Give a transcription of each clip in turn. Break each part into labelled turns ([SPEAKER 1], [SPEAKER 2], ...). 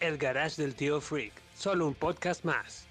[SPEAKER 1] El Garage del Tío Freak, solo un podcast más.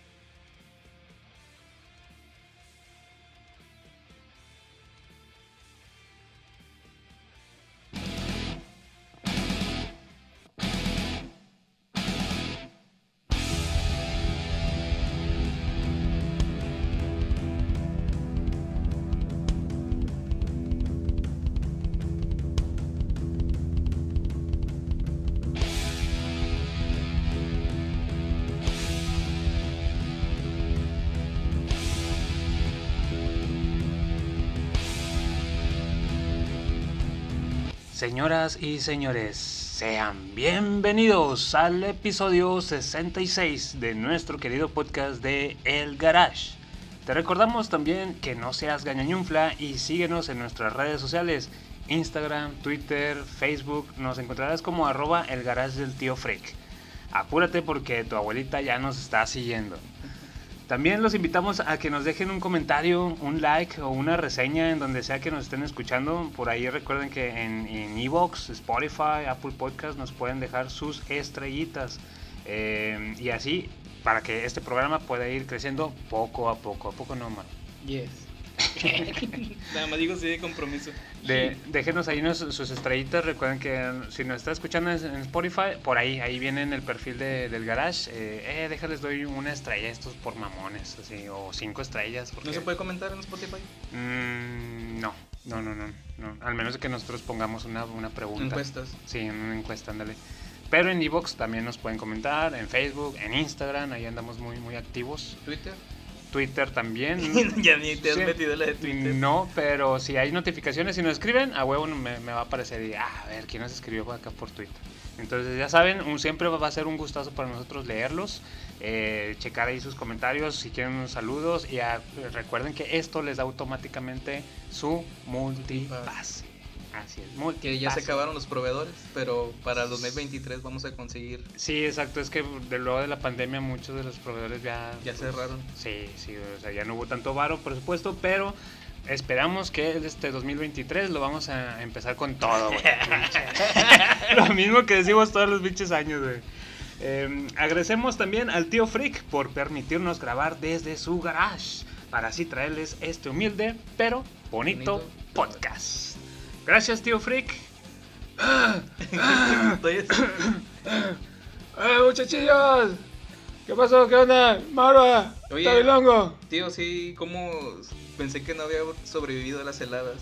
[SPEAKER 1] Señoras y señores, sean bienvenidos al episodio 66 de nuestro querido podcast de El Garage. Te recordamos también que no seas gañañunfla y síguenos en nuestras redes sociales, Instagram, Twitter, Facebook, nos encontrarás como arroba el garage del tío Freak. Apúrate porque tu abuelita ya nos está siguiendo. También los invitamos a que nos dejen un comentario, un like o una reseña en donde sea que nos estén escuchando. Por ahí recuerden que en Evox, Spotify, Apple Podcast nos pueden dejar sus estrellitas. Eh, y así para que este programa pueda ir creciendo poco a poco. ¿A poco no?
[SPEAKER 2] Yes. Nada más digo sí de compromiso.
[SPEAKER 1] De, déjenos ahí nos- sus estrellitas. Recuerden que si nos está escuchando en en Spotify, por ahí, ahí viene en el perfil de- del garage. Eh, eh, déjales doy una estrella a estos por mamones, así, o cinco estrellas. Porque,
[SPEAKER 2] ¿No se puede comentar en Spotify?
[SPEAKER 1] Mm, no, no, no, no, no. Al menos que nosotros pongamos una, una pregunta.
[SPEAKER 2] Encuestas.
[SPEAKER 1] Sí, en una encuesta, ándale. Pero en Evox también nos pueden comentar, en Facebook, en Instagram, ahí andamos muy, muy activos.
[SPEAKER 2] ¿Twitter?
[SPEAKER 1] Twitter también.
[SPEAKER 2] ya ni te has
[SPEAKER 1] Sí.
[SPEAKER 2] metido la de Twitter.
[SPEAKER 1] No, pero si hay notificaciones, si nos escriben, a huevo me, me va a aparecer y, ah, a ver, ¿quién nos escribió acá por Twitter? Entonces, ya saben, un, siempre va a ser un gustazo para nosotros leerlos, eh, checar ahí sus comentarios, si quieren unos saludos, y recuerden que esto les da automáticamente su multipase. Así es, multipase.
[SPEAKER 2] Que ya se acabaron los proveedores, pero para el 2023 vamos a conseguir.
[SPEAKER 1] Sí, exacto, es que de luego de la pandemia muchos de los proveedores ya...
[SPEAKER 2] Ya cerraron.
[SPEAKER 1] Sí, sí, o sea, ya no hubo tanto varo, por supuesto, pero esperamos que este 2023 lo vamos a empezar con todo, güey. lo mismo que decimos todos los pinches años, güey. Eh, agradecemos también al tío Freak por permitirnos grabar desde su garage para así traerles este humilde pero bonito,
[SPEAKER 2] Bonito.
[SPEAKER 1] podcast. Gracias, tío Freak. ¡Eh, muchachillos! ¿Qué pasó? ¿Qué onda? Marva. Tabilongo.
[SPEAKER 2] Tío, sí, ¿cómo pensé que no había sobrevivido a las heladas?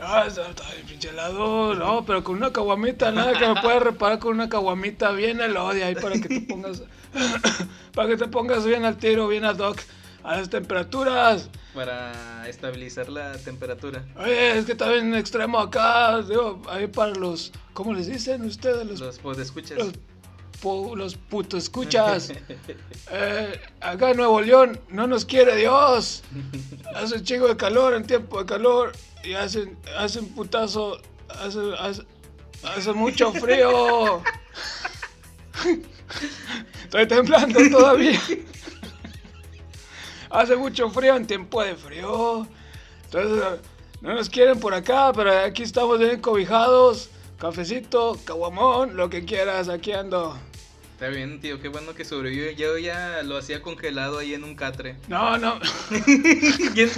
[SPEAKER 1] Ah, está, bien pinche helado. No, pero con una caguamita, nada que me pueda reparar con una caguamita bien elodia ahí para que te pongas. para que te pongas bien al tiro, bien ad hoc a las temperaturas.
[SPEAKER 2] Para estabilizar la temperatura.
[SPEAKER 1] Oye, es que está bien extremo acá. Digo, ahí para los. ¿Cómo les dicen ustedes? Los,
[SPEAKER 2] Los pues escuchas.
[SPEAKER 1] los, pu- los puto escuchas. Eh, acá en Nuevo León no nos quiere Dios. Hace un chingo de calor en tiempo de calor y hace, hace un putazo, hace, hace, hace mucho frío. Estoy temblando todavía. Hace mucho frío en tiempo de frío. Entonces, no nos quieren por acá, pero aquí estamos bien cobijados. Cafecito, caguamón, lo que quieras, aquí ando.
[SPEAKER 2] Está bien, tío, qué bueno que sobrevivió. Yo ya lo hacía congelado ahí en un catre.
[SPEAKER 1] No, no.
[SPEAKER 2] bien,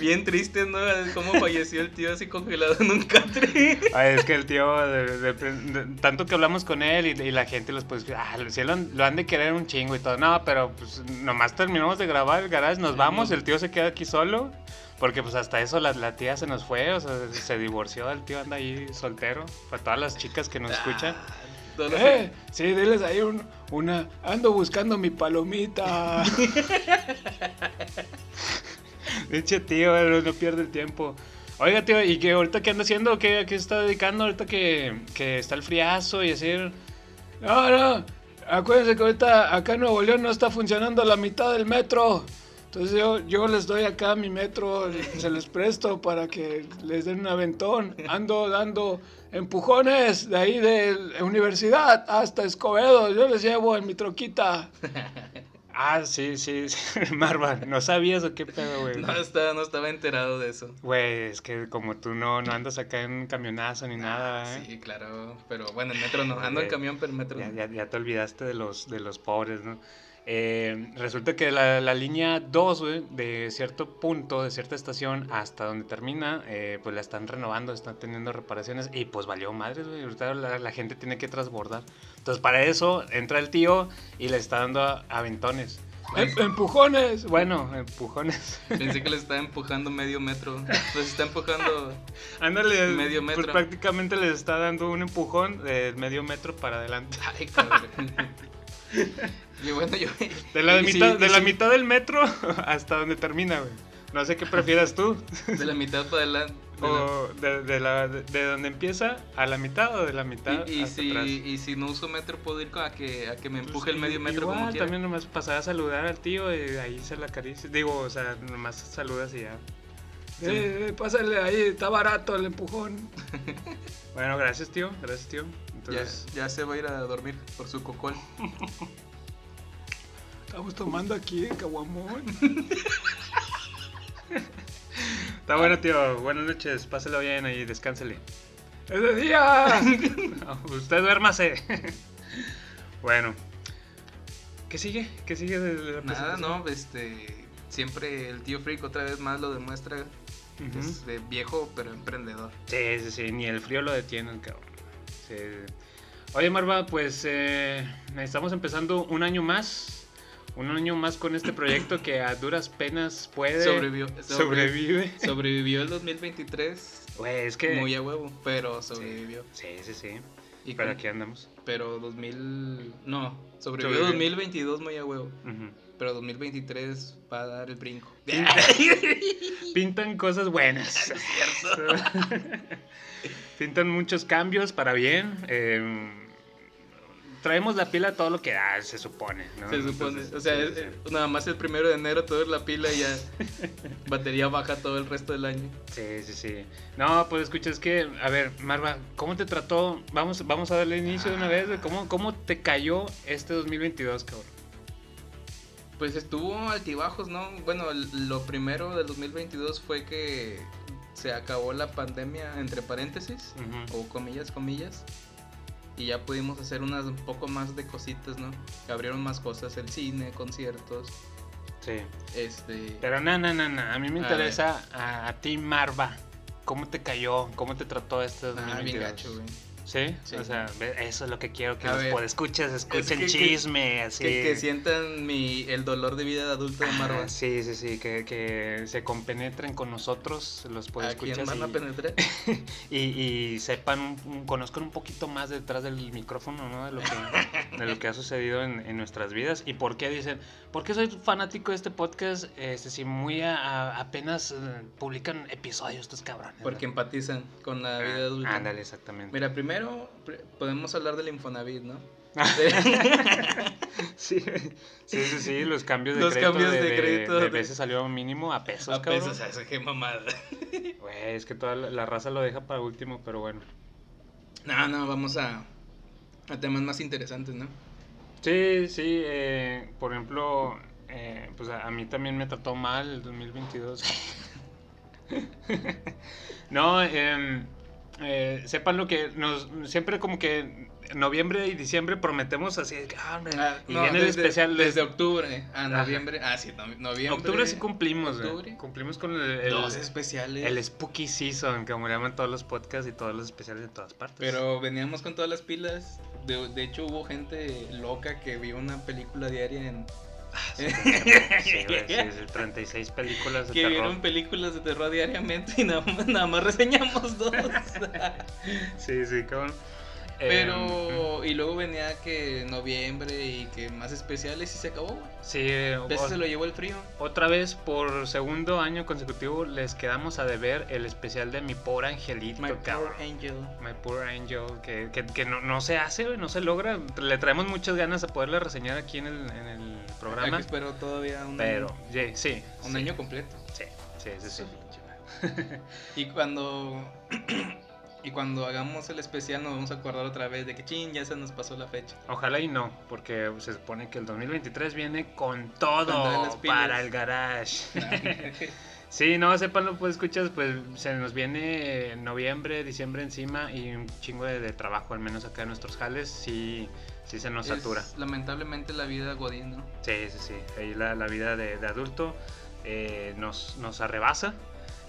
[SPEAKER 2] bien triste, ¿no? Cómo falleció el tío así congelado en un catre.
[SPEAKER 1] Ay, es que el tío, de- de- de- tanto que hablamos con él y, y la gente, los pues, ah, sí lo, han- lo han de querer un chingo y todo. No, pero pues nomás terminamos de grabar el garage, nos vamos, el tío se queda aquí solo. Porque pues hasta eso la, la tía se nos fue, o sea, se divorció, el tío anda ahí soltero. Para todas las chicas que nos escuchan. Eh, sí, diles ahí un- una. Ando buscando mi palomita. Diche tío, no, no pierde el tiempo. Oiga, tío, ¿y qué ahorita qué anda haciendo? ¿Qué, qué se está dedicando ahorita que, que está el friazo y así? No, no,
[SPEAKER 3] acuérdense que ahorita acá en Nuevo León no está funcionando la mitad del metro. Entonces yo, yo les doy acá mi metro, se les presto para que les den un aventón. Ando dando empujones de ahí de universidad hasta Escobedo. Yo les llevo en mi troquita.
[SPEAKER 1] Ah, sí, sí, sí. Marva, ¿no sabías o qué pedo, güey?
[SPEAKER 2] No estaba, no estaba enterado de eso.
[SPEAKER 1] Güey, es que como tú no, no andas acá en un camionazo ni nada, ¿eh?
[SPEAKER 2] Sí, claro. Pero bueno, el metro no. Ando en
[SPEAKER 1] Eh,
[SPEAKER 2] camión, pero el metro
[SPEAKER 1] Ya,
[SPEAKER 2] no.
[SPEAKER 1] ya- ya te olvidaste de los, de los pobres, ¿no? Eh, resulta que la, la línea 2, güey, de cierto punto, de cierta estación hasta donde termina, eh, pues la están renovando, están teniendo reparaciones y pues valió madres, güey. Ahorita la, la gente tiene que transbordar. Entonces, para eso entra el tío y le está dando aventones.
[SPEAKER 3] Em- empujones.
[SPEAKER 1] Bueno, empujones.
[SPEAKER 2] Pensé que le estaba empujando medio metro. Pues está empujando.
[SPEAKER 1] Ándale,
[SPEAKER 2] Medio
[SPEAKER 1] Pues
[SPEAKER 2] metro.
[SPEAKER 1] prácticamente le está dando un empujón de medio metro para adelante.
[SPEAKER 2] Ay, cabrón. Y bueno, yo.
[SPEAKER 1] De la,
[SPEAKER 2] sí,
[SPEAKER 1] mitad,
[SPEAKER 2] y
[SPEAKER 1] de la
[SPEAKER 2] sí,
[SPEAKER 1] mitad del metro hasta donde termina, güey. No sé qué prefieras tú.
[SPEAKER 2] De la mitad para adelante. de la-
[SPEAKER 1] O de, de la, de, de donde empieza a la mitad o de la mitad
[SPEAKER 2] Y, y
[SPEAKER 1] hasta
[SPEAKER 2] si,
[SPEAKER 1] atrás.
[SPEAKER 2] y si no uso metro, puedo ir a que, a que me
[SPEAKER 1] Pues,
[SPEAKER 2] empuje el medio metro
[SPEAKER 1] igual,
[SPEAKER 2] como quiera.
[SPEAKER 1] también nomás pasar a saludar al tío y ahí se la acaricia. Digo, o sea, nomás saludas y ya.
[SPEAKER 3] Eh, eh, pásale ahí, está barato el empujón.
[SPEAKER 1] Bueno, gracias, tío. Gracias, tío.
[SPEAKER 2] Ya,
[SPEAKER 1] Entonces,
[SPEAKER 2] ya se va a ir a dormir por su cocol.
[SPEAKER 3] Estamos tomando aquí en Caguamón.
[SPEAKER 1] está bueno, tío. Buenas noches. Páselo bien ahí, descánsele.
[SPEAKER 3] ¡Es de día!
[SPEAKER 1] Usted duérmase. bueno. ¿Qué sigue? ¿Qué sigue de la
[SPEAKER 2] Nada, no, este. Siempre el tío Freak otra vez más lo demuestra. Es de viejo, pero emprendedor.
[SPEAKER 1] Sí, sí, sí, ni el frío lo detiene, cabrón. Oye, Marva, pues eh, estamos empezando un año más. Un año más con este proyecto que a duras penas puede.
[SPEAKER 2] Sobrevivió, sobre-
[SPEAKER 1] Sobrevive.
[SPEAKER 2] sobrevivió el 2023.
[SPEAKER 1] Güey, es que.
[SPEAKER 2] Muy a huevo, pero sobrevivió.
[SPEAKER 1] Sí, sí, sí.
[SPEAKER 2] Y
[SPEAKER 1] Pero
[SPEAKER 2] con-
[SPEAKER 1] aquí andamos.
[SPEAKER 2] Pero 2000. No, sobrevivió
[SPEAKER 1] Sobrevivió.
[SPEAKER 2] 2022 muy a huevo. Pero 2023 va a dar el brinco.
[SPEAKER 1] Pintan cosas buenas. Pintan muchos cambios para bien. eh, traemos la pila a todo lo que da, se supone. ¿no?
[SPEAKER 2] Se supone.
[SPEAKER 1] Entonces,
[SPEAKER 2] O sea,
[SPEAKER 1] sí,
[SPEAKER 2] es-
[SPEAKER 1] sí.
[SPEAKER 2] es- nada más el primero de enero todo es la pila y ya batería baja todo el resto del año.
[SPEAKER 1] Sí, sí, sí. No, pues escucha, es que, a ver, Marva, ¿cómo te trató? Vamos, vamos a darle inicio de una vez. ¿Cómo, ¿Cómo te cayó este 2022, cabrón?
[SPEAKER 2] Pues estuvo altibajos, ¿no? Bueno, lo primero del 2022 fue que se acabó la pandemia, entre paréntesis, o comillas, comillas. Y ya pudimos hacer unas un poco más de cositas, ¿no? Abrieron más cosas, el cine, conciertos,
[SPEAKER 1] Sí.
[SPEAKER 2] este...
[SPEAKER 1] Pero no, no, no, no. A mí me interesa a, a ti, Marva. ¿Cómo te cayó? ¿Cómo te trató este
[SPEAKER 2] Ah,
[SPEAKER 1] 2022?
[SPEAKER 2] bien gacho, güey.
[SPEAKER 1] ¿Sí?
[SPEAKER 2] Sí.
[SPEAKER 1] O sea, eso es lo que quiero que
[SPEAKER 2] A
[SPEAKER 1] los podescuchas escuchen
[SPEAKER 2] que- que-
[SPEAKER 1] chisme, así.
[SPEAKER 2] Que, que sientan mi, el dolor de vida de adulto de Marva.
[SPEAKER 1] Ah, sí, sí, sí, que, que se compenetren con nosotros, los
[SPEAKER 2] ¿A quién
[SPEAKER 1] podescuchas
[SPEAKER 2] a
[SPEAKER 1] y,
[SPEAKER 2] penetrar?
[SPEAKER 1] y, y sepan, conozcan un poquito más detrás del micrófono, ¿no? De lo que, de lo que ha sucedido en, en nuestras vidas y por qué dicen, ¿por qué soy fanático de este podcast? Este, si muy a- a- apenas eh, publican episodios estos cabrones. ¿no?
[SPEAKER 2] Porque empatizan con la vida
[SPEAKER 1] Ah,
[SPEAKER 2] adulta.
[SPEAKER 1] Ándale, exactamente.
[SPEAKER 2] Mira, primero podemos hablar del Infonavit, ¿no?
[SPEAKER 1] Sí, sí, sí, sí, los cambios de
[SPEAKER 2] Los
[SPEAKER 1] crédito.
[SPEAKER 2] cambios
[SPEAKER 1] de,
[SPEAKER 2] de crédito
[SPEAKER 1] de
[SPEAKER 2] de-
[SPEAKER 1] veces salió mínimo a pesos,
[SPEAKER 2] a
[SPEAKER 1] cabrón.
[SPEAKER 2] pesos, a eso, qué mamada.
[SPEAKER 1] Güey, es que toda la, la raza lo deja para último, pero bueno.
[SPEAKER 2] No, no, vamos a, a temas más interesantes, ¿no?
[SPEAKER 1] Sí, sí, eh, por ejemplo, eh, pues a, a mí también me trató mal el 2022. no, em, eh, sepan lo que nos siempre como que noviembre y diciembre prometemos así, ah, hombre, y
[SPEAKER 2] no,
[SPEAKER 1] viene el
[SPEAKER 2] desde,
[SPEAKER 1] especial de-
[SPEAKER 2] desde octubre a
[SPEAKER 1] Ajá.
[SPEAKER 2] noviembre. Ah, sí, no- noviembre.
[SPEAKER 1] octubre sí cumplimos,
[SPEAKER 2] octubre.
[SPEAKER 1] cumplimos con el, el-
[SPEAKER 2] Dos especiales.
[SPEAKER 1] el spooky season, como llaman todos los podcasts y todos los especiales de todas partes.
[SPEAKER 2] Pero veníamos con todas las pilas. De, de hecho, hubo gente loca que vio una película diaria en.
[SPEAKER 1] Sí, güey, sí, sí, 36 películas de
[SPEAKER 2] que
[SPEAKER 1] terror.
[SPEAKER 2] vieron películas de terror diariamente y nada más, nada más reseñamos dos.
[SPEAKER 1] Sí, sí, cabrón.
[SPEAKER 2] Pero, y luego venía que noviembre y que más especiales y se acabó, güey.
[SPEAKER 1] sí,
[SPEAKER 2] A veces se lo llevó el frío.
[SPEAKER 1] otra vez por segundo año consecutivo les quedamos a deber el especial de mi pobre angelito,
[SPEAKER 2] My
[SPEAKER 1] cabrón.
[SPEAKER 2] poor angel.
[SPEAKER 1] My Poor Angel, que, que, que no, no se hace, güey, no se logra. Le traemos muchas ganas a poderle reseñar aquí en el, en el programa.
[SPEAKER 2] Aquí espero todavía un
[SPEAKER 1] Pero,
[SPEAKER 2] año.
[SPEAKER 1] yeah, sí.
[SPEAKER 2] Un
[SPEAKER 1] sí,
[SPEAKER 2] año completo.
[SPEAKER 1] Sí, sí, sí. sí.
[SPEAKER 2] Y cuando. y cuando hagamos el especial nos vamos a acordar otra vez de que chin, ya se nos pasó la fecha.
[SPEAKER 1] Ojalá y no, porque se supone que el 2023 viene con todo para el garage. sí, no, sépanlo, pues escuchas, pues se nos viene noviembre, diciembre encima y un chingo de, de trabajo, al menos acá en nuestros jales, sí, sí se nos
[SPEAKER 2] Es
[SPEAKER 1] satura.
[SPEAKER 2] lamentablemente la vida godín, ¿no?
[SPEAKER 1] Sí, sí, sí. Ahí la, la vida de, de adulto eh, nos, nos arrebasa.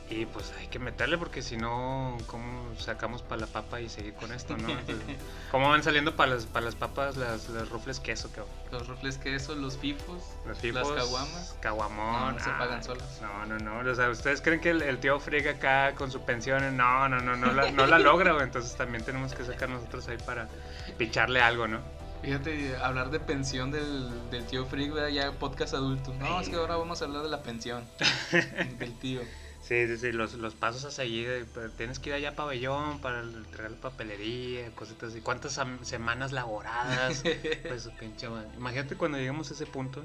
[SPEAKER 1] Y pues hay que meterle porque si no, ¿cómo sacamos para la papa y seguir con esto, no? Entonces, ¿Cómo van saliendo para las, para las papas las, las rufles queso, cabrón?
[SPEAKER 2] Los rufles queso, los fifos,
[SPEAKER 1] Los fifos,
[SPEAKER 2] las caguamas.
[SPEAKER 1] Caguamón.
[SPEAKER 2] No, no se pagan
[SPEAKER 1] ah,
[SPEAKER 2] solas.
[SPEAKER 1] No, no, no. O sea, ¿ustedes creen que el, el tío friega acá con su pensión? No, no, no, no la, no la logra, güey. Entonces también tenemos que sacar nosotros ahí para picharle algo, ¿no?
[SPEAKER 2] Fíjate, hablar de pensión del, del tío Frick, ¿verdad? ya podcast adulto. No, es que ahora vamos a hablar de la pensión del tío.
[SPEAKER 1] Sí, sí, sí, los, los pasos a seguir, eh, pero tienes que ir allá a pabellón para entregar la papelería, cositas así. ¿Cuántas semanas laboradas? pues pinche madre. Imagínate cuando lleguemos a ese punto,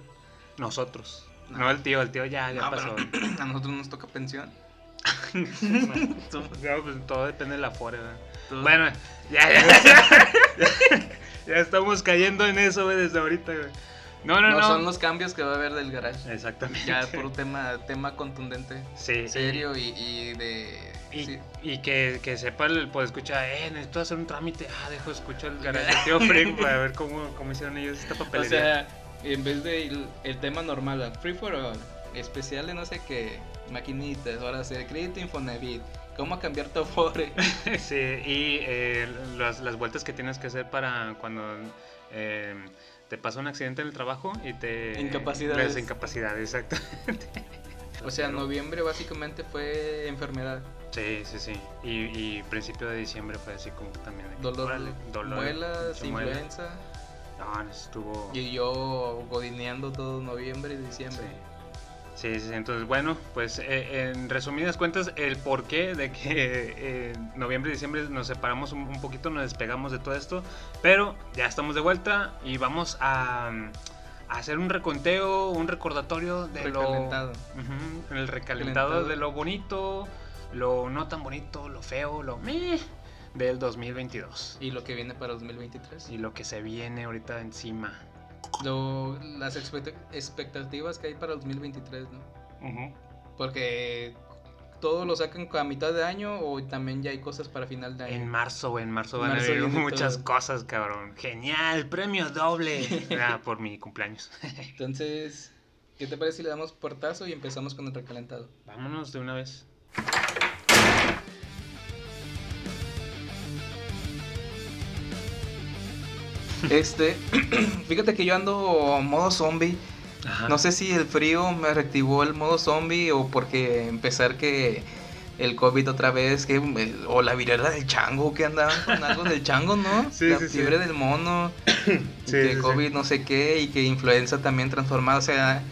[SPEAKER 1] nosotros. No,
[SPEAKER 2] No.
[SPEAKER 1] el tío, el tío ya, ya
[SPEAKER 2] No,
[SPEAKER 1] pasó.
[SPEAKER 2] a nosotros nos toca pensión.
[SPEAKER 1] No, pues todo depende de la.
[SPEAKER 2] Todo-
[SPEAKER 1] Bueno, ya, ya, ya, ya estamos cayendo en eso, güey, desde ahorita, güey. No, no,
[SPEAKER 2] no,
[SPEAKER 1] no.
[SPEAKER 2] son los cambios que va a haber del garage.
[SPEAKER 1] Exactamente.
[SPEAKER 2] Ya por tema, tema contundente,
[SPEAKER 1] Sí,
[SPEAKER 2] serio y, y de...
[SPEAKER 1] Y,
[SPEAKER 2] sí.
[SPEAKER 1] y que, que sepa el pues escuchar, eh, necesito hacer un trámite. Ah, dejo, escucho el garage tío Frick para ver cómo, cómo hicieron ellos esta
[SPEAKER 2] O
[SPEAKER 1] papelería.
[SPEAKER 2] sea, en vez de el, el tema normal, free for all, especial de no sé qué, maquinitas, ahora hacer crédito Infonavit, cómo cambiar tu Afore.
[SPEAKER 1] sí, y eh, las, las vueltas que tienes que hacer para cuando eh, te pasa un accidente en el trabajo y te...
[SPEAKER 2] Incapacidades.
[SPEAKER 1] Las incapacidades, exacto.
[SPEAKER 2] O sea, noviembre básicamente fue enfermedad,
[SPEAKER 1] Sí, sí, sí. Y, y principio de diciembre fue así como que también. de que,
[SPEAKER 2] dolor,
[SPEAKER 1] órale, dolor,
[SPEAKER 2] muelas,
[SPEAKER 1] muela.
[SPEAKER 2] influenza.
[SPEAKER 1] No, no, estuvo...
[SPEAKER 2] Y yo godineando todo noviembre y diciembre.
[SPEAKER 1] Sí, sí, sí, entonces bueno, pues eh, en resumidas cuentas el porqué de que eh, noviembre y diciembre nos separamos un, un poquito, nos despegamos de todo esto, pero ya estamos de vuelta y vamos a, a hacer un reconteo, un recordatorio de
[SPEAKER 2] Recalentado.
[SPEAKER 1] lo... Ujú, el recalentado
[SPEAKER 2] Recalentado.
[SPEAKER 1] de lo bonito, lo no tan bonito, lo feo, lo meh del 2022
[SPEAKER 2] Y lo que viene para 2023.
[SPEAKER 1] y lo que se viene ahorita encima.
[SPEAKER 2] Lo- las expect- expectativas que hay para 2023, ¿no?
[SPEAKER 1] Ujú.
[SPEAKER 2] Porque todo lo sacan a mitad de año o también ya hay cosas para final de año.
[SPEAKER 1] En marzo, güey, en marzo van
[SPEAKER 2] Marzo
[SPEAKER 1] a haber muchas
[SPEAKER 2] todo.
[SPEAKER 1] cosas, cabrón. Genial, premio doble. Ah, por mi cumpleaños.
[SPEAKER 2] Entonces, ¿qué te parece si le damos portazo y empezamos con el recalentado?
[SPEAKER 1] Vámonos de una vez.
[SPEAKER 2] Este, fíjate que yo ando modo zombie.
[SPEAKER 1] Ajá.
[SPEAKER 2] No sé si el frío me reactivó el modo zombie o porque empezar que el COVID otra vez, que o la viruela del chango, que andaban con algo del chango, ¿no?
[SPEAKER 1] Sí,
[SPEAKER 2] la
[SPEAKER 1] sí, sí.
[SPEAKER 2] fiebre del mono, que. COVID no sé qué, y que influenza también transformada, o sea,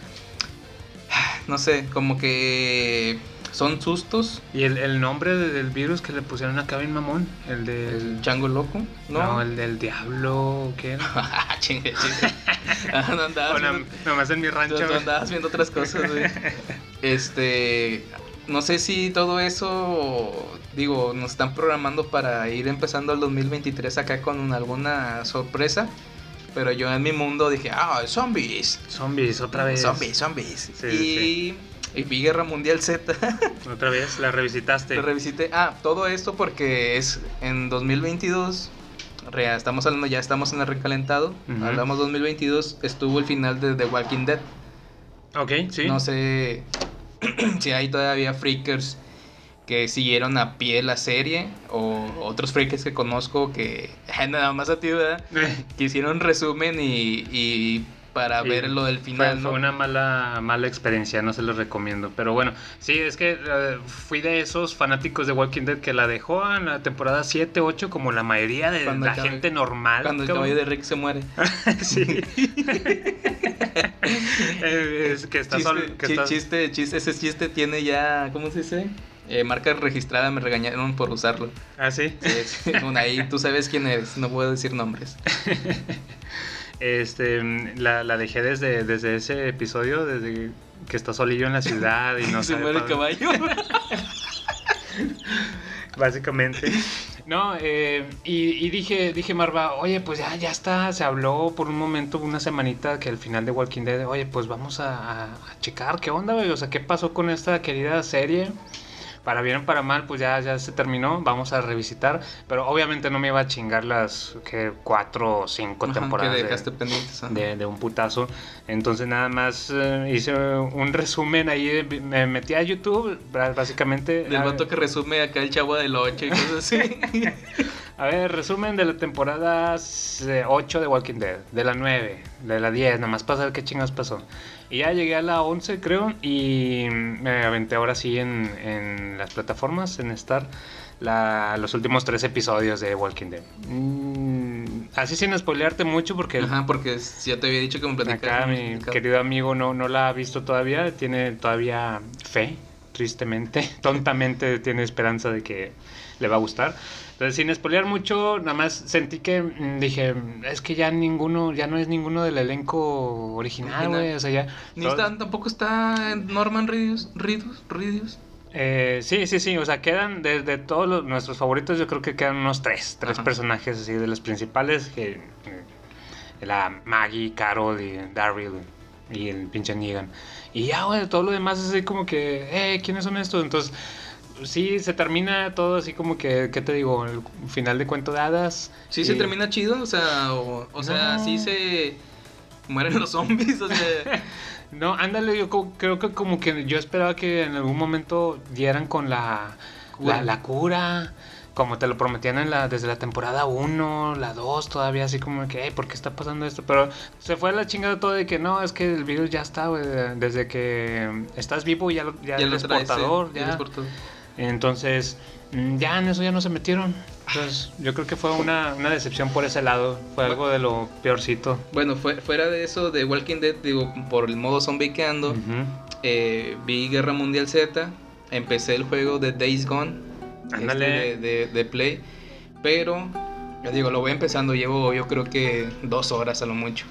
[SPEAKER 2] no sé, como que son sustos,
[SPEAKER 1] Y el, el nombre de- del virus que le pusieron acá bien mamón, el del...
[SPEAKER 2] el chango loco, ¿no?
[SPEAKER 1] No, el del diablo, ¿qué era?
[SPEAKER 2] chingue, chingue. Ah, no andabas
[SPEAKER 1] Bueno,
[SPEAKER 2] viendo-
[SPEAKER 1] nomás en mi rancho.
[SPEAKER 2] tú
[SPEAKER 1] güey.
[SPEAKER 2] andabas viendo otras cosas, güey. Este, no sé si todo eso, digo, nos están programando para ir empezando el 2023 acá con alguna sorpresa. Pero yo en mi mundo dije, ah, zombies.
[SPEAKER 1] Zombies, otra vez.
[SPEAKER 2] Zombies, zombies.
[SPEAKER 1] Sí,
[SPEAKER 2] y, y vi Guerra Mundial Z.
[SPEAKER 1] Otra vez, la revisitaste.
[SPEAKER 2] Lo revisité. Ah, todo esto porque es en 2022. rea- Estamos hablando, ya estamos en el recalentado.
[SPEAKER 1] Ujú.
[SPEAKER 2] Hablamos 2022. Estuvo el final de The Walking Dead.
[SPEAKER 1] Ok, sí.
[SPEAKER 2] No sé si hay todavía freakers que siguieron a pie la serie o otros freakers que conozco que nada más a ti, ¿verdad? Que hicieron resumen y, y para
[SPEAKER 1] Sí,
[SPEAKER 2] ver lo del final,
[SPEAKER 1] fue
[SPEAKER 2] ¿no?
[SPEAKER 1] una mala, mala experiencia, no se los recomiendo. Pero bueno, sí, es que eh, fui de esos fanáticos de Walking Dead que la dejó en la temporada 7, 8, como la mayoría de
[SPEAKER 2] Cuando
[SPEAKER 1] la
[SPEAKER 2] caballo-
[SPEAKER 1] gente normal.
[SPEAKER 2] Cuando el caballo de Rick se muere.
[SPEAKER 1] sí. Eh, es que está
[SPEAKER 2] chiste,
[SPEAKER 1] sol- que
[SPEAKER 2] chi-
[SPEAKER 1] está-
[SPEAKER 2] chiste, chiste, ese chiste tiene ya, ¿cómo se dice? Eh, marca registrada, me regañaron por usarlo.
[SPEAKER 1] Ah, sí.
[SPEAKER 2] Sí, sí, bueno, ahí tú sabes quién eres, no puedo decir nombres.
[SPEAKER 1] Este, la, la dejé desde, desde ese episodio, desde que está solillo en la ciudad y no
[SPEAKER 2] se muere el caballo.
[SPEAKER 1] básicamente. No, eh, y, y dije, dije Marva, oye, pues ya, ya está, se habló por un momento, una semanita, que al final de Walking Dead, oye, pues vamos a, a- a checar qué onda, güey, o sea, qué pasó con esta querida serie. Para bien o para mal, pues ya, ya se terminó, vamos a revisitar, pero obviamente no me iba a chingar las que cuatro o cinco
[SPEAKER 2] Ajá,
[SPEAKER 1] temporadas
[SPEAKER 2] que
[SPEAKER 1] de-
[SPEAKER 2] dejaste pendientes. ajá.
[SPEAKER 1] de, de un putazo. Entonces nada más eh, hice un resumen ahí, de- me metí a YouTube, básicamente.
[SPEAKER 2] Del
[SPEAKER 1] a,
[SPEAKER 2] vato que resume acá el chavo del 8 y cosas así.
[SPEAKER 1] a ver, resumen de la temporada 8 de Walking Dead, de la 9, de la 10, nada más para saber qué chingas pasó. Y ya llegué a la 11 creo y me aventé ahora sí en, en las plataformas, en Star. La, los últimos tres episodios de Walking Dead. Mm, así sin spoilearte mucho porque
[SPEAKER 2] Ajá, porque ya te había dicho que me platicaste.
[SPEAKER 1] Acá mi querido amigo no, no la ha visto todavía, tiene todavía fe, tristemente, tontamente tiene esperanza de que le va a gustar. Entonces, sin spoilear mucho, nada más sentí que mm, dije, es que ya ninguno, ya no es ninguno del elenco original, güey, o sea, ya...
[SPEAKER 2] Ni
[SPEAKER 1] todo-
[SPEAKER 2] está- tampoco está Norman Reedus. Reedus, Reedus.
[SPEAKER 1] Eh, sí, sí, sí, o sea, quedan de, de todos los- nuestros favoritos, yo creo que quedan unos tres, tres
[SPEAKER 2] Ajá.
[SPEAKER 1] personajes así de los principales, que eh, la Maggie, Carol y Daryl y el pinche Negan. Y ya, güey, todo lo demás es así como que, eh, ¿quiénes son estos? Entonces, sí, se termina todo así como que, ¿qué te digo? El final de cuento de hadas.
[SPEAKER 2] Sí se
[SPEAKER 1] y-
[SPEAKER 2] termina chido, o sea, o, o sea,
[SPEAKER 1] No.
[SPEAKER 2] sí se mueren los zombies, o sea,
[SPEAKER 1] No, ándale, yo creo que como que yo esperaba que en algún momento dieran con la
[SPEAKER 2] Cura.
[SPEAKER 1] la, la cura, como te lo prometían en la, desde la temporada 1, la 2, todavía así como que, "Ey, ¿por qué está pasando esto? Pero se fue a la chingada todo de que no, es que el virus ya está, desde que estás vivo ya, ya,
[SPEAKER 2] ya
[SPEAKER 1] eres
[SPEAKER 2] traes,
[SPEAKER 1] portador,
[SPEAKER 2] ya
[SPEAKER 1] ya.
[SPEAKER 2] eres portador.
[SPEAKER 1] Entonces, mm, ya en eso ya no se metieron. Entonces, yo creo que fue una, una decepción por ese lado, fue algo de lo peorcito.
[SPEAKER 2] Bueno, fue- fuera de eso de Walking Dead, digo, por el modo zombie que ando, eh, vi Guerra Mundial Z, empecé el juego de Days Gone,
[SPEAKER 1] Ándale.
[SPEAKER 2] este, de, de- de Play, pero, ya digo, lo voy empezando, llevo yo creo que dos horas a lo mucho.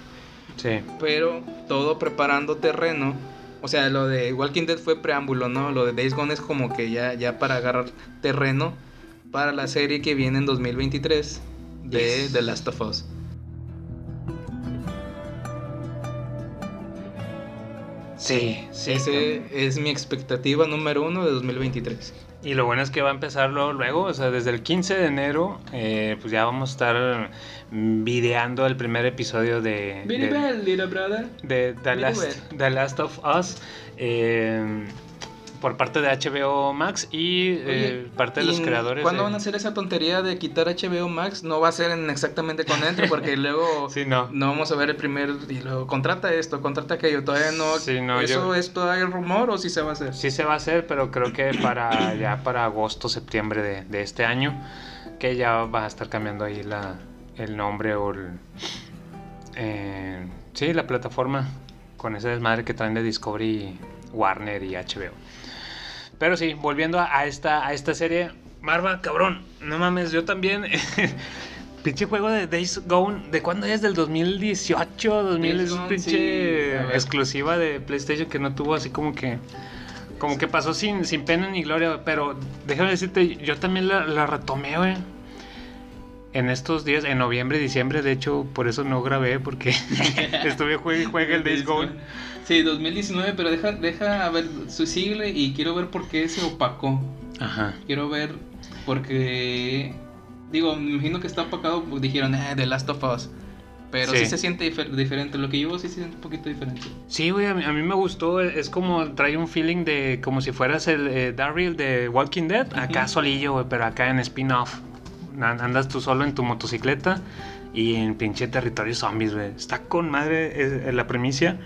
[SPEAKER 1] Sí.
[SPEAKER 2] pero todo preparando terreno. O sea, lo de Walking Dead fue preámbulo, ¿no? Lo de Days Gone es como que ya, ya para agarrar terreno para la serie que viene en 2023 de
[SPEAKER 1] Yes.
[SPEAKER 2] The Last of Us.
[SPEAKER 1] Sí, sí.
[SPEAKER 2] Ese es mi expectativa número uno de 2023.
[SPEAKER 1] Y lo bueno es que va a empezar luego, luego o sea, desde el 15 de enero, eh, pues ya vamos a estar videando el primer episodio de, de,
[SPEAKER 2] little brother.
[SPEAKER 1] de The,
[SPEAKER 2] Very
[SPEAKER 1] Last,
[SPEAKER 2] well.
[SPEAKER 1] The Last of Us eh, por parte de HBO Max y eh, parte de los creadores.
[SPEAKER 2] ¿Cuándo
[SPEAKER 1] de-
[SPEAKER 2] van a hacer esa tontería de quitar HBO Max? No va a ser en exactamente con Entro, porque luego
[SPEAKER 1] Sí, no.
[SPEAKER 2] no vamos a ver el primer y luego contrata esto, contrata aquello. Todavía no.
[SPEAKER 1] Sí, no,
[SPEAKER 2] ¿Eso
[SPEAKER 1] yo-
[SPEAKER 2] es todavía rumor o sí se va a hacer?
[SPEAKER 1] Sí se va a hacer, pero creo que para ya para agosto, septiembre de, de este año, que ya va a estar cambiando ahí la, el nombre o el, eh, sí, la plataforma con ese desmadre que traen de Discovery, Warner y HBO. Pero sí, volviendo a, esta, a esta serie, Marva, cabrón, no mames, yo también... Pinche juego de Days Gone, ¿de cuándo es? ¿Del 2018? 2000
[SPEAKER 2] Days
[SPEAKER 1] es pinche
[SPEAKER 2] sí,
[SPEAKER 1] exclusiva de PlayStation que no tuvo así como que como que pasó sin, sin pena ni gloria, pero déjame decirte, yo también la, la retomé, güey. En estos días, en noviembre diciembre, de hecho, por eso no grabé, porque estuve juegue y juegue el Days Gone.
[SPEAKER 2] Sí, 2019, pero deja, deja ver su sigla y quiero ver por qué se opacó.
[SPEAKER 1] Ajá.
[SPEAKER 2] Quiero ver porque, digo, me imagino que está opacado, pues dijeron, eh, The Last of Us. Pero sí,
[SPEAKER 1] Sí.
[SPEAKER 2] se siente difer- diferente, lo que yo sí se siente un poquito diferente.
[SPEAKER 1] Sí, güey, a mí, a mí me gustó. Es como trae un feeling de como si fueras el eh, Daryl de Walking Dead. Acá
[SPEAKER 2] Ujú.
[SPEAKER 1] solillo, güey, pero acá en spin-off. An- Andas tú solo en tu motocicleta y en pinche territorio zombies, güey. Está con madre eh, la premisa.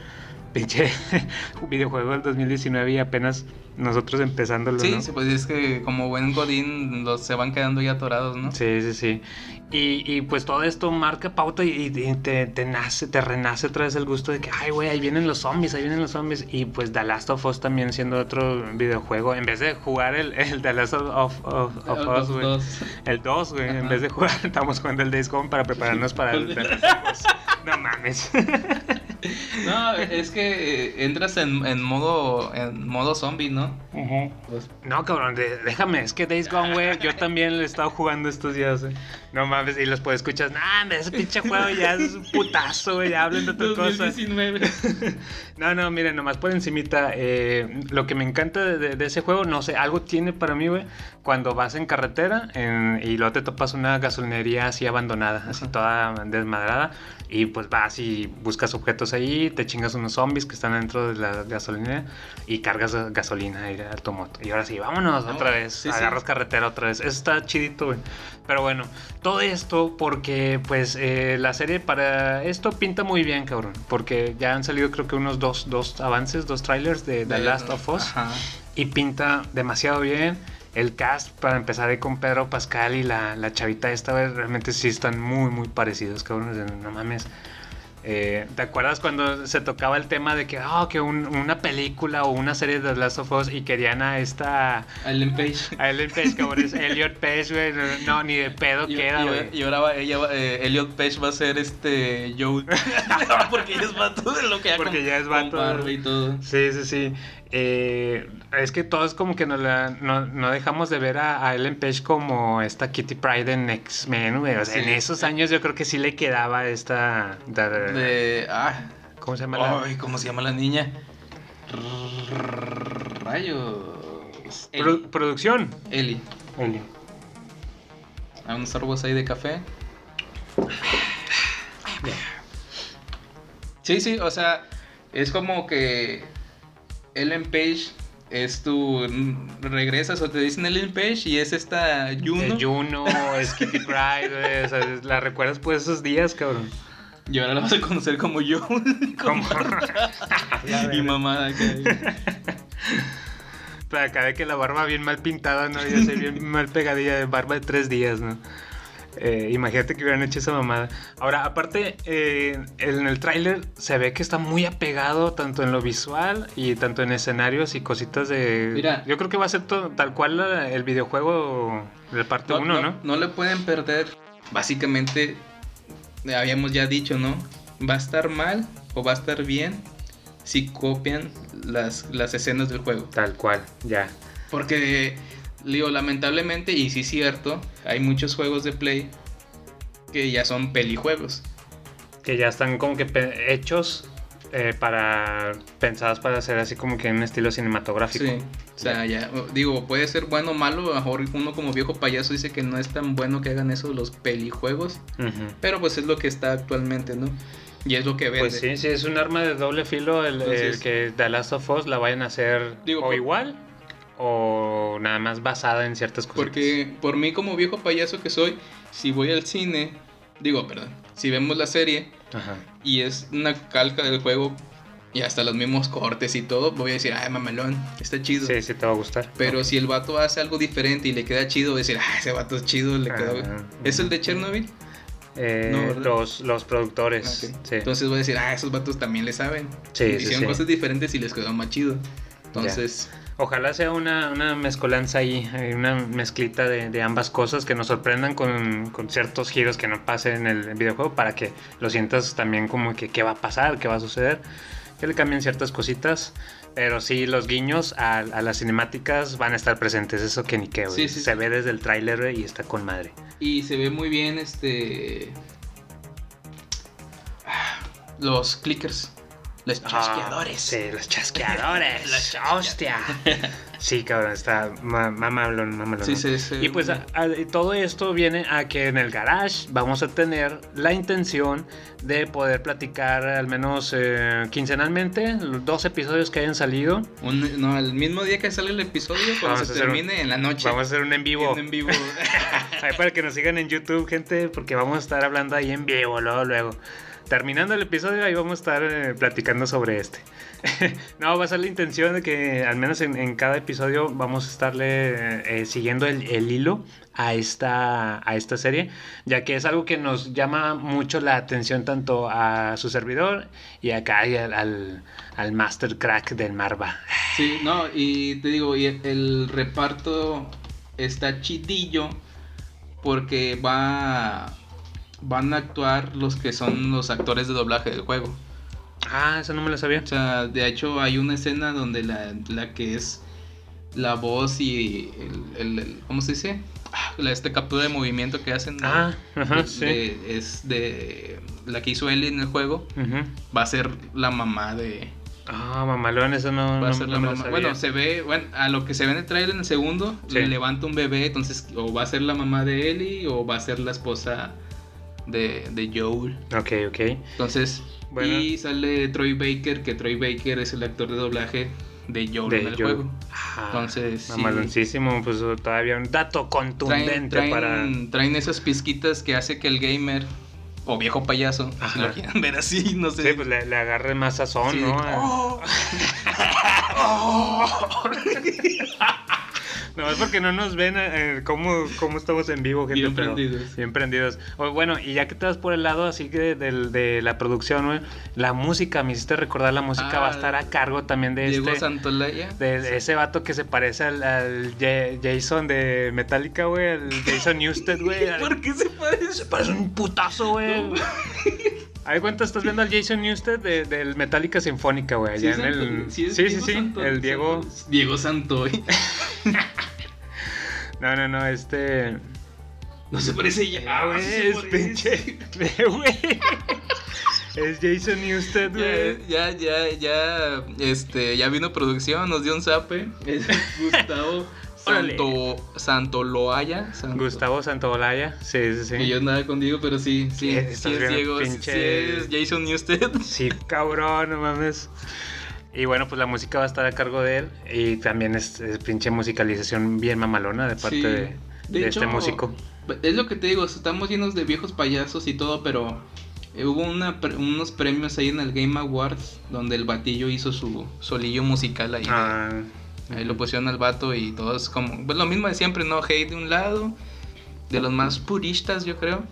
[SPEAKER 1] Pinche videojuego del 2019 y apenas nosotros empezándolo,
[SPEAKER 2] Sí,
[SPEAKER 1] ¿no?
[SPEAKER 2] sí, pues es que como buen Godín los se van quedando ya atorados, ¿no?
[SPEAKER 1] Sí, sí, sí. Y, y, pues todo esto marca pauta y, y te, te nace, te renace otra vez el gusto de que, ay, güey, ahí vienen los zombies, ahí vienen los zombies. Y pues The Last of Us también siendo otro videojuego. En vez de jugar el, el The Last of, of- of- Us, güey.
[SPEAKER 2] dos.
[SPEAKER 1] El 2, güey. En vez de jugar, estamos jugando el Days Gone para prepararnos para el The Last of Us. No mames.
[SPEAKER 2] No, es que eh, entras en, en modo en modo zombie, ¿no?
[SPEAKER 1] No, cabrón, déjame, es que Days Gone, güey, yo también lo he estado jugando estos días, güey. No mames, y los puedes escuchar, nah, ese pinche juego ya es un putazo, güey, ya hablen de otra cosa.
[SPEAKER 2] 2019.
[SPEAKER 1] No, no, miren, nomás por encimita, eh, lo que me encanta de, de- de ese juego, no sé, algo tiene para mí, güey, cuando vas en carretera en- y luego te topas una gasolinería así abandonada, así toda desmadrada, y pues vas y buscas objetos ahí, te chingas unos zombies que están dentro de la gasolinera y cargas gasolina ahí a tu moto. Y ahora sí, vámonos
[SPEAKER 2] Ah,
[SPEAKER 1] otra vez,
[SPEAKER 2] sí, sí.
[SPEAKER 1] agarras carretera otra vez. Eso está chidito, güey. Pero bueno, todo esto porque pues eh, la serie para esto pinta muy bien, cabrón. Porque ya han salido creo que unos dos, dos avances, dos trailers de The Last of Us.
[SPEAKER 2] Ajá.
[SPEAKER 1] Y pinta demasiado bien. El cast, para empezar ahí con Pedro Pascal y la, la chavita esta, güey, realmente sí están muy, muy parecidos, cabrón. No mames. Eh, ¿Te acuerdas cuando se tocaba el tema de que, oh, que un- una película o una serie de The Last of Us y querían a esta...
[SPEAKER 2] Ellen Page.
[SPEAKER 1] A Ellen Page, cabrón, es Elliot Page, güey. No, ni de pedo queda,
[SPEAKER 2] y-
[SPEAKER 1] güey.
[SPEAKER 2] y ahora va- ella, eh, Elliot Page va a ser este Joel. Porque ella es vato de lo que ya
[SPEAKER 1] Porque
[SPEAKER 2] con-
[SPEAKER 1] ya es
[SPEAKER 2] con
[SPEAKER 1] vato.
[SPEAKER 2] barba y todo.
[SPEAKER 1] Sí, sí, sí. Eh, es que todos como que no, la, no, no dejamos de ver a, a Ellen Page como esta Kitty Pride en X-Men, güey. O sea,
[SPEAKER 2] Sí.
[SPEAKER 1] en esos años yo creo que sí le quedaba esta... da-
[SPEAKER 2] De. Ah.
[SPEAKER 1] ¿Cómo se llama? la-
[SPEAKER 2] Ay, ¿cómo se llama la niña? Rayos.
[SPEAKER 1] Pro-
[SPEAKER 2] Ellie.
[SPEAKER 1] producción.
[SPEAKER 2] Ellie.
[SPEAKER 1] Eli.
[SPEAKER 2] A unos sorbos ahí de café. Sí, sí, o sea, es como que Ellen Page es tu... Regresas o te dicen Ellen Page y es esta Juno.
[SPEAKER 1] Es Juno, es Kitty. O sea, la recuerdas pues esos días, cabrón.
[SPEAKER 2] Y ahora la vas a conocer como yo.
[SPEAKER 1] Como...
[SPEAKER 2] y mamada acá.
[SPEAKER 1] Pero acá de que la barba bien mal pintada, ¿no? Ya sé, bien mal pegadilla de barba de tres días, ¿no? Eh, imagínate que hubieran hecho esa mamada. Ahora, aparte, eh, en el tráiler se ve que está muy apegado tanto en lo visual y tanto en escenarios y cositas de...
[SPEAKER 2] Mira.
[SPEAKER 1] Yo creo que va a ser to- tal cual el videojuego de parte 1, ¿no?
[SPEAKER 2] no le pueden perder. Básicamente, habíamos ya dicho, ¿no? Va a estar mal o va a estar bien si copian las, las escenas del juego.
[SPEAKER 1] Tal cual, ya.
[SPEAKER 2] Porque, digo, lamentablemente, y sí es cierto, hay muchos juegos de Play que ya son pelijuegos.
[SPEAKER 1] Que ya están como que hechos eh, para... pensados para hacer así como que en un estilo cinematográfico.
[SPEAKER 2] Sí. O sea, ya, digo, puede ser bueno o malo. A lo mejor uno como viejo payaso dice que no es tan bueno que hagan eso los pelijuegos.
[SPEAKER 1] Ujú.
[SPEAKER 2] Pero pues es lo que está actualmente, ¿no? Y es lo que vende.
[SPEAKER 1] Pues sí, sí, es un arma de doble filo el,
[SPEAKER 2] Entonces-
[SPEAKER 1] el que The Last of Us la vayan a hacer
[SPEAKER 2] Digo,
[SPEAKER 1] o igual o nada más basada en ciertas cosas.
[SPEAKER 2] Porque por mí como viejo payaso que soy, si voy al cine, digo, perdón, si vemos la serie
[SPEAKER 1] Ajá.
[SPEAKER 2] y es una calca del juego y hasta los mismos cortes y todo, voy a decir, ay, mamelón, está chido.
[SPEAKER 1] Sí, sí te va a gustar.
[SPEAKER 2] Pero si el vato hace algo diferente y le queda chido, voy a decir, ah, ese vato es chido, le quedó.
[SPEAKER 1] Ah,
[SPEAKER 2] ¿Es el de Chernobyl?
[SPEAKER 1] Eh,
[SPEAKER 2] no,
[SPEAKER 1] los, los productores. Sí.
[SPEAKER 2] Entonces voy a decir, ah, esos vatos también le saben.
[SPEAKER 1] Sí,
[SPEAKER 2] Hicieron
[SPEAKER 1] sí.
[SPEAKER 2] cosas diferentes y les quedó más chido. Entonces,
[SPEAKER 1] Ojalá sea una, una mezcolanza ahí, eh, una mezclita de, de ambas cosas que nos sorprendan con, con ciertos giros que no pasen en el videojuego para que lo sientas también como que qué va a pasar, qué va a suceder, que le cambien ciertas cositas. Pero sí, los guiños a, a las cinemáticas van a estar presentes, eso que ni qué.
[SPEAKER 2] Sí, sí,
[SPEAKER 1] Se
[SPEAKER 2] sí.
[SPEAKER 1] ve desde el tráiler y está con madre.
[SPEAKER 2] y se ve muy bien este. Los clickers. Los chasqueadores.
[SPEAKER 1] Ah, sí, los chasqueadores.
[SPEAKER 2] Los
[SPEAKER 1] Hostia. Sí, cabrón, está ma- mamalón, mamalón.
[SPEAKER 2] Sí, sí, sí.
[SPEAKER 1] Y pues a- a- todo esto viene a que en el garage vamos a tener la intención de poder platicar al menos eh, quincenalmente los dos episodios que hayan salido.
[SPEAKER 2] Un- no, el mismo día que sale el episodio, cuando
[SPEAKER 1] Vamos a
[SPEAKER 2] se
[SPEAKER 1] hacer un-
[SPEAKER 2] termine en la noche.
[SPEAKER 1] Vamos a hacer un en vivo.
[SPEAKER 2] Un en vivo.
[SPEAKER 1] Ahí para que nos sigan en YouTube, gente, porque vamos a estar hablando ahí en vivo, luego, luego. Terminando el episodio, ahí vamos a estar eh, platicando sobre este. no, va a ser la intención de que al menos en, cada episodio vamos a estarle eh, siguiendo el, hilo a esta, a esta serie, ya que es algo que nos llama mucho la atención tanto a su servidor y acá y al, al, al Master Crack del Marva.
[SPEAKER 2] Sí, no, y te digo, y el, el reparto está chidillo porque va van a actuar los que son los actores de doblaje del juego.
[SPEAKER 1] Ah, eso no me lo sabía.
[SPEAKER 2] O sea, de hecho hay una escena donde la, la que es la voz y el, el- el- ¿cómo se dice? Ah, La este captura de movimiento que hacen. ¿no?
[SPEAKER 1] Ah, ajá,
[SPEAKER 2] De-
[SPEAKER 1] sí.
[SPEAKER 2] de- es de la que hizo Ellie en el juego.
[SPEAKER 1] Ujú.
[SPEAKER 2] Va a ser la mamá de,
[SPEAKER 1] Ah, mamalón, eso no,
[SPEAKER 2] Va a
[SPEAKER 1] no-
[SPEAKER 2] ser
[SPEAKER 1] no
[SPEAKER 2] la mamá. Bueno, se ve, bueno, a lo que se ve en el trailer en el segundo,
[SPEAKER 1] Sí.
[SPEAKER 2] le levanta un bebé, entonces o va a ser la mamá de Ellie o va a ser la esposa de, de Joel.
[SPEAKER 1] Ok, ok.
[SPEAKER 2] Entonces,
[SPEAKER 1] Bueno.
[SPEAKER 2] y sale Troy Baker, que Troy Baker es el actor de doblaje de Joel
[SPEAKER 1] De
[SPEAKER 2] en el
[SPEAKER 1] Joel.
[SPEAKER 2] juego.
[SPEAKER 1] Ah,
[SPEAKER 2] Entonces.
[SPEAKER 1] Mamaloncísimo, pues todavía un dato contundente
[SPEAKER 2] Traen, traen,
[SPEAKER 1] para...
[SPEAKER 2] traen esas pizquitas que hace que el gamer o viejo payaso, si
[SPEAKER 1] Ajá.
[SPEAKER 2] lo quieren ver así, no sé.
[SPEAKER 1] Sí, pues le, le agarre más sazón,
[SPEAKER 2] Sí,
[SPEAKER 1] ¿no?
[SPEAKER 2] que, "Oh".
[SPEAKER 1] No, es porque no nos ven eh, cómo, cómo estamos en vivo, gente.
[SPEAKER 2] Bien
[SPEAKER 1] pero-
[SPEAKER 2] prendidos.
[SPEAKER 1] Bien prendidos. O, bueno, y ya que te vas por el lado así que del- de, la producción, güey, la música, me hiciste recordar, la música
[SPEAKER 2] Ah,
[SPEAKER 1] va a estar a cargo también de
[SPEAKER 2] Diego
[SPEAKER 1] este...
[SPEAKER 2] Santolaya.
[SPEAKER 1] De ese vato que se parece al, al Ja- Jason de Metallica, güey. Al Jason Newsted, güey.
[SPEAKER 2] ¿Por qué se parece?
[SPEAKER 1] Se parece un putazo, güey.
[SPEAKER 2] No.
[SPEAKER 1] Ahí cuenta, estás viendo al Jason Newsted de- del Metallica Sinfónica, güey. Allá en el. Sí, sí, sí. El Diego.
[SPEAKER 2] Diego Santoy.
[SPEAKER 1] No, no, no, este.
[SPEAKER 2] No se parece ya,
[SPEAKER 1] Ah, güey,
[SPEAKER 2] sí
[SPEAKER 1] es pinche. Güey. Es Jason Newsted, güey.
[SPEAKER 2] Ya, ya, ya, ya, este, ya vino producción, nos dio un zape. Es Gustavo
[SPEAKER 1] Órale.
[SPEAKER 2] Santo, Santoloaya. Santo-
[SPEAKER 1] Gustavo Santaolalla. Sí, sí, sí.
[SPEAKER 2] Que yo andaba contigo, pero sí, sí,
[SPEAKER 1] Sí,
[SPEAKER 2] es Diego, sí-
[SPEAKER 1] pinche-
[SPEAKER 2] sí es Jason Newsted.
[SPEAKER 1] Sí, cabrón, no mames. Y bueno, pues la música va a estar a cargo de él. Y también es, es pinche musicalización bien mamalona de parte
[SPEAKER 2] Sí.
[SPEAKER 1] de,
[SPEAKER 2] De
[SPEAKER 1] de este músico.
[SPEAKER 2] Es lo que te digo, estamos llenos de viejos payasos y todo, pero eh, hubo una, pre- unos premios ahí en el Game Awards donde el batillo hizo su solillo musical ahí.
[SPEAKER 1] Ah,
[SPEAKER 2] Ahí lo pusieron al vato y todos como... Pues lo mismo de siempre, ¿no? Hate de un lado, de los más puristas yo creo,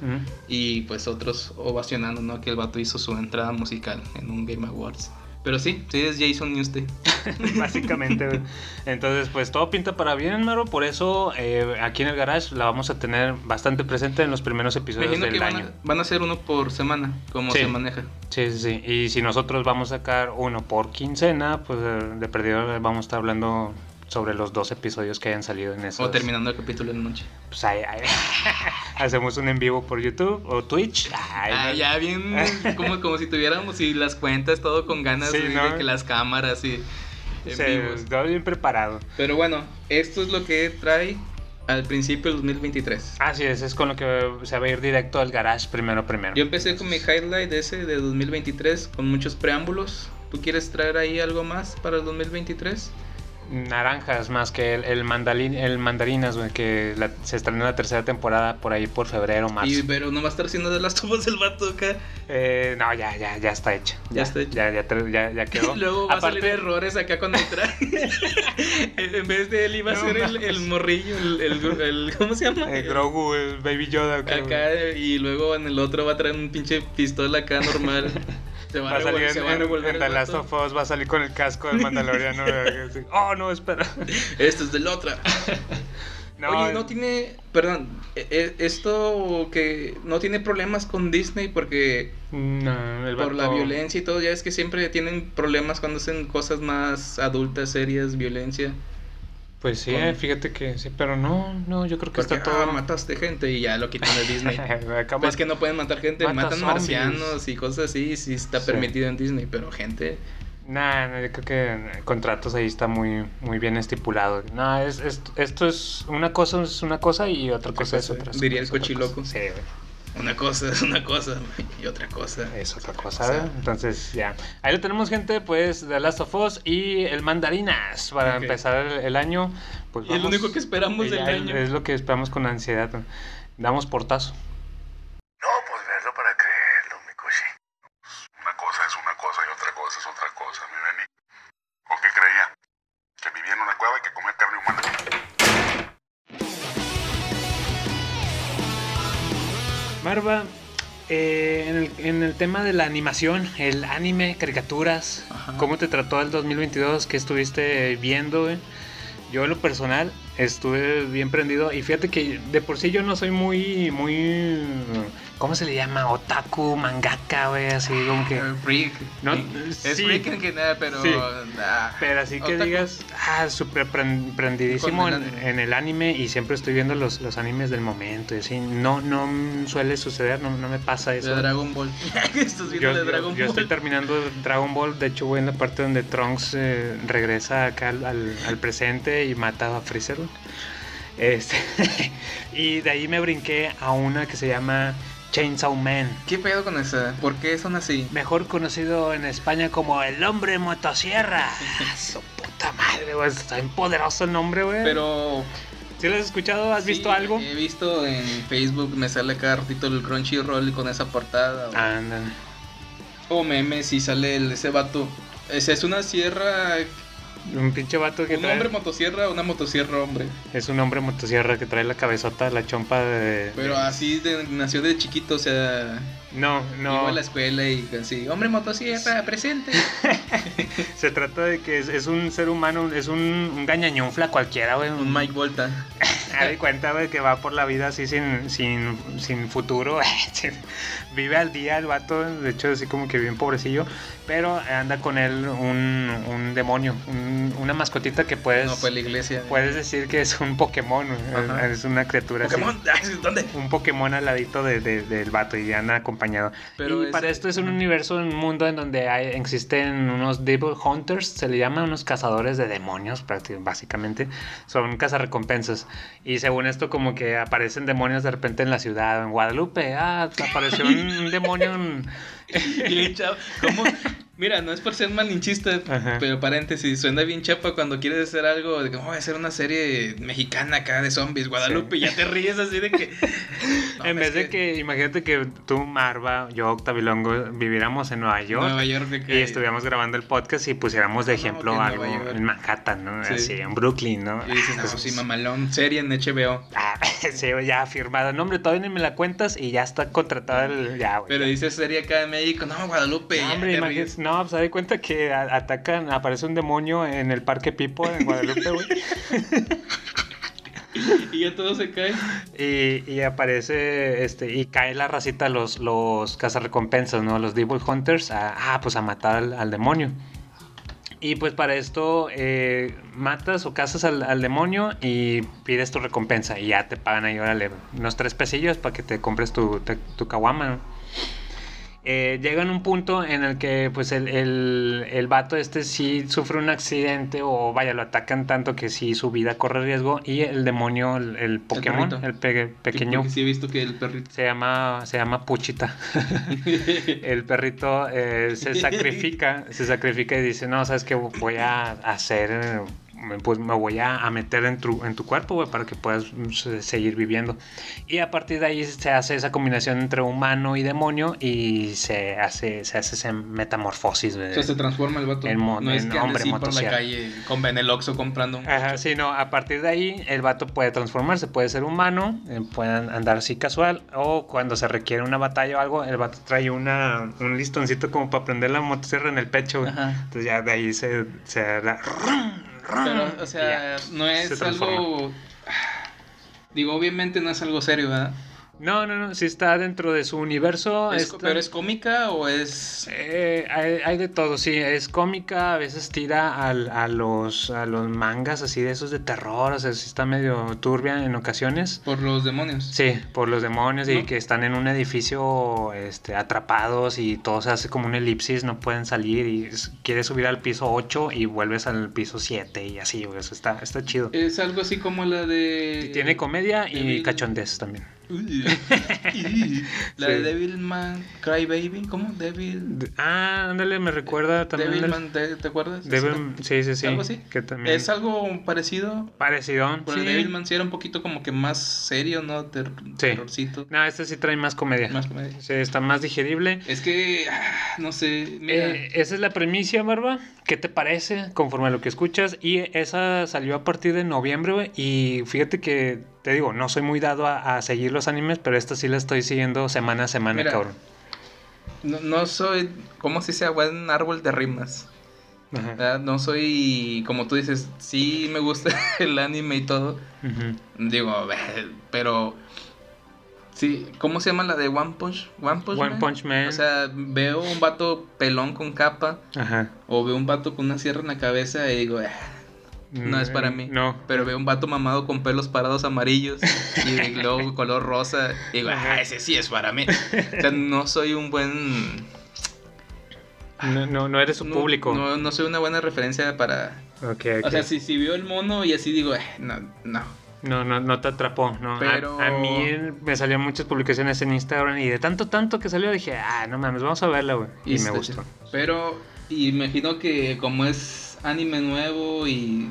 [SPEAKER 2] y pues otros ovacionando, ¿no? Que el vato hizo su entrada musical en un Game Awards. Pero sí, sí es Jason Newsted.
[SPEAKER 1] Básicamente. Entonces, pues todo pinta para bien, Maro. Por eso, eh, aquí en el garage la vamos a tener bastante presente en los primeros
[SPEAKER 2] Me
[SPEAKER 1] episodios
[SPEAKER 2] imagino
[SPEAKER 1] del
[SPEAKER 2] que van
[SPEAKER 1] año.
[SPEAKER 2] a, van a hacer uno por semana, como
[SPEAKER 1] Sí.
[SPEAKER 2] se maneja.
[SPEAKER 1] Sí, sí, sí. Y si nosotros vamos a sacar uno por quincena, pues eh, de perdido vamos a estar hablando sobre los dos episodios que hayan salido en esos.
[SPEAKER 2] O terminando el capítulo en noche.
[SPEAKER 1] Pues ahí, ahí. hacemos un en vivo por YouTube o Twitch. Ay,
[SPEAKER 2] Ah,
[SPEAKER 1] no.
[SPEAKER 2] ya bien, como, como si tuviéramos y las cuentas todo con ganas
[SPEAKER 1] Sí, ¿no?
[SPEAKER 2] de que las cámaras y en
[SPEAKER 1] Se
[SPEAKER 2] vivos.
[SPEAKER 1] quedó bien preparado.
[SPEAKER 2] Pero bueno, esto es lo que trae al principio del 2023.
[SPEAKER 1] Así es, es con lo que se va a ir directo al garage primero, primero.
[SPEAKER 2] Yo empecé con mi highlight ese de 2023 con muchos preámbulos. ¿Tú quieres traer ahí algo más para el 2023?
[SPEAKER 1] Naranjas más que el, el, mandalín, el mandarinas, güey, que la- se estrenó la tercera temporada por ahí por febrero, marzo.
[SPEAKER 2] Y, pero no va a estar haciendo de las tomas el vato acá.
[SPEAKER 1] Eh, no, ya, ya, ya está hecha.
[SPEAKER 2] Ya está hecha.
[SPEAKER 1] Ya, ya, ya, ya quedó.
[SPEAKER 2] Luego va a salir errores acá cuando entra. en vez de él iba a
[SPEAKER 1] No
[SPEAKER 2] ser el, morrillo, el, el- el- ¿Cómo se llama?
[SPEAKER 1] El Grogu, el Baby Yoda. creo.
[SPEAKER 2] Acá y luego en el otro va a traer un pinche pistola acá normal. Se va,
[SPEAKER 1] Va a salir en,
[SPEAKER 2] se va a
[SPEAKER 1] en-
[SPEAKER 2] revolver
[SPEAKER 1] en
[SPEAKER 2] el
[SPEAKER 1] The Last of Us, va a salir con el casco del Mandaloriano. oh, no, espera.
[SPEAKER 2] Este es del otra.
[SPEAKER 1] No,
[SPEAKER 2] Oye, no tiene, perdón, e- e- esto que no tiene problemas con Disney porque
[SPEAKER 1] no, el
[SPEAKER 2] por la violencia y todo, ya es que siempre tienen problemas cuando hacen cosas más adultas, serias, violencia.
[SPEAKER 1] Pues sí,
[SPEAKER 2] con-
[SPEAKER 1] eh, fíjate que sí, pero no, no, yo creo que
[SPEAKER 2] Porque
[SPEAKER 1] está todo.
[SPEAKER 2] ah, mataste gente y ya lo quitan de Disney. Pues es que no pueden matar gente,
[SPEAKER 1] Mata
[SPEAKER 2] matan
[SPEAKER 1] zombies.
[SPEAKER 2] marcianos y cosas así, sí está
[SPEAKER 1] Sí.
[SPEAKER 2] permitido en Disney, pero gente
[SPEAKER 1] Nah, no, yo creo que contratos ahí está muy, muy bien estipulado. No, es, es- esto es una cosa es una cosa y otra,
[SPEAKER 2] Otra
[SPEAKER 1] cosa, es otra.
[SPEAKER 2] diría el cochiloco.
[SPEAKER 1] Sí, güey.
[SPEAKER 2] Una cosa es una cosa y otra cosa.
[SPEAKER 1] Es otra cosa,
[SPEAKER 2] O sea-
[SPEAKER 1] ¿verdad? Entonces, ya. Ahí lo tenemos, gente, pues, The Last of Us y el Mandarinas para empezar el, el año. Pues
[SPEAKER 2] Y
[SPEAKER 1] vamos.
[SPEAKER 2] único que esperamos del año.
[SPEAKER 1] Es lo que esperamos con ansiedad. Damos portazo. Marva, eh, en, el, en el tema de la animación, el anime, caricaturas,
[SPEAKER 2] Ajá.
[SPEAKER 1] ¿cómo te trató el 2022? ¿Qué estuviste viendo? Yo en lo personal estuve bien prendido y fíjate que de por sí yo no soy muy, muy, ¿cómo se le llama? Otaku, mangaka, güey, así como que...
[SPEAKER 2] Eh, Freak.
[SPEAKER 1] No,
[SPEAKER 2] es
[SPEAKER 1] sí.
[SPEAKER 2] freak en general, pero.
[SPEAKER 1] Sí.
[SPEAKER 2] ah,
[SPEAKER 1] Pero así que
[SPEAKER 2] otaku.
[SPEAKER 1] digas, ah, súper pren- prendidísimo en, el anime y siempre estoy viendo los, los animes del momento y así. No, no suele suceder, no, no me pasa eso.
[SPEAKER 2] De Dragon Ball. Estás viendo
[SPEAKER 1] Yo,
[SPEAKER 2] de
[SPEAKER 1] yo-
[SPEAKER 2] Dragon
[SPEAKER 1] yo estoy
[SPEAKER 2] Ball.
[SPEAKER 1] terminando Dragon Ball, de hecho voy en la parte donde Trunks eh, regresa acá al, al- al presente y mata a Freezer. güey. Este, y de ahí me brinqué a una que se llama Chainsaw Man,
[SPEAKER 2] ¿Qué pedo con esa? ¿Por qué son así?
[SPEAKER 1] mejor conocido en España como el hombre motosierra. Su puta madre, güey, está bien poderoso el nombre, güey.
[SPEAKER 2] Pero.
[SPEAKER 1] ¿Sí lo has escuchado? ¿Has
[SPEAKER 2] sí,
[SPEAKER 1] visto algo?
[SPEAKER 2] He visto en Facebook, me sale cada ratito el Crunchyroll con esa portada.
[SPEAKER 1] Andan.
[SPEAKER 2] O memes y sale el- ese vato. Ese es una sierra.
[SPEAKER 1] Un pinche vato que
[SPEAKER 2] Un
[SPEAKER 1] trae...
[SPEAKER 2] hombre motosierra, una motosierra hombre.
[SPEAKER 1] Es un hombre motosierra que trae la cabezota, la chompa de...
[SPEAKER 2] Pero
[SPEAKER 1] de-
[SPEAKER 2] así de- nació de chiquito, o sea.
[SPEAKER 1] No, no.
[SPEAKER 2] Iba a la escuela y así. Hombre motosierra, presente.
[SPEAKER 1] Se trata de que es, es un ser humano, es un, un gañañunfla cualquiera, güey.
[SPEAKER 2] Un Mike Volta.
[SPEAKER 1] Me di cuenta, güey, que va por la vida así sin, sin, sin futuro. Vive al día el vato, de hecho, así como que bien pobrecillo. Pero anda con él un, un demonio, un- una mascotita que puedes,
[SPEAKER 2] No fue la iglesia.
[SPEAKER 1] puedes decir que es un Pokémon.
[SPEAKER 2] Ajá.
[SPEAKER 1] Es una criatura así.
[SPEAKER 2] Pokémon. Ay, ¿Dónde?
[SPEAKER 1] un Pokémon al ladito de- de- del vato y anda acompañado.
[SPEAKER 2] Pero
[SPEAKER 1] y
[SPEAKER 2] ese-
[SPEAKER 1] para esto es un universo, un mundo en donde hay- existen unos Devil Hunters, se le llaman unos cazadores de demonios, básicamente. Son cazarrecompensas. Y según esto, como que aparecen demonios de repente en la ciudad, en Guadalupe. Ah, apareció un demonio en...
[SPEAKER 2] ¿Cómo? Mira, no es por ser malinchista,
[SPEAKER 1] Ajá.
[SPEAKER 2] pero paréntesis, suena bien chapa cuando quieres hacer algo de que "Oh, voy a hacer una serie mexicana acá de zombies, Guadalupe, y ya te ríes así de que. No,
[SPEAKER 1] en vez de que, imagínate que tú, Marva, yo, Octavilongo, viviéramos en Nueva York.
[SPEAKER 2] Nueva
[SPEAKER 1] Y estuviéramos grabando el podcast y pusiéramos de
[SPEAKER 2] No,
[SPEAKER 1] ejemplo algo en Manhattan, ¿no?
[SPEAKER 2] Sí.
[SPEAKER 1] Así, en Brooklyn, ¿no?
[SPEAKER 2] Y dices, no,
[SPEAKER 1] Pues,
[SPEAKER 2] sí, mamalón, serie en HBO.
[SPEAKER 1] Ah, sí, ya firmado. No, hombre, todavía ni me la cuentas y ya está contratada el. Ya, güey.
[SPEAKER 2] Pero dices serie acá en México, no, Guadalupe. Ya
[SPEAKER 1] hombre,
[SPEAKER 2] te
[SPEAKER 1] imagínate-
[SPEAKER 2] ríes.
[SPEAKER 1] No, pues se da cuenta que atacan, aparece un demonio en el Parque Pipo en Guadalupe, güey.
[SPEAKER 2] Y ya todo se cae.
[SPEAKER 1] Y, y aparece, este, y cae la racita, los, los cazarrecompensas, ¿no? Los Devil Hunters, a, ah, pues a matar al, al demonio. Y pues para esto eh, matas o cazas al, al demonio y pides tu recompensa y ya te pagan ahí, órale, unos tres pesillos para que te compres tu, te- tu caguama, ¿no? Eh, llega en un punto en el que pues el, el, el vato este sí sufre un accidente o vaya, lo atacan tanto que sí su vida corre riesgo y el demonio, el, el Pokémon,
[SPEAKER 2] perrito.
[SPEAKER 1] el, pe- pequeño,
[SPEAKER 2] sí he visto que el perrito.
[SPEAKER 1] se llama, se llama Puchita. el perrito eh, se sacrifica, se sacrifica y dice, no, sabes que voy a hacer, eh, pues me voy a, a meter en tu, en tu cuerpo, güey, para que puedas mm, se- seguir viviendo. Y a partir de ahí se hace esa combinación entre humano y demonio y se hace, se hace esa metamorfosis, güey.
[SPEAKER 2] O sea, se transforma el vato.
[SPEAKER 1] En mo-
[SPEAKER 2] no es
[SPEAKER 1] en
[SPEAKER 2] que ande
[SPEAKER 1] hombre
[SPEAKER 2] así por la calle con Beneloxo comprando un.
[SPEAKER 1] Ajá, sí, no, a partir de ahí el vato puede transformarse, puede ser humano, eh, puede andar así casual, o cuando se requiere una batalla o algo, el vato trae una, un listoncito como para prender la motosierra en el pecho, güey. Entonces ya de ahí se, se da...
[SPEAKER 2] Pero, o sea, no es algo. Digo, obviamente no es algo serio, ¿verdad?
[SPEAKER 1] No, no, no, sí está dentro de su universo.
[SPEAKER 2] Es-
[SPEAKER 1] está-
[SPEAKER 2] ¿Pero es cómica o es...?
[SPEAKER 1] Eh, hay, hay de todo, sí, es cómica, a veces tira al- a, los, a los mangas así de esos de terror, o sea, sí está medio turbia en ocasiones.
[SPEAKER 2] Por los demonios.
[SPEAKER 1] Sí, por los demonios y que están en un edificio este, atrapados y todo se hace como un elipsis, no pueden salir y quieres subir al piso 8 y vuelves al piso 7 y así, güey, eso está, está chido.
[SPEAKER 2] Es algo así como la de...
[SPEAKER 1] Y tiene comedia y
[SPEAKER 2] Devil-
[SPEAKER 1] cachondez también.
[SPEAKER 2] La
[SPEAKER 1] Sí.
[SPEAKER 2] de Devilman Cry Baby, ¿cómo? Devil...
[SPEAKER 1] De- Ah, ándale, me recuerda también. del-
[SPEAKER 2] Devilman, ¿te, te acuerdas?
[SPEAKER 1] Devil- sí, sí, sí.
[SPEAKER 2] ¿Algo así?
[SPEAKER 1] Que también.
[SPEAKER 2] Es algo parecido.
[SPEAKER 1] Parecido.
[SPEAKER 2] Pero
[SPEAKER 1] sí.
[SPEAKER 2] Devilman sí era un poquito como que más serio, ¿no? Ter- Terrorcito.
[SPEAKER 1] No, este sí trae más comedia.
[SPEAKER 2] Más comedia.
[SPEAKER 1] Sí, está más digerible.
[SPEAKER 2] Es que, ah, no sé, mira.
[SPEAKER 1] Eh, esa es la premisa, Barba. ¿Qué te parece conforme a lo que escuchas? Y esa salió a partir de noviembre, güey. Y fíjate que, te digo, no soy muy dado a, a seguir los animes, pero esta sí la estoy siguiendo semana a semana,
[SPEAKER 2] Mira.
[SPEAKER 1] cabrón.
[SPEAKER 2] no, no soy, ¿cómo se dice? Buen árbol de rimas.
[SPEAKER 1] Ajá.
[SPEAKER 2] ¿verdad? No soy, como tú dices, sí me gusta el anime y todo.
[SPEAKER 1] Ujú.
[SPEAKER 2] Digo, eh, pero... Sí, ¿cómo se llama la de One Punch? One Punch
[SPEAKER 1] One
[SPEAKER 2] Man?
[SPEAKER 1] Punch Man.
[SPEAKER 2] O sea, veo un vato pelón con capa
[SPEAKER 1] Ajá.
[SPEAKER 2] o veo un vato con una sierra en la cabeza y digo, "Ah, no es para mí.
[SPEAKER 1] Mm, No.
[SPEAKER 2] Pero veo un vato mamado con pelos parados amarillos y luego color rosa. Y digo, ah, ese sí es para mí. O sea, no soy un buen.
[SPEAKER 1] No, no, no eres su
[SPEAKER 2] no-
[SPEAKER 1] público.
[SPEAKER 2] No, no soy una buena referencia para.
[SPEAKER 1] Ok, ok.
[SPEAKER 2] O sea, si, si veo el mono y así digo, "Eh, no, no.
[SPEAKER 1] No, no, no te atrapó, no.
[SPEAKER 2] Pero-
[SPEAKER 1] A, mí me salieron muchas publicaciones en Instagram y de tanto, tanto que salió dije, ah, no mames, vamos a verla, güey. Y, me gustó.
[SPEAKER 2] Pero imagino que como es anime nuevo y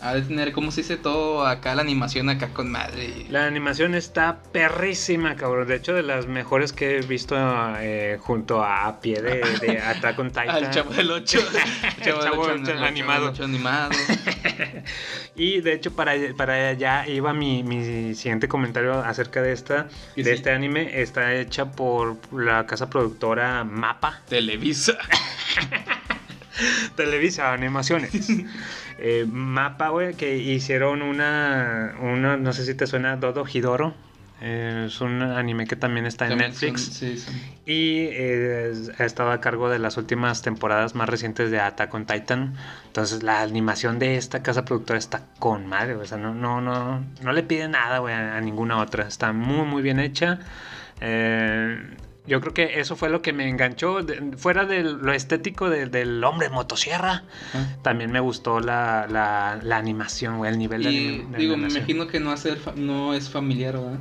[SPEAKER 2] ha de tener, ¿cómo se dice todo acá? La animación acá con madre.
[SPEAKER 1] La animación está perrísima, cabrón. De hecho, de las mejores que he visto eh, junto a, a pie de, de Attack on Titan.
[SPEAKER 2] Al chavo del 8.
[SPEAKER 1] El Chavo del Ocho animado.
[SPEAKER 2] animado.
[SPEAKER 1] Y de hecho, para, para allá iba mi, mi siguiente comentario acerca de esta, de
[SPEAKER 2] sí.
[SPEAKER 1] este anime. Está hecha por la casa productora Mapa.
[SPEAKER 2] Televisa.
[SPEAKER 1] Televisa Animaciones. Eh, Mapa, güey, que hicieron una, una, no sé si te suena, Dodo Hidoro. Eh, es un anime que también está en
[SPEAKER 2] También
[SPEAKER 1] Netflix.
[SPEAKER 2] son- sí, son-
[SPEAKER 1] Y eh, ha estado a cargo de las últimas temporadas más recientes de Attack on Titan. Entonces la animación de esta casa productora está con madre. O sea, no, no, no, no le pide nada, güey, a, a ninguna otra. Está muy, muy bien hecha. Eh, yo creo que eso fue lo que me enganchó. de- fuera de lo estético de- del hombre motosierra, también me gustó la, la, la animación, güey, el nivel de,
[SPEAKER 2] Y
[SPEAKER 1] anim- de
[SPEAKER 2] digo, me
[SPEAKER 1] animación.
[SPEAKER 2] imagino que no, hacer fa- no es familiar, ¿verdad?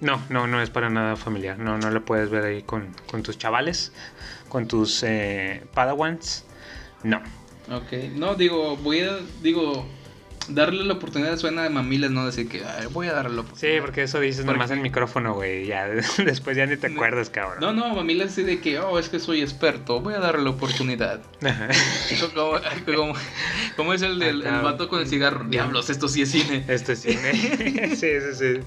[SPEAKER 1] No, no, no es para nada familiar. No, no lo puedes ver ahí con, con tus chavales, con tus eh, padawans. No.
[SPEAKER 2] Ok. No, digo, voy a, digo, darle la oportunidad suena de mamilas, no decir que "Ay, voy a darle la
[SPEAKER 1] Sí,
[SPEAKER 2] oportunidad.
[SPEAKER 1] porque eso dices
[SPEAKER 2] Porque-
[SPEAKER 1] nomás en micrófono, güey. Ya después ya ni te acuerdas, cabrón.
[SPEAKER 2] No, no, mamilas así de que, oh, es que soy experto, voy a darle la oportunidad.
[SPEAKER 1] Ajá.
[SPEAKER 2] como, como, como es el del el
[SPEAKER 1] Acá.
[SPEAKER 2] vato con el cigarro. Diablos, esto sí es cine.
[SPEAKER 1] Este cine. sí, sí, sí.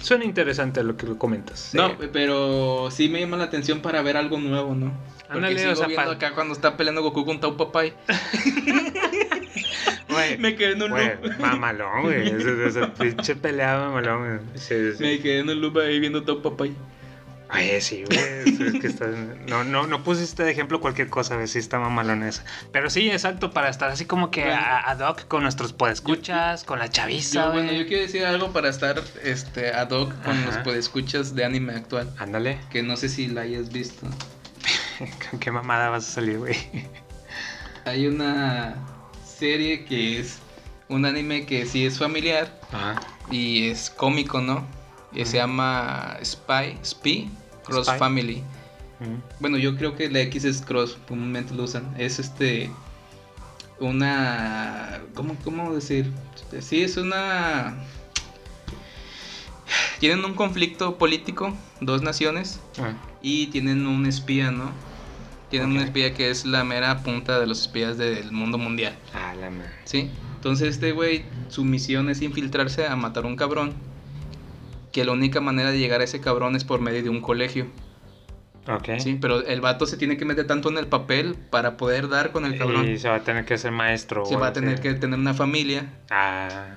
[SPEAKER 1] Suena interesante lo que comentas. sí.
[SPEAKER 2] No, pero sí me llama la atención para ver algo nuevo, ¿no? Porque
[SPEAKER 1] Ándale,
[SPEAKER 2] sigo
[SPEAKER 1] o sea,
[SPEAKER 2] viendo acá cuando está peleando Goku con Tau Papai. Me quedé en un loop.
[SPEAKER 1] Mamalón, güey. Ese pinche pelea mamalón, güey. Sí, sí, sí.
[SPEAKER 2] Me quedé en el loop ahí viendo Tau Papai.
[SPEAKER 1] Ay, sí, güey. es que está- no, no, no pusiste de ejemplo cualquier cosa, güey. Sí, está mamalón esa. Pero sí, exacto, para estar así como que
[SPEAKER 2] Bueno.
[SPEAKER 1] a- ad hoc con nuestros podescuchas, con la chaviza,
[SPEAKER 2] Yo, bueno, yo quiero decir algo para estar este, ad hoc con
[SPEAKER 1] Ajá.
[SPEAKER 2] los podescuchas de anime actual.
[SPEAKER 1] Ándale.
[SPEAKER 2] Que no sé si la hayas visto.
[SPEAKER 1] ¿Con qué mamada vas a salir, güey?
[SPEAKER 2] Hay una serie que es un anime que sí es familiar
[SPEAKER 1] Ajá.
[SPEAKER 2] y es cómico, ¿no? Y se llama Spy, Spy, Cross
[SPEAKER 1] Spy.
[SPEAKER 2] Family.
[SPEAKER 1] Mm.
[SPEAKER 2] Bueno, yo creo que la X es cross, comúnmente lo usan. Es este. Una. ¿Cómo, cómo decir? Sí, es una. Tienen un conflicto político, dos naciones,
[SPEAKER 1] Ah,
[SPEAKER 2] y tienen un espía, ¿no? Tienen un
[SPEAKER 1] Ok.
[SPEAKER 2] espía que es la mera punta de los espías del mundo mundial,
[SPEAKER 1] Ah, la madre.
[SPEAKER 2] ¿sí? Entonces este güey, su misión es infiltrarse a matar a un cabrón. Que la única manera de llegar a ese cabrón es por medio de un colegio.
[SPEAKER 1] Ok.
[SPEAKER 2] Sí, pero el vato se tiene que meter tanto en el papel para poder dar con el cabrón.
[SPEAKER 1] Y se va a tener que ser maestro.
[SPEAKER 2] Se va a tener que tener una familia
[SPEAKER 1] Ah.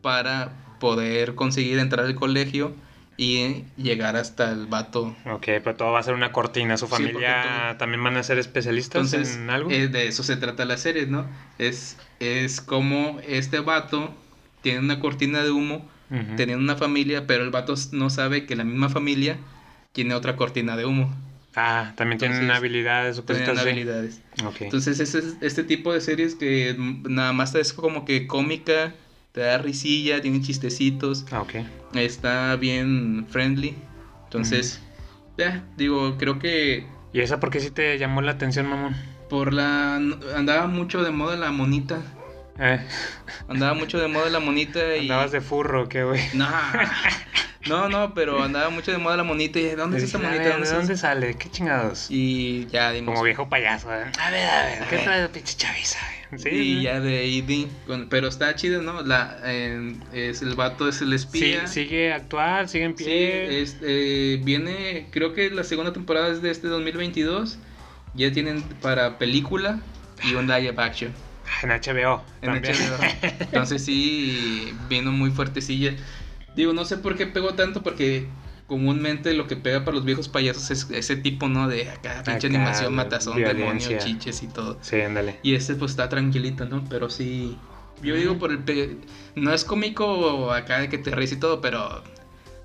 [SPEAKER 2] para poder conseguir entrar al colegio y llegar hasta el vato.
[SPEAKER 1] Ok, pero todo va a ser una cortina. ¿Su familia también van a ser especialistas
[SPEAKER 2] Entonces,
[SPEAKER 1] en algo?
[SPEAKER 2] eh, de eso se trata la serie, ¿no? Es, es como este vato tiene una cortina de humo, teniendo una familia, pero el vato no sabe que la misma familia tiene otra cortina de humo.
[SPEAKER 1] Ah, también tienen
[SPEAKER 2] Entonces,
[SPEAKER 1] habilidades o
[SPEAKER 2] Tienen
[SPEAKER 1] así.
[SPEAKER 2] habilidades. Entonces, es este tipo de series que nada más es como que cómica, te da risilla, tiene chistecitos,
[SPEAKER 1] Ah, ok.
[SPEAKER 2] está bien friendly. Entonces, ya, digo, creo que
[SPEAKER 1] ¿Y esa por qué sí te llamó la atención, mamón?
[SPEAKER 2] por la... andaba mucho de moda la monita.
[SPEAKER 1] Eh,
[SPEAKER 2] Andaba mucho de moda la monita y...
[SPEAKER 1] andabas de furro, ¿qué, güey?
[SPEAKER 2] No, no, no, pero andaba mucho de moda la monita y ¿dónde es esa
[SPEAKER 1] Dije, a
[SPEAKER 2] monita? ¿Dónde
[SPEAKER 1] ¿De dónde sale? ¿Qué chingados?
[SPEAKER 2] Y ya dimos...
[SPEAKER 1] Como viejo payaso, ¿eh? A ver, a ver, ¿qué trae de pinche chaviza? Sí,
[SPEAKER 2] y
[SPEAKER 1] sí.
[SPEAKER 2] ya de ahí di, pero está chido, ¿no? La, eh, es el vato es el
[SPEAKER 1] Sí,
[SPEAKER 2] espía.
[SPEAKER 1] sigue actual, sigue en
[SPEAKER 2] Sí,
[SPEAKER 1] pie.
[SPEAKER 2] es- eh, viene, creo que la segunda temporada es de este 2022. Ya tienen para película y un live action
[SPEAKER 1] En HBO.
[SPEAKER 2] en
[SPEAKER 1] también.
[SPEAKER 2] HBO. Entonces sí, vino muy fuertecilla. Digo, no sé por qué pegó tanto, porque comúnmente lo que pega para los viejos payasos es ese tipo, ¿no? De acá, pinche animación, matazón, demonio, chiches y todo.
[SPEAKER 1] Sí, ándale.
[SPEAKER 2] Y este pues está tranquilito, ¿no? Pero sí. Yo digo por el pe- no es cómico acá de que te ríes y todo, pero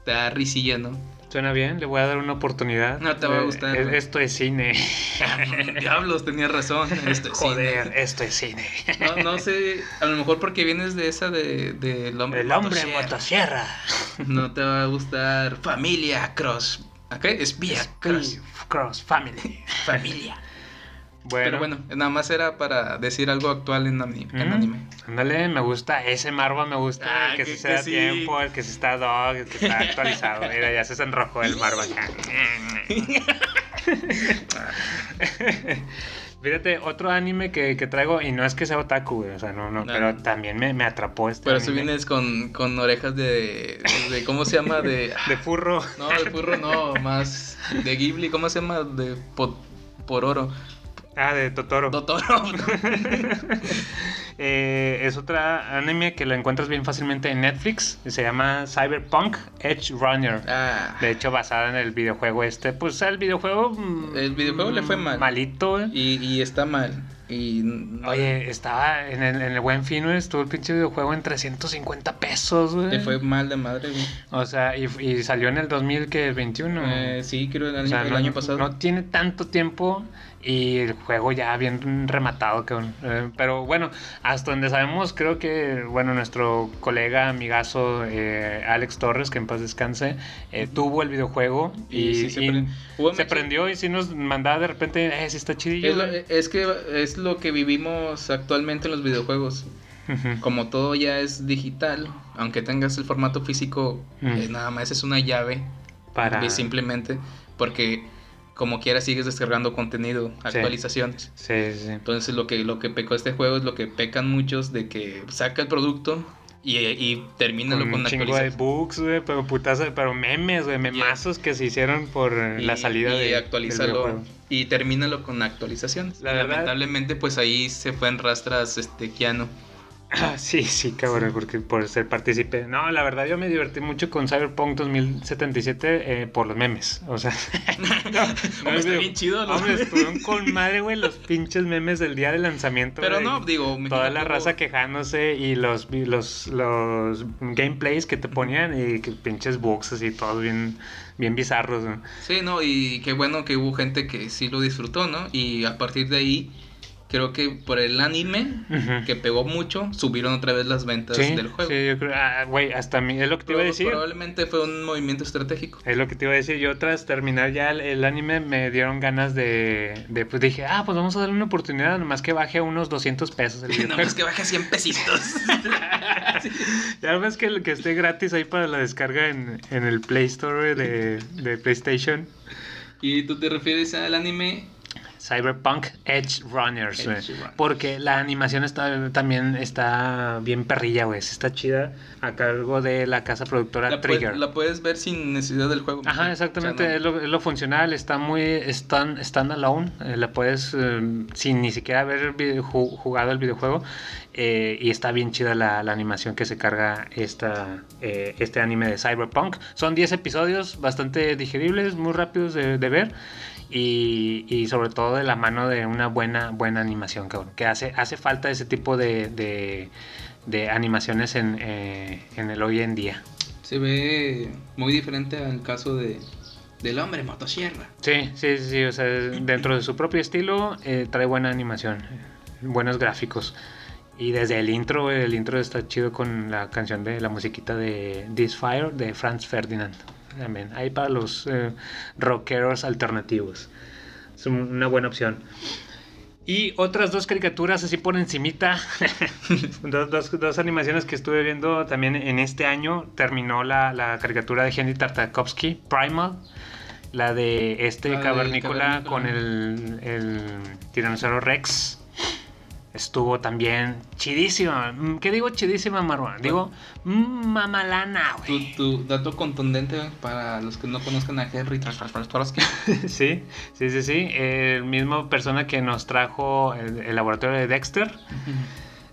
[SPEAKER 2] te da risilla, ¿no?
[SPEAKER 1] Suena bien, le voy a dar una oportunidad.
[SPEAKER 2] No te va a
[SPEAKER 1] Eh,
[SPEAKER 2] gustar,
[SPEAKER 1] eh. Esto es cine.
[SPEAKER 2] Diablos, tenía razón. Esto es
[SPEAKER 1] Joder,
[SPEAKER 2] cine.
[SPEAKER 1] esto es cine.
[SPEAKER 2] No, no sé, a lo mejor porque vienes de esa de, de el hombre
[SPEAKER 1] El hombre
[SPEAKER 2] motosierra.
[SPEAKER 1] motosierra.
[SPEAKER 2] No te va a gustar familia cross. ¿Acá? Espía cross.
[SPEAKER 1] Cross Family.
[SPEAKER 2] Familia.
[SPEAKER 1] Bueno,
[SPEAKER 2] Pero bueno, nada más era para decir algo actual en, ani- en anime.
[SPEAKER 1] Ándale, me gusta. Ese Marva me gusta.
[SPEAKER 2] Ah,
[SPEAKER 1] el que,
[SPEAKER 2] que-
[SPEAKER 1] se
[SPEAKER 2] que
[SPEAKER 1] da
[SPEAKER 2] sí.
[SPEAKER 1] tiempo, el que sí está dog, el que está actualizado. Mira, ya se enrojó el Marva acá. Fíjate, otro anime que, que traigo, y no es que sea otaku, güey, o sea, no, no,
[SPEAKER 2] No.
[SPEAKER 1] pero también me, me atrapó este
[SPEAKER 2] Pero
[SPEAKER 1] anime.
[SPEAKER 2] vienes con, con orejas de, de. ¿Cómo se llama? De.
[SPEAKER 1] De furro.
[SPEAKER 2] No, de furro no, más. De Ghibli, ¿cómo se llama? De. po- por oro.
[SPEAKER 1] Ah, de Totoro.
[SPEAKER 2] Totoro.
[SPEAKER 1] Eh, es otra anime que lo encuentras bien fácilmente en Netflix. y Se llama Cyberpunk Edge Runner.
[SPEAKER 2] Ah,
[SPEAKER 1] De hecho, basada en el videojuego este. Pues el videojuego. mm,
[SPEAKER 2] El videojuego le fue mal.
[SPEAKER 1] Malito,
[SPEAKER 2] y, y está mal. Y.
[SPEAKER 1] Oye, estaba en el, en el buen fin, güey, estuvo el pinche videojuego en 350 pesos, güey.
[SPEAKER 2] Le fue mal de madre, güey.
[SPEAKER 1] O sea, y, y salió en el 2021.
[SPEAKER 2] Eh, sí, creo el año,
[SPEAKER 1] O sea,
[SPEAKER 2] el
[SPEAKER 1] no,
[SPEAKER 2] año pasado.
[SPEAKER 1] no tiene tanto tiempo y el juego ya bien rematado. cabrón. Eh, pero bueno, hasta donde sabemos, creo que, bueno, nuestro colega, amigazo eh, Alex Torres, que en paz descanse, eh, tuvo el videojuego y,
[SPEAKER 2] Y sí se
[SPEAKER 1] y
[SPEAKER 2] prend- hubo
[SPEAKER 1] se prendió y sí nos mandaba de repente, eh, sí está chidillo.
[SPEAKER 2] Es, lo-
[SPEAKER 1] güey".
[SPEAKER 2] es que es lo que vivimos actualmente en los videojuegos. Como todo ya es digital, aunque tengas el formato físico, nada más es una llave.
[SPEAKER 1] Para...
[SPEAKER 2] Y simplemente porque como quiera sigues descargando contenido, actualizaciones.
[SPEAKER 1] Sí, sí.
[SPEAKER 2] Entonces lo que, lo que pecó este juego es lo que pecan muchos de que saca el producto y, y termínalo
[SPEAKER 1] Con
[SPEAKER 2] con,
[SPEAKER 1] un chingo de bugs, güey, pero memes, güey, memazos que se hicieron por eh, la
[SPEAKER 2] Y-
[SPEAKER 1] salida
[SPEAKER 2] y
[SPEAKER 1] de
[SPEAKER 2] actualízalo y termínalo con actualizaciones.
[SPEAKER 1] La verdad-
[SPEAKER 2] Lamentablemente pues ahí se fue en rastras este Keanu.
[SPEAKER 1] Ah, sí, sí, cabrón, porque por ser partícipe. No, la verdad yo me divertí mucho con Cyberpunk 2077 eh, por los memes. O sea, no,
[SPEAKER 2] está
[SPEAKER 1] digo-
[SPEAKER 2] bien chido, ¿no?
[SPEAKER 1] Hombre, estuvieron con madre, güey, los pinches memes del día de lanzamiento.
[SPEAKER 2] Pero no, digo, me
[SPEAKER 1] Toda la raza quejándose y los, los, los gameplays que te ponían y que pinches bugs así, todos bien, bien bizarros. güey.
[SPEAKER 2] Sí, no, y qué bueno que hubo gente que sí lo disfrutó, ¿no? Y a partir de ahí, creo que por el anime, que pegó mucho, subieron otra vez las ventas
[SPEAKER 1] Sí,
[SPEAKER 2] del juego.
[SPEAKER 1] sí, yo creo, ah, güey, hasta mí, es lo que te iba a decir.
[SPEAKER 2] Probablemente fue un movimiento estratégico.
[SPEAKER 1] Es lo que te iba a decir. Yo tras terminar ya el, el anime me dieron ganas de, de, Pues dije, ah, pues vamos a darle una oportunidad. Nomás que baje unos 200 pesos el
[SPEAKER 2] No
[SPEAKER 1] videojuego.
[SPEAKER 2] más que baje a 100 pesitos.
[SPEAKER 1] ya ves que, que esté gratis ahí para la descarga en, en el Play Store de, de PlayStation.
[SPEAKER 2] ¿Y tú te refieres al anime
[SPEAKER 1] Cyberpunk Edge Runners, güey.
[SPEAKER 2] Edge Runners.
[SPEAKER 1] Porque la animación está, también está bien perrilla, güey. Está chida a cargo de la casa productora
[SPEAKER 2] La,
[SPEAKER 1] Trigger.
[SPEAKER 2] la puedes ver sin necesidad del juego.
[SPEAKER 1] Ajá, exactamente,
[SPEAKER 2] O sea,
[SPEAKER 1] es, lo, es lo funcional, está muy stand, standalone, eh, la puedes eh, sin ni siquiera haber jugado el videojuego eh, y está bien chida la, la animación que se carga esta, eh, este anime de Cyberpunk. Son 10 episodios bastante digeribles, muy rápidos de, de ver y, y sobre todo de la mano de una buena, buena animación, que hace, hace falta ese tipo de, de, de animaciones en, eh, en el hoy en día.
[SPEAKER 2] Se ve muy diferente al caso de del hombre motosierra.
[SPEAKER 1] Sí, sí, sí, sí, o sea, dentro de su propio estilo eh, trae buena animación, buenos gráficos. Y desde el intro, el intro está chido con la canción de la musiquita de This Fire de Franz Ferdinand. También, ahí para los eh, rockeros alternativos. Es un- una buena opción. Y otras dos caricaturas así por encimita. dos, dos- dos animaciones que estuve viendo también en este año. Terminó la, la caricatura de Henry Tartakovsky, Primal. La de este
[SPEAKER 2] La
[SPEAKER 1] cavernícola
[SPEAKER 2] cavernícola.
[SPEAKER 1] con el, el tiranosaurio Rex. Estuvo también chidísima. Mm, ¿Qué digo chidísima, Marwan? Digo mm, mamalana,
[SPEAKER 2] Tu,
[SPEAKER 1] güey.
[SPEAKER 2] tu dato contundente para los que no conozcan a Henry Tartakovsky.
[SPEAKER 1] Sí, sí, sí, sí. El mismo persona que nos trajo el, el laboratorio de Dexter.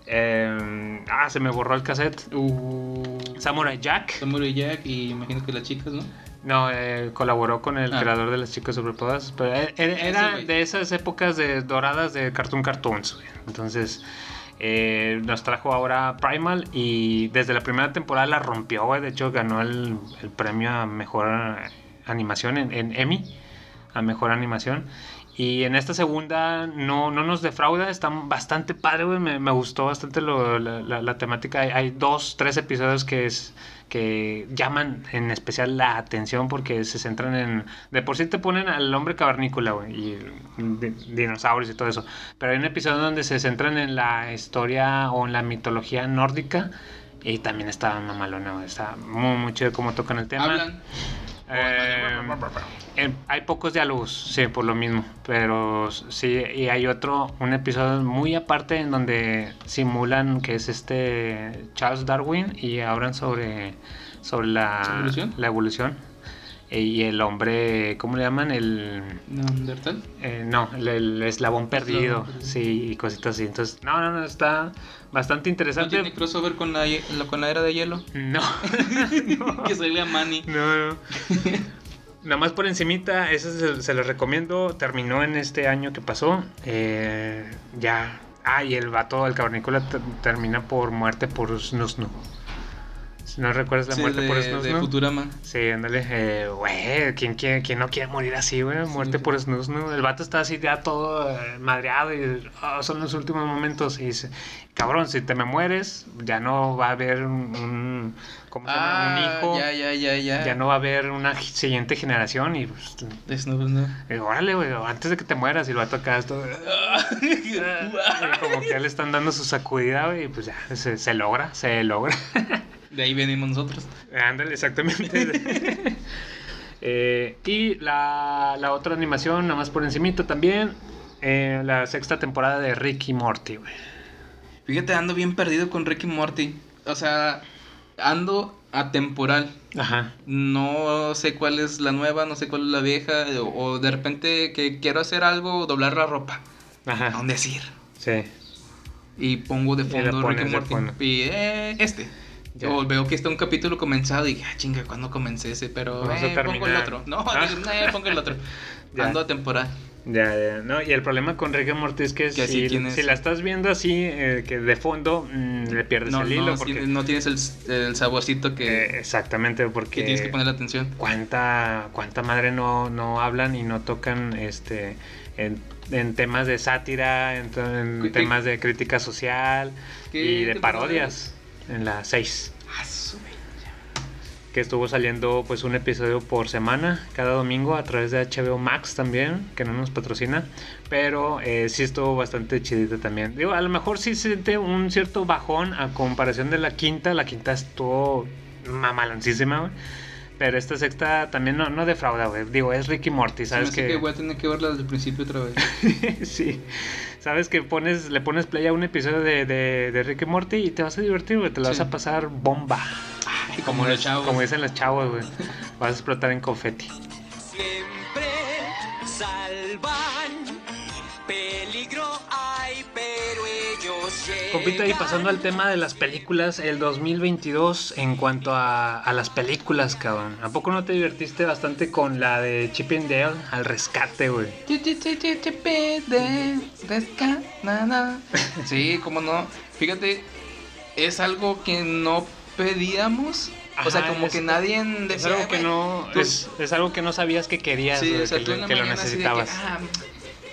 [SPEAKER 1] Eh, ah, se me borró el cassette.
[SPEAKER 2] Uh,
[SPEAKER 1] Samurai Jack.
[SPEAKER 2] Samurai Jack y imagino que las chicas, ¿no?
[SPEAKER 1] No, eh, colaboró con el
[SPEAKER 2] Ah.
[SPEAKER 1] creador de las chicas superpoderosas. Pero e- e- era de esas épocas de doradas de Cartoon Cartoons. güey. Entonces, eh, nos trajo ahora Primal y desde la primera temporada la rompió. güey. De hecho, ganó el, el premio a mejor animación en, en Emmy. A mejor animación. Y en esta segunda no, no nos defrauda, está bastante padre, güey. Me, me gustó bastante lo- la, la- la temática. Hay, hay dos, tres episodios que es que llaman en especial la atención porque se centran en... De por sí te ponen al hombre cavernícola, güey, y di- dinosaurios y todo eso. Pero hay un episodio donde se centran en la historia o en la mitología nórdica y también está mamalona. Está muy, muy chido cómo tocan el tema.
[SPEAKER 2] Hablan.
[SPEAKER 1] Eh, eh, hay pocos diálogos, sí, por lo mismo. Pero sí, y hay otro, un episodio muy aparte en donde simulan que es este Charles Darwin y hablan sobre, sobre la
[SPEAKER 2] ¿Evolución?
[SPEAKER 1] la evolución. Eh, Y el hombre, ¿cómo le llaman? El.
[SPEAKER 2] ¿Neandertal?
[SPEAKER 1] eh, no, el, el eslabón perdido. Sí, y cositas así. Entonces, no, no, no, está bastante
[SPEAKER 2] ¿No
[SPEAKER 1] interesante.
[SPEAKER 2] tiene crossover con la, con la era de hielo?
[SPEAKER 1] No.
[SPEAKER 2] que salía Manny.
[SPEAKER 1] No, no. Nada más por encimita, ese se, se los recomiendo. Terminó en este año que pasó. Eh, ya. Ah, y el vato, el cavernícola, ter- termina por muerte por Snusnu. Si no recuerdas la
[SPEAKER 2] Sí,
[SPEAKER 1] muerte
[SPEAKER 2] de,
[SPEAKER 1] por
[SPEAKER 2] de
[SPEAKER 1] Snusnu.
[SPEAKER 2] Futurama.
[SPEAKER 1] Sí, ándale. Eh, güey, ¿quién, quiere- quién no quiere morir así, güey? Muerte
[SPEAKER 2] sí.
[SPEAKER 1] por Snusnu. El vato está así ya todo eh, madreado y ah, son los últimos momentos. Y dice, cabrón, si te me mueres, ya no va a haber un, un- ¿cómo se llama? un
[SPEAKER 2] Ah,
[SPEAKER 1] hijo
[SPEAKER 2] ya, ya, ya, ya.
[SPEAKER 1] ya no va a haber una siguiente generación y pues,
[SPEAKER 2] Es no, no.
[SPEAKER 1] eh, órale, güey, antes de que te mueras y lo va a tocar esto. y como que ya le están dando su sacudida, güey, y pues ya, se, se logra, se logra.
[SPEAKER 2] De ahí venimos nosotros.
[SPEAKER 1] Ándale, exactamente. Eh, y la, la otra animación, nada más por encimito también, eh, la sexta temporada de Ricky Morty, güey.
[SPEAKER 2] Fíjate, ando bien perdido con Ricky Morty. O sea, ando atemporal.
[SPEAKER 1] Ajá.
[SPEAKER 2] No sé cuál es la nueva, no sé cuál es la vieja. O, o de repente que quiero hacer algo, doblar la ropa. ¿A
[SPEAKER 1] Ajá.
[SPEAKER 2] dónde decir?
[SPEAKER 1] Sí.
[SPEAKER 2] Y pongo de fondo Ricky Morty. Y eh, este.
[SPEAKER 1] Ya.
[SPEAKER 2] O veo que está un capítulo comenzado y dije, ah, chinga, ¿cuándo comencé ese? Pero
[SPEAKER 1] a
[SPEAKER 2] eh, pongo el otro. No,
[SPEAKER 1] Ah.
[SPEAKER 2] eh, pongo el otro.
[SPEAKER 1] Ya.
[SPEAKER 2] Ando atemporal.
[SPEAKER 1] Ya, ya, no, y el problema con Rick and Morty es que, si,
[SPEAKER 2] tienes-
[SPEAKER 1] si la estás viendo así, eh, que de fondo, mm, le pierdes
[SPEAKER 2] No,
[SPEAKER 1] el hilo.
[SPEAKER 2] no,
[SPEAKER 1] porque,
[SPEAKER 2] tienes, no tienes el, el saborcito que,
[SPEAKER 1] eh, exactamente,
[SPEAKER 2] que
[SPEAKER 1] porque
[SPEAKER 2] tienes que poner atención.
[SPEAKER 1] cuánta, cuánta madre no, no hablan y no tocan este en, en temas de sátira, en, en
[SPEAKER 2] ¿Qué-
[SPEAKER 1] temas de crítica social
[SPEAKER 2] ¿Qué
[SPEAKER 1] y de
[SPEAKER 2] temporada
[SPEAKER 1] parodias en la 6.
[SPEAKER 2] Ah,
[SPEAKER 1] que estuvo saliendo pues un episodio por semana, cada domingo a través de HBO Max también, que no nos patrocina, pero eh, sí estuvo bastante chidita también. Digo, a lo mejor sí se siente un cierto bajón a comparación de la quinta, la quinta estuvo mamaloncísima, güey. Pero esta sexta también no, no defrauda, güey. Digo, es Ricky Morty, ¿sabes
[SPEAKER 2] hace que voy a tener que verla desde el principio otra vez.
[SPEAKER 1] sí. Sabes que pones, le pones play a un episodio de, de, de Ricky Morty y te vas a divertir, güey. Te la
[SPEAKER 2] Sí.
[SPEAKER 1] vas a pasar bomba.
[SPEAKER 2] como los chavos.
[SPEAKER 1] Como dicen los chavos, güey. Vas a explotar en confeti.
[SPEAKER 4] Siempre salvan. Hay, pero ellos.
[SPEAKER 1] Compita, y pasando al tema de las películas, el 2022 en cuanto a, a las películas, cabrón. ¿A poco no te divertiste bastante con la de Chip and Dale al rescate, güey?
[SPEAKER 2] Sí, cómo no. Fíjate, es algo que no pedíamos. o sea, como
[SPEAKER 1] es-
[SPEAKER 2] que nadie
[SPEAKER 1] Es
[SPEAKER 2] decía,
[SPEAKER 1] algo que
[SPEAKER 2] "Güey,
[SPEAKER 1] no,
[SPEAKER 2] tú-
[SPEAKER 1] es, es algo que no sabías que querías,
[SPEAKER 2] Sí, o sea,
[SPEAKER 1] que, lo- que
[SPEAKER 2] que,
[SPEAKER 1] necesitabas.
[SPEAKER 2] ah,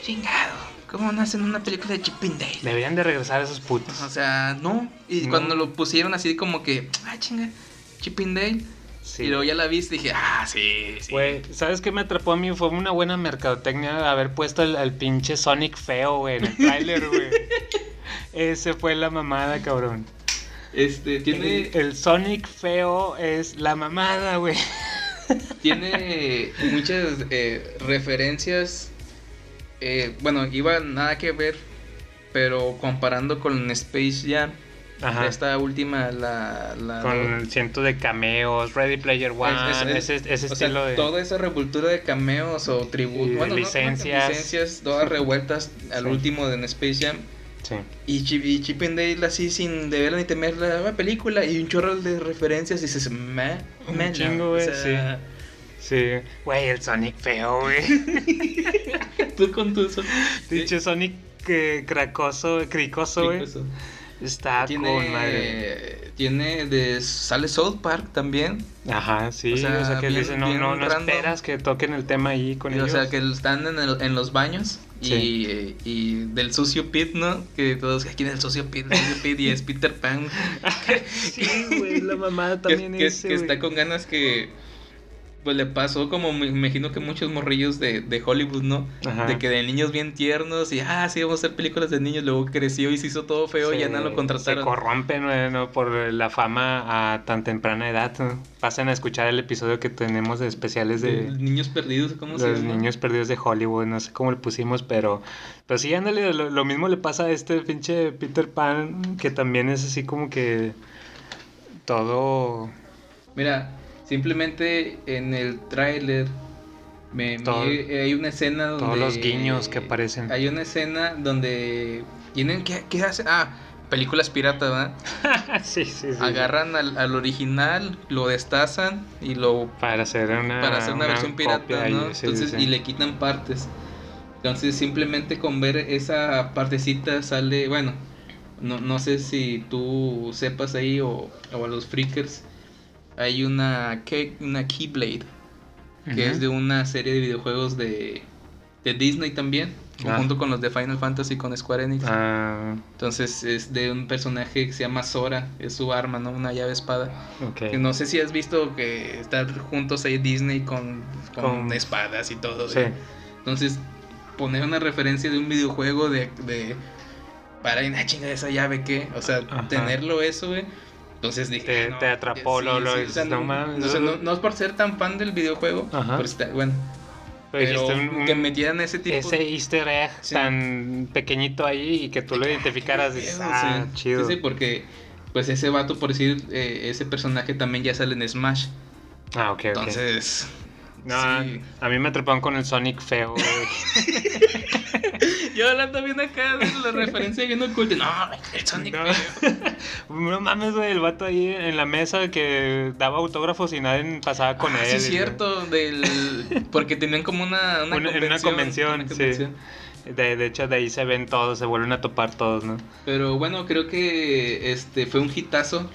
[SPEAKER 2] chingado, ¿cómo no hacen una película de Chip and Dale?
[SPEAKER 1] Deberían de regresar esos putos.
[SPEAKER 2] O sea, no. Y
[SPEAKER 1] No.
[SPEAKER 2] cuando lo pusieron así como que, ah, chinga, Chip and Dale.
[SPEAKER 1] Sí.
[SPEAKER 2] Y luego ya la viste y dije, ah, sí, sí.
[SPEAKER 1] Güey, ¿sabes qué me atrapó a mí? Fue una buena mercadotecnia haber puesto el, pinche Sonic feo, güey, en el tráiler, güey. Ese fue la mamada, cabrón.
[SPEAKER 2] Este, tiene,
[SPEAKER 1] El, el Sonic feo es la mamada, güey.
[SPEAKER 2] tiene muchas eh, referencias. Eh, bueno, iba nada que ver, pero comparando con Space Jam,
[SPEAKER 1] Ajá.
[SPEAKER 2] esta última, la. la
[SPEAKER 1] Con el ciento de cameos, Ready Player One,
[SPEAKER 2] Es- es-
[SPEAKER 1] ese, ese
[SPEAKER 2] o sea,
[SPEAKER 1] estilo de...
[SPEAKER 2] toda esa revoltura de cameos o tributos,
[SPEAKER 1] de
[SPEAKER 2] bueno, no,
[SPEAKER 1] licencias.
[SPEAKER 2] licencias, todas revueltas al
[SPEAKER 1] Sí.
[SPEAKER 2] último de en Space Jam.
[SPEAKER 1] Sí.
[SPEAKER 2] Y Chip, y Chip and Dale así sin deberla ni temer la película y un chorro de referencias y dices, me, me,
[SPEAKER 1] chingo, güey, Sí, güey, el Sonic feo, güey.
[SPEAKER 2] Tú con tu eso.
[SPEAKER 1] Pinche Sonic eh, cracoso, cricoso, güey. Está con madre.
[SPEAKER 2] Tiene, de sale South Park también.
[SPEAKER 1] Ajá, sí,
[SPEAKER 2] O
[SPEAKER 1] o sea, que
[SPEAKER 2] bien-
[SPEAKER 1] dice, no,
[SPEAKER 2] bien
[SPEAKER 1] no, no
[SPEAKER 2] random.
[SPEAKER 1] esperas que toquen el tema ahí con
[SPEAKER 2] Y, o sea, que están en, el- en los baños y,
[SPEAKER 1] Sí.
[SPEAKER 2] y del sucio Pete, ¿no? Que todos, ¿quién es el sucio Pete? El sucio Pete y es Peter Pan.
[SPEAKER 1] sí, güey, la mamada
[SPEAKER 2] que,
[SPEAKER 1] también
[SPEAKER 2] que-
[SPEAKER 1] ese,
[SPEAKER 2] que está con ganas que pues le pasó como me imagino que muchos morrillos de, de Hollywood, ¿no?
[SPEAKER 1] Ajá.
[SPEAKER 2] De que de niños bien tiernos y ah, sí, vamos a hacer películas de niños, luego creció y se hizo todo feo y ya no lo contrataron.
[SPEAKER 1] Se corrompen ¿no? por la fama a tan temprana edad. Pasen a escuchar el episodio que tenemos de especiales de
[SPEAKER 2] niños perdidos, ¿cómo se
[SPEAKER 1] los
[SPEAKER 2] llama?
[SPEAKER 1] niños perdidos de Hollywood. No sé cómo le pusimos, pero, pero sí, ándale, lo, lo mismo le pasa a este pinche Peter Pan, que también es así como que todo...
[SPEAKER 2] Mira, simplemente en el tráiler me, hay una escena donde
[SPEAKER 1] todos los guiños que aparecen.
[SPEAKER 2] Hay una escena donde tienen que qué hacen? Ah, películas piratas, ¿verdad?
[SPEAKER 1] sí, sí, sí.
[SPEAKER 2] Agarran al, al original, lo destazan y lo
[SPEAKER 1] Para hacer una,
[SPEAKER 2] para hacer una, versión pirata,
[SPEAKER 1] ahí,
[SPEAKER 2] ¿no?
[SPEAKER 1] sí,
[SPEAKER 2] Entonces,
[SPEAKER 1] sí.
[SPEAKER 2] y le quitan partes. Entonces, simplemente con ver esa partecita sale, bueno, no, no sé si tú sepas ahí o, o a los freakers, hay una, key- una Keyblade, que es de una serie de videojuegos de, de Disney también,
[SPEAKER 1] Ah.
[SPEAKER 2] junto con los de Final Fantasy con Square Enix.
[SPEAKER 1] Ah,
[SPEAKER 2] Entonces es de un personaje que se llama Sora, es su arma, ¿no? Una llave espada.
[SPEAKER 1] ok.
[SPEAKER 2] Que no sé si has visto que están juntos ahí Disney con, con,
[SPEAKER 1] Con-
[SPEAKER 2] espadas y todo.
[SPEAKER 1] Sí.
[SPEAKER 2] ¿eh? Entonces, poner una referencia de un videojuego de. de para una chinga esa llave, ¿qué? O sea,
[SPEAKER 1] Ajá.
[SPEAKER 2] tenerlo eso, güey. Entonces dije.
[SPEAKER 1] Te- te atrapó, lo- lo-
[SPEAKER 2] o sea,
[SPEAKER 1] no
[SPEAKER 2] no,
[SPEAKER 1] mames.
[SPEAKER 2] o sea, no- no es por ser tan fan del videojuego,
[SPEAKER 1] Ajá.
[SPEAKER 2] pero está, bueno.
[SPEAKER 1] Pero
[SPEAKER 2] Pero,
[SPEAKER 1] dijiste un-
[SPEAKER 2] que metieran ese tipo
[SPEAKER 1] ese easter egg
[SPEAKER 2] Sí.
[SPEAKER 1] tan pequeñito ahí y que tú lo identificaras, dices,
[SPEAKER 2] Sí,
[SPEAKER 1] ah,
[SPEAKER 2] sí,
[SPEAKER 1] chido.
[SPEAKER 2] Sí, sí, porque pues ese vato, por decir, eh, ese personaje también ya sale en Smash.
[SPEAKER 1] Ah, ok.
[SPEAKER 2] Entonces,
[SPEAKER 1] No,
[SPEAKER 2] sí.
[SPEAKER 1] a mí me atraparon con el Sonic feo, güey.
[SPEAKER 2] Yo hablando bien acá de la referencia bien oculta. No, el Sonic
[SPEAKER 1] No. no mames, güey, el vato ahí en la mesa que daba autógrafos y nadie pasaba con
[SPEAKER 2] Ah,
[SPEAKER 1] él.
[SPEAKER 2] sí, es cierto, del... porque tenían como una, una,
[SPEAKER 1] Una- en una convención,
[SPEAKER 2] una
[SPEAKER 1] sí.
[SPEAKER 2] convención.
[SPEAKER 1] De, de hecho, de ahí se ven todos, se vuelven a topar todos, ¿no?
[SPEAKER 2] Pero bueno, creo que este fue un hitazo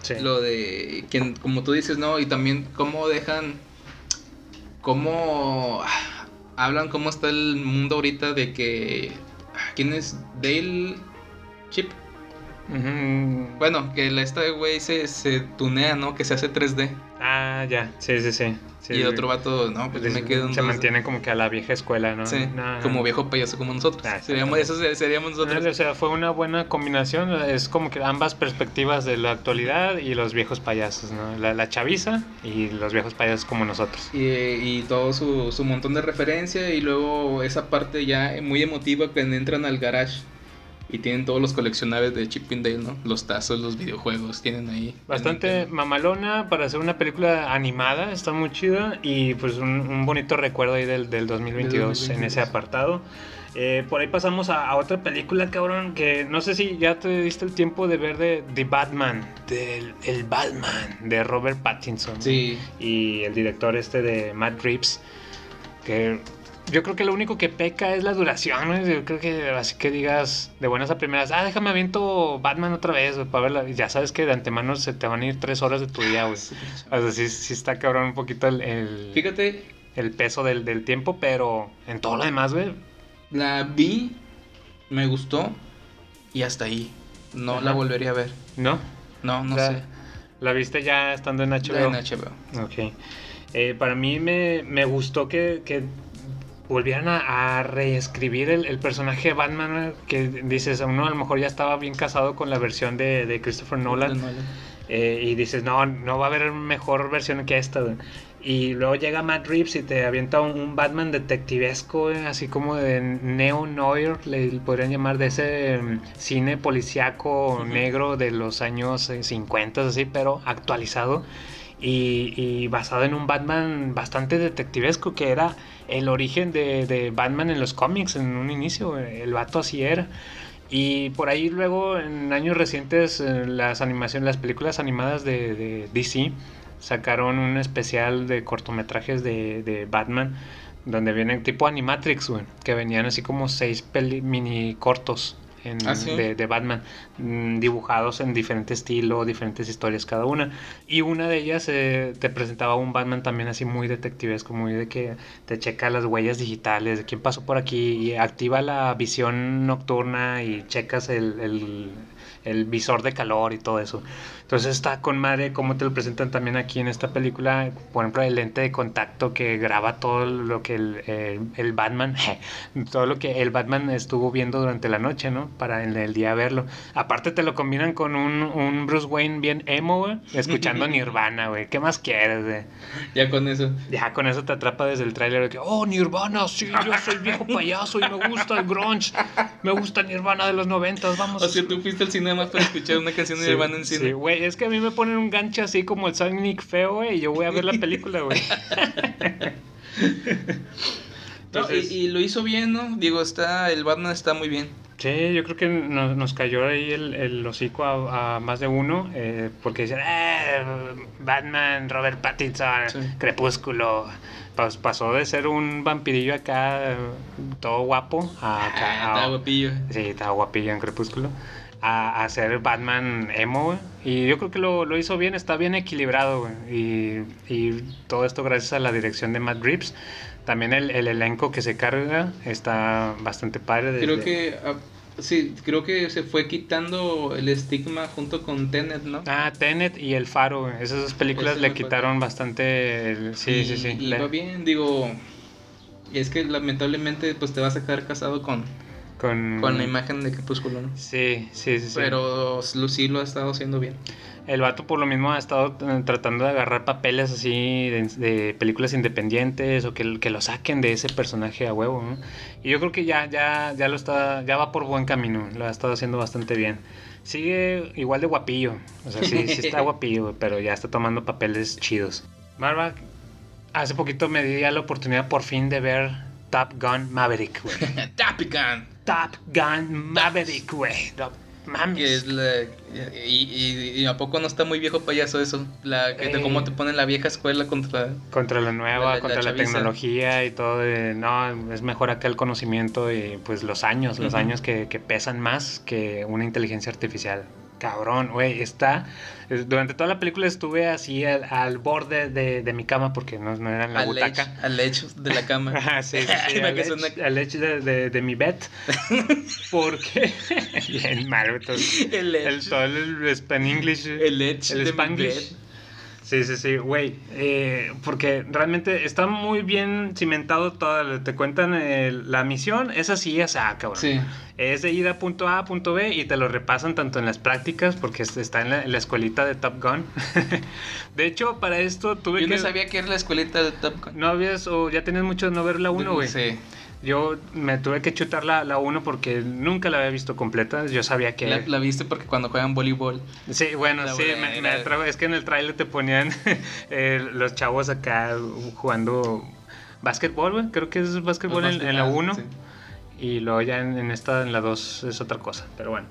[SPEAKER 1] Sí.
[SPEAKER 2] lo de que como tú dices, ¿no? Y también cómo dejan cómo hablan cómo está el mundo ahorita de que ¿quién es Dale Chip? Bueno, que este güey se, se tunea, ¿no? Que se hace 3D.
[SPEAKER 1] Ah, ya, sí, sí, sí. sí,
[SPEAKER 2] y otro vato, no, pues
[SPEAKER 1] Se-
[SPEAKER 2] me quedo en
[SPEAKER 1] Se
[SPEAKER 2] 2D.
[SPEAKER 1] mantiene como que a la vieja escuela, ¿no?
[SPEAKER 2] Sí,
[SPEAKER 1] No, no,
[SPEAKER 2] como
[SPEAKER 1] no.
[SPEAKER 2] viejo payaso como nosotros.
[SPEAKER 1] Ah,
[SPEAKER 2] seríamos, eso ser- seríamos nosotros.
[SPEAKER 1] O sea, fue una buena combinación. Es como que ambas perspectivas de la actualidad y los viejos payasos, ¿no? La, la chaviza y los viejos payasos como nosotros.
[SPEAKER 2] Y, y todo su, su montón de referencia y luego esa parte ya muy emotiva cuando entran al garage y tienen todos los coleccionables de Chip and Dale, ¿no? Los tazos, los videojuegos, tienen ahí.
[SPEAKER 1] Bastante mamalona para hacer una película animada, está muy chida y pues un, un bonito recuerdo ahí del, del 2022, en ese
[SPEAKER 2] 2022.
[SPEAKER 1] apartado. Eh, por ahí pasamos a, a otra película, cabrón, que no sé si ya te diste el tiempo de ver de The Batman, del el Batman de Robert Pattinson.
[SPEAKER 2] Sí,
[SPEAKER 1] y el director este de Matt Reeves, que yo creo que lo único que peca es la duración, ¿no? Yo creo que así que digas de buenas a primeras, ah, déjame aviento Batman otra vez, güey, para verla. Y ya sabes que de antemano se te van a ir tres horas de tu día, güey. O sea, sí, sí está cabrón un poquito el, el,
[SPEAKER 2] fíjate,
[SPEAKER 1] el peso del, del tiempo, pero en todo lo demás, güey,
[SPEAKER 2] la vi, me gustó y hasta ahí. No la volvería a ver.
[SPEAKER 1] ¿no?
[SPEAKER 2] No, no sé.
[SPEAKER 1] La viste ya estando en HBO.
[SPEAKER 2] En HBO.
[SPEAKER 1] Ok. Eh, para mí me, me gustó que, que volvieran a, a reescribir el, el personaje de Batman, eh, que dices, uno a lo mejor ya estaba bien casado con la versión de, de Christopher Nolan,
[SPEAKER 2] De Nolan.
[SPEAKER 1] eh, y dices, no, no va a haber mejor versión que esta. güey". Y luego llega Matt Reeves y te avienta un, un Batman detectivesco, güey, así como de neo-noir, le podrían llamar, de ese mm, cine policíaco negro de los años eh, 50, así, pero actualizado. Y, basado en un Batman bastante detectivesco, que era el origen de, de Batman en los cómics en un inicio. El vato así era. Y por ahí luego en años recientes eh, las animaciones, las películas animadas de, DC sacaron un especial de cortometrajes de, de Batman donde vienen tipo Animatrix, que venían así como seis mini cortos en-
[SPEAKER 2] Ah, ¿sí?
[SPEAKER 1] de, de Batman, mm, dibujados en diferente estilo, diferentes historias cada una. Y una de ellas eh, te presentaba un Batman también así muy detectivesco, muy de que te checa las huellas digitales, de quién pasó por aquí, y activa la visión nocturna y checas el, el- el visor de calor y todo eso. Entonces está con madre cómo te lo presentan también aquí en esta película. Por ejemplo, el lente de contacto que graba todo lo que el, el- el Batman, todo lo que el Batman estuvo viendo durante la noche, ¿no? Para en el día verlo. Aparte te lo combinan con un, un Bruce Wayne bien emo, güey, escuchando Nirvana, güey. ¿Qué más quieres, güey?
[SPEAKER 2] Ya con eso.
[SPEAKER 1] Ya con eso te atrapa desde el tráiler de que, oh, Nirvana, sí, yo soy viejo payaso y me gusta el grunge. Me gusta Nirvana de los noventas, vamos.
[SPEAKER 2] O sea, tú fuiste al cine más para escuchar una canción de
[SPEAKER 1] Sí,
[SPEAKER 2] Nirvana en
[SPEAKER 1] Sí,
[SPEAKER 2] cine.
[SPEAKER 1] Güey, es que a mí me ponen un gancho así como el Sonic feo, güey, y yo voy a ver la película, güey.
[SPEAKER 2] No, y, y lo hizo bien, ¿no? Digo, está, el Batman está muy bien.
[SPEAKER 1] Sí, yo creo que nos, nos cayó ahí el, el hocico a, a más de uno, eh, porque decían, eh, Batman, Robert Pattinson,
[SPEAKER 2] Sí.
[SPEAKER 1] Crepúsculo. Pas- pasó de ser un vampirillo acá, todo guapo, a acá.
[SPEAKER 2] Ah,
[SPEAKER 1] a-
[SPEAKER 2] está guapillo.
[SPEAKER 1] Sí, estaba guapillo en Crepúsculo. A, ser Batman emo, güey. Y yo creo que lo, lo hizo bien, está bien equilibrado, güey. Y, y todo esto gracias a la dirección de Matt Reeves. También el, el elenco que se carga está bastante padre.
[SPEAKER 2] Creo que, ah, sí, creo que se fue quitando el estigma junto con Tenet, ¿no?
[SPEAKER 1] Ah, Tenet y El Faro, güey. Esas dos películas le
[SPEAKER 2] fue.
[SPEAKER 1] quitaron bastante... el- Sí,
[SPEAKER 2] y,
[SPEAKER 1] sí, sí.
[SPEAKER 2] Y
[SPEAKER 1] Le-
[SPEAKER 2] va bien, digo, es que lamentablemente pues te vas a quedar casado con,
[SPEAKER 1] con...
[SPEAKER 2] con la imagen de Crepúsculo, ¿no?
[SPEAKER 1] Sí, sí, sí. sí.
[SPEAKER 2] Pero sí lo ha estado haciendo bien.
[SPEAKER 1] El vato por lo mismo ha estado eh, tratando de agarrar papeles así de, de películas independientes o que, que lo saquen de ese personaje a huevo, ¿no? Y yo creo que ya, ya, ya lo está, ya va por buen camino, lo ha estado haciendo bastante bien. Sigue igual de guapillo, o sea, sí, sí está guapillo, pero ya está tomando papeles chidos. Marva, hace poquito me di ya la oportunidad por fin de ver Top Gun Maverick, güey.
[SPEAKER 2] Tapican.
[SPEAKER 1] Top Gun Maverick, güey. No mames.
[SPEAKER 2] Que es la, y, y, y a poco no está muy viejo payaso eso. La, que te-
[SPEAKER 1] Eh.
[SPEAKER 2] cómo te ponen la vieja escuela contra.
[SPEAKER 1] contra la nueva,
[SPEAKER 2] La-
[SPEAKER 1] contra la, tecnología y todo. de, no, es mejor acá el conocimiento y pues los años, los años que, que pesan más que una inteligencia artificial. Cabrón, güey, está... Durante toda la película estuve así al, al borde de, de mi cama porque no, no era en la
[SPEAKER 2] al
[SPEAKER 1] butaca.
[SPEAKER 2] edge, al edge de la cama.
[SPEAKER 1] Ajá, sí, sí, sí, al, edge,
[SPEAKER 2] suene-
[SPEAKER 1] al edge de, de- de mi bed. Porque... Bien malo. Todo
[SPEAKER 2] El
[SPEAKER 1] el, todo el Span English.
[SPEAKER 2] El edge
[SPEAKER 1] el
[SPEAKER 2] de mi
[SPEAKER 1] Spanglish.
[SPEAKER 2] bed.
[SPEAKER 1] Sí, sí, sí, güey. eh, porque realmente está muy bien cimentado todo. Te cuentan eh, la misión, es así, es ah, cabrón.
[SPEAKER 2] Sí.
[SPEAKER 1] Es de ir a punto A a punto B y te lo repasan tanto en las prácticas, porque es- está en la, en la escuelita de Top Gun. de hecho, para esto tuve
[SPEAKER 2] Yo
[SPEAKER 1] que.
[SPEAKER 2] no sabía que era la escuelita de Top Gun.
[SPEAKER 1] No habías, o ya tenías mucho de no ver la 1, güey.
[SPEAKER 2] Sí.
[SPEAKER 1] Yo me tuve que chutar la, la 1 porque nunca la había visto completa. Yo sabía que.
[SPEAKER 2] La, la viste porque cuando juegan voleibol.
[SPEAKER 1] Sí, bueno, sí, me, me atrajo- Es que en el tráiler te ponían eh, los chavos acá jugando básquetbol, güey. Creo que es básquetbol en, en la 1.
[SPEAKER 2] Sí.
[SPEAKER 1] Y luego ya en, en esta, en la 2, es otra cosa. Pero bueno.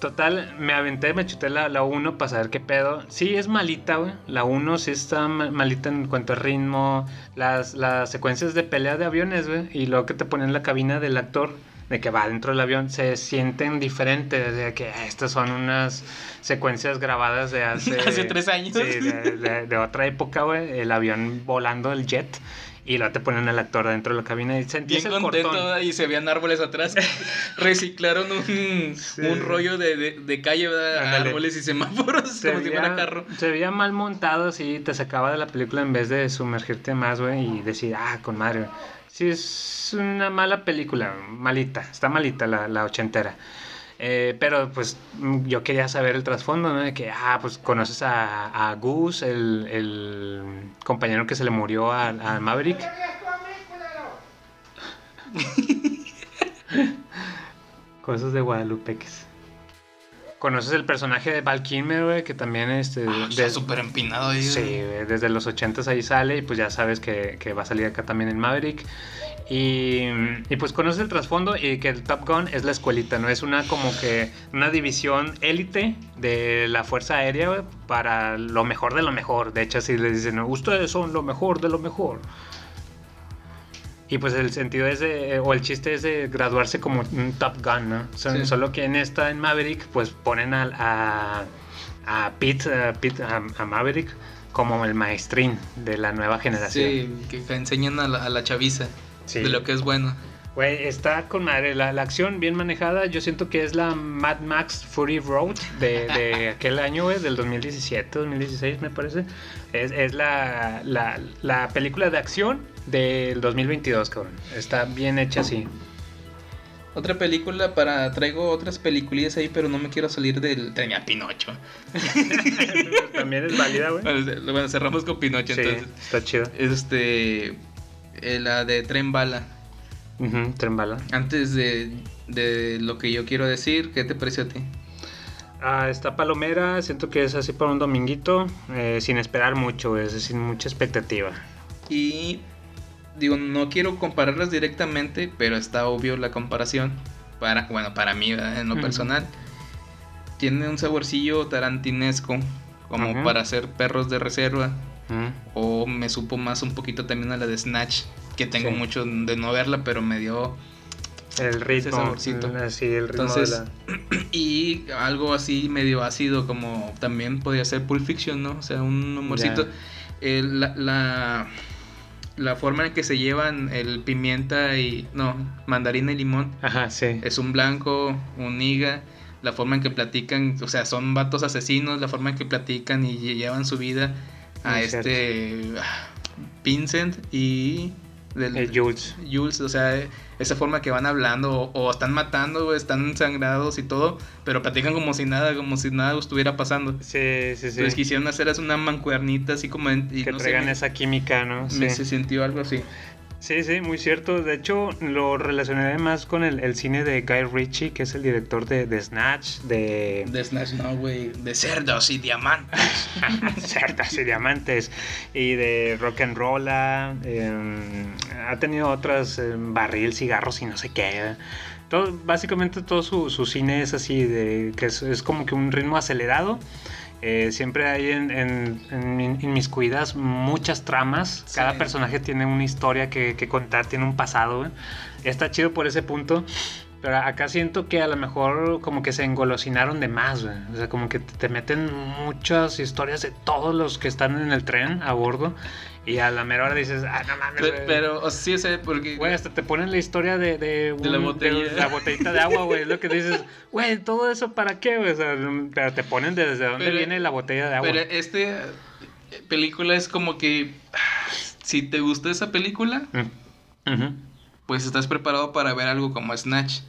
[SPEAKER 1] Total, me aventé, me chuté la, la 1 para saber qué pedo. Sí, es malita, güey. La 1 sí está ma- malita en cuanto a ritmo. Las, las secuencias de pelea de aviones, güey. Y luego que te ponen en la cabina del actor, de que va dentro del avión, se sienten diferentes. De que ah, estas son unas secuencias grabadas de hace...
[SPEAKER 2] Hace tres años.
[SPEAKER 1] Sí, de, de- de otra época, güey. El avión volando, el jet. Y luego te ponen al actor dentro de la cabina y sentías
[SPEAKER 2] Bien
[SPEAKER 1] el
[SPEAKER 2] contento
[SPEAKER 1] cortón.
[SPEAKER 2] y se veían árboles atrás. Reciclaron un, un rollo de, de, de árboles y semáforos,
[SPEAKER 1] Se
[SPEAKER 2] como si fuera
[SPEAKER 1] veía-
[SPEAKER 2] carro.
[SPEAKER 1] Se veía mal montado, así, te sacaba de la película en vez de sumergirte más, güey, y decir, ah, con madre. güey". Sí, es una mala película, malita, está malita la, la ochentera. Eh, pero pues mm, yo quería saber el trasfondo, ¿no? De que, ah, pues conoces a, a Gus, el, el compañero que se le murió a, a Maverick. Cosas de Guadalupe. Conoces el personaje de Val Kilmer, güey, que también este,
[SPEAKER 2] Ah, está
[SPEAKER 1] de-
[SPEAKER 2] súper empinado ahí.
[SPEAKER 1] Sí, desde los 80 ahí sale y pues ya sabes que, que va a salir acá también en Maverick. Y, y pues conoces el trasfondo y que el Top Gun es la escuelita, ¿no? Es una como que una división élite de la Fuerza Aérea para lo mejor de lo mejor. De hecho, así les dicen, "No, ustedes son lo mejor de lo mejor. Y pues el sentido es de, o el chiste es de graduarse como un Top Gun, ¿no?
[SPEAKER 2] Sí.
[SPEAKER 1] Solo que en esta, en Maverick, pues ponen a, a Pete, a, Pete- a- a Maverick como el maestrín de la nueva generación.
[SPEAKER 2] Sí, que, que enseñan a la, a la chaviza
[SPEAKER 1] Sí.
[SPEAKER 2] de lo que es bueno.
[SPEAKER 1] Güey, está con madre. La, la acción bien manejada. Yo siento que es la Mad Max Fury Road de, de aquel año, güey, del 2017, 2016, me parece. Es, es la, la, la película de acción del 2022, cabrón. Está bien hecha así.
[SPEAKER 2] Otra película para. Traigo otras peliculillas ahí, pero no me quiero salir del. Tenía Pinocho.
[SPEAKER 1] También es válida, güey.
[SPEAKER 2] Bueno, bueno, cerramos con Pinocho
[SPEAKER 1] Sí,
[SPEAKER 2] entonces.
[SPEAKER 1] está chido.
[SPEAKER 2] Este. Eh, la de Tren Bala.
[SPEAKER 1] Ujú, tren bala.
[SPEAKER 2] Antes de, de lo que yo quiero decir, ¿qué te pareció a ti?
[SPEAKER 1] Ah, está Palomera, siento que es así para un dominguito, eh, sin esperar mucho, es sin mucha expectativa.
[SPEAKER 2] Y digo, no quiero compararlas directamente, pero está obvio la comparación. Para, bueno, para mí, ¿verdad? en lo personal. Tiene un saborcillo tarantinesco, como para hacer perros de reserva.
[SPEAKER 1] Mm.
[SPEAKER 2] O me supo más un poquito también a la de Snatch, que tengo
[SPEAKER 1] Sí.
[SPEAKER 2] mucho de no verla, pero me dio...
[SPEAKER 1] El ritmo,
[SPEAKER 2] saborcito.
[SPEAKER 1] mm, así, el ritmo
[SPEAKER 2] Entonces,
[SPEAKER 1] de la...
[SPEAKER 2] Y algo así medio ácido, como también podría ser Pulp Fiction, ¿no? O sea, un humorcito. Eh, la, la, la forma en que se llevan el pimienta y... No, mandarina y limón.
[SPEAKER 1] Ajá, sí.
[SPEAKER 2] Es un blanco, un niga. La forma en que platican, o sea, son vatos asesinos. La forma en que platican y lle- llevan su vida a este... ah, Vincent y... del-
[SPEAKER 1] Eh, Jules.
[SPEAKER 2] Jules, o sea, esa forma que van hablando o, o están matando, o están sangrados y todo, pero platican como si nada, como si nada estuviera pasando.
[SPEAKER 1] Sí, sí, sí.
[SPEAKER 2] Entonces quisieron hacer una mancuernita así como en- y
[SPEAKER 1] que
[SPEAKER 2] no
[SPEAKER 1] traigan esa química, ¿no?
[SPEAKER 2] me
[SPEAKER 1] Sí.
[SPEAKER 2] se sintió algo así.
[SPEAKER 1] Sí, sí, muy cierto. De hecho, lo relacionaré más con el, el cine de Guy Ritchie, que es el director de, de Snatch, de...
[SPEAKER 2] De Snatch, no, güey, de cerdos y diamantes.
[SPEAKER 1] Cerdas y diamantes y de rock and roll ha tenido otras eh, barril cigarros y no sé qué todo, básicamente todo su, su cine es así de que es, es como que un ritmo acelerado Eh, siempre hay en, en, en, en mis cuidas muchas tramas
[SPEAKER 2] Sí.
[SPEAKER 1] cada personaje tiene una historia que, que contar tiene un pasado está chido por ese punto Pero acá siento que a lo mejor como que se engolosinaron de más, güey. O sea, como que te meten muchas historias de todos los que están en el tren a bordo. Y a la mera hora dices, ah, no mames,
[SPEAKER 2] Pe-
[SPEAKER 1] güey.
[SPEAKER 2] Pero, o sea, sí, sé, porque.
[SPEAKER 1] Güey, hasta te ponen la historia de, de,
[SPEAKER 2] De la botella.
[SPEAKER 1] la botellita de agua, güey. Es lo que dices, güey, todo eso para qué, güey. O sea, pero te ponen de desde dónde
[SPEAKER 2] Pero-
[SPEAKER 1] viene la botella de agua.
[SPEAKER 2] Pero este eh, película es como que. Si te gustó esa película,
[SPEAKER 1] Mm.
[SPEAKER 2] Pues estás preparado para ver algo como Snatch.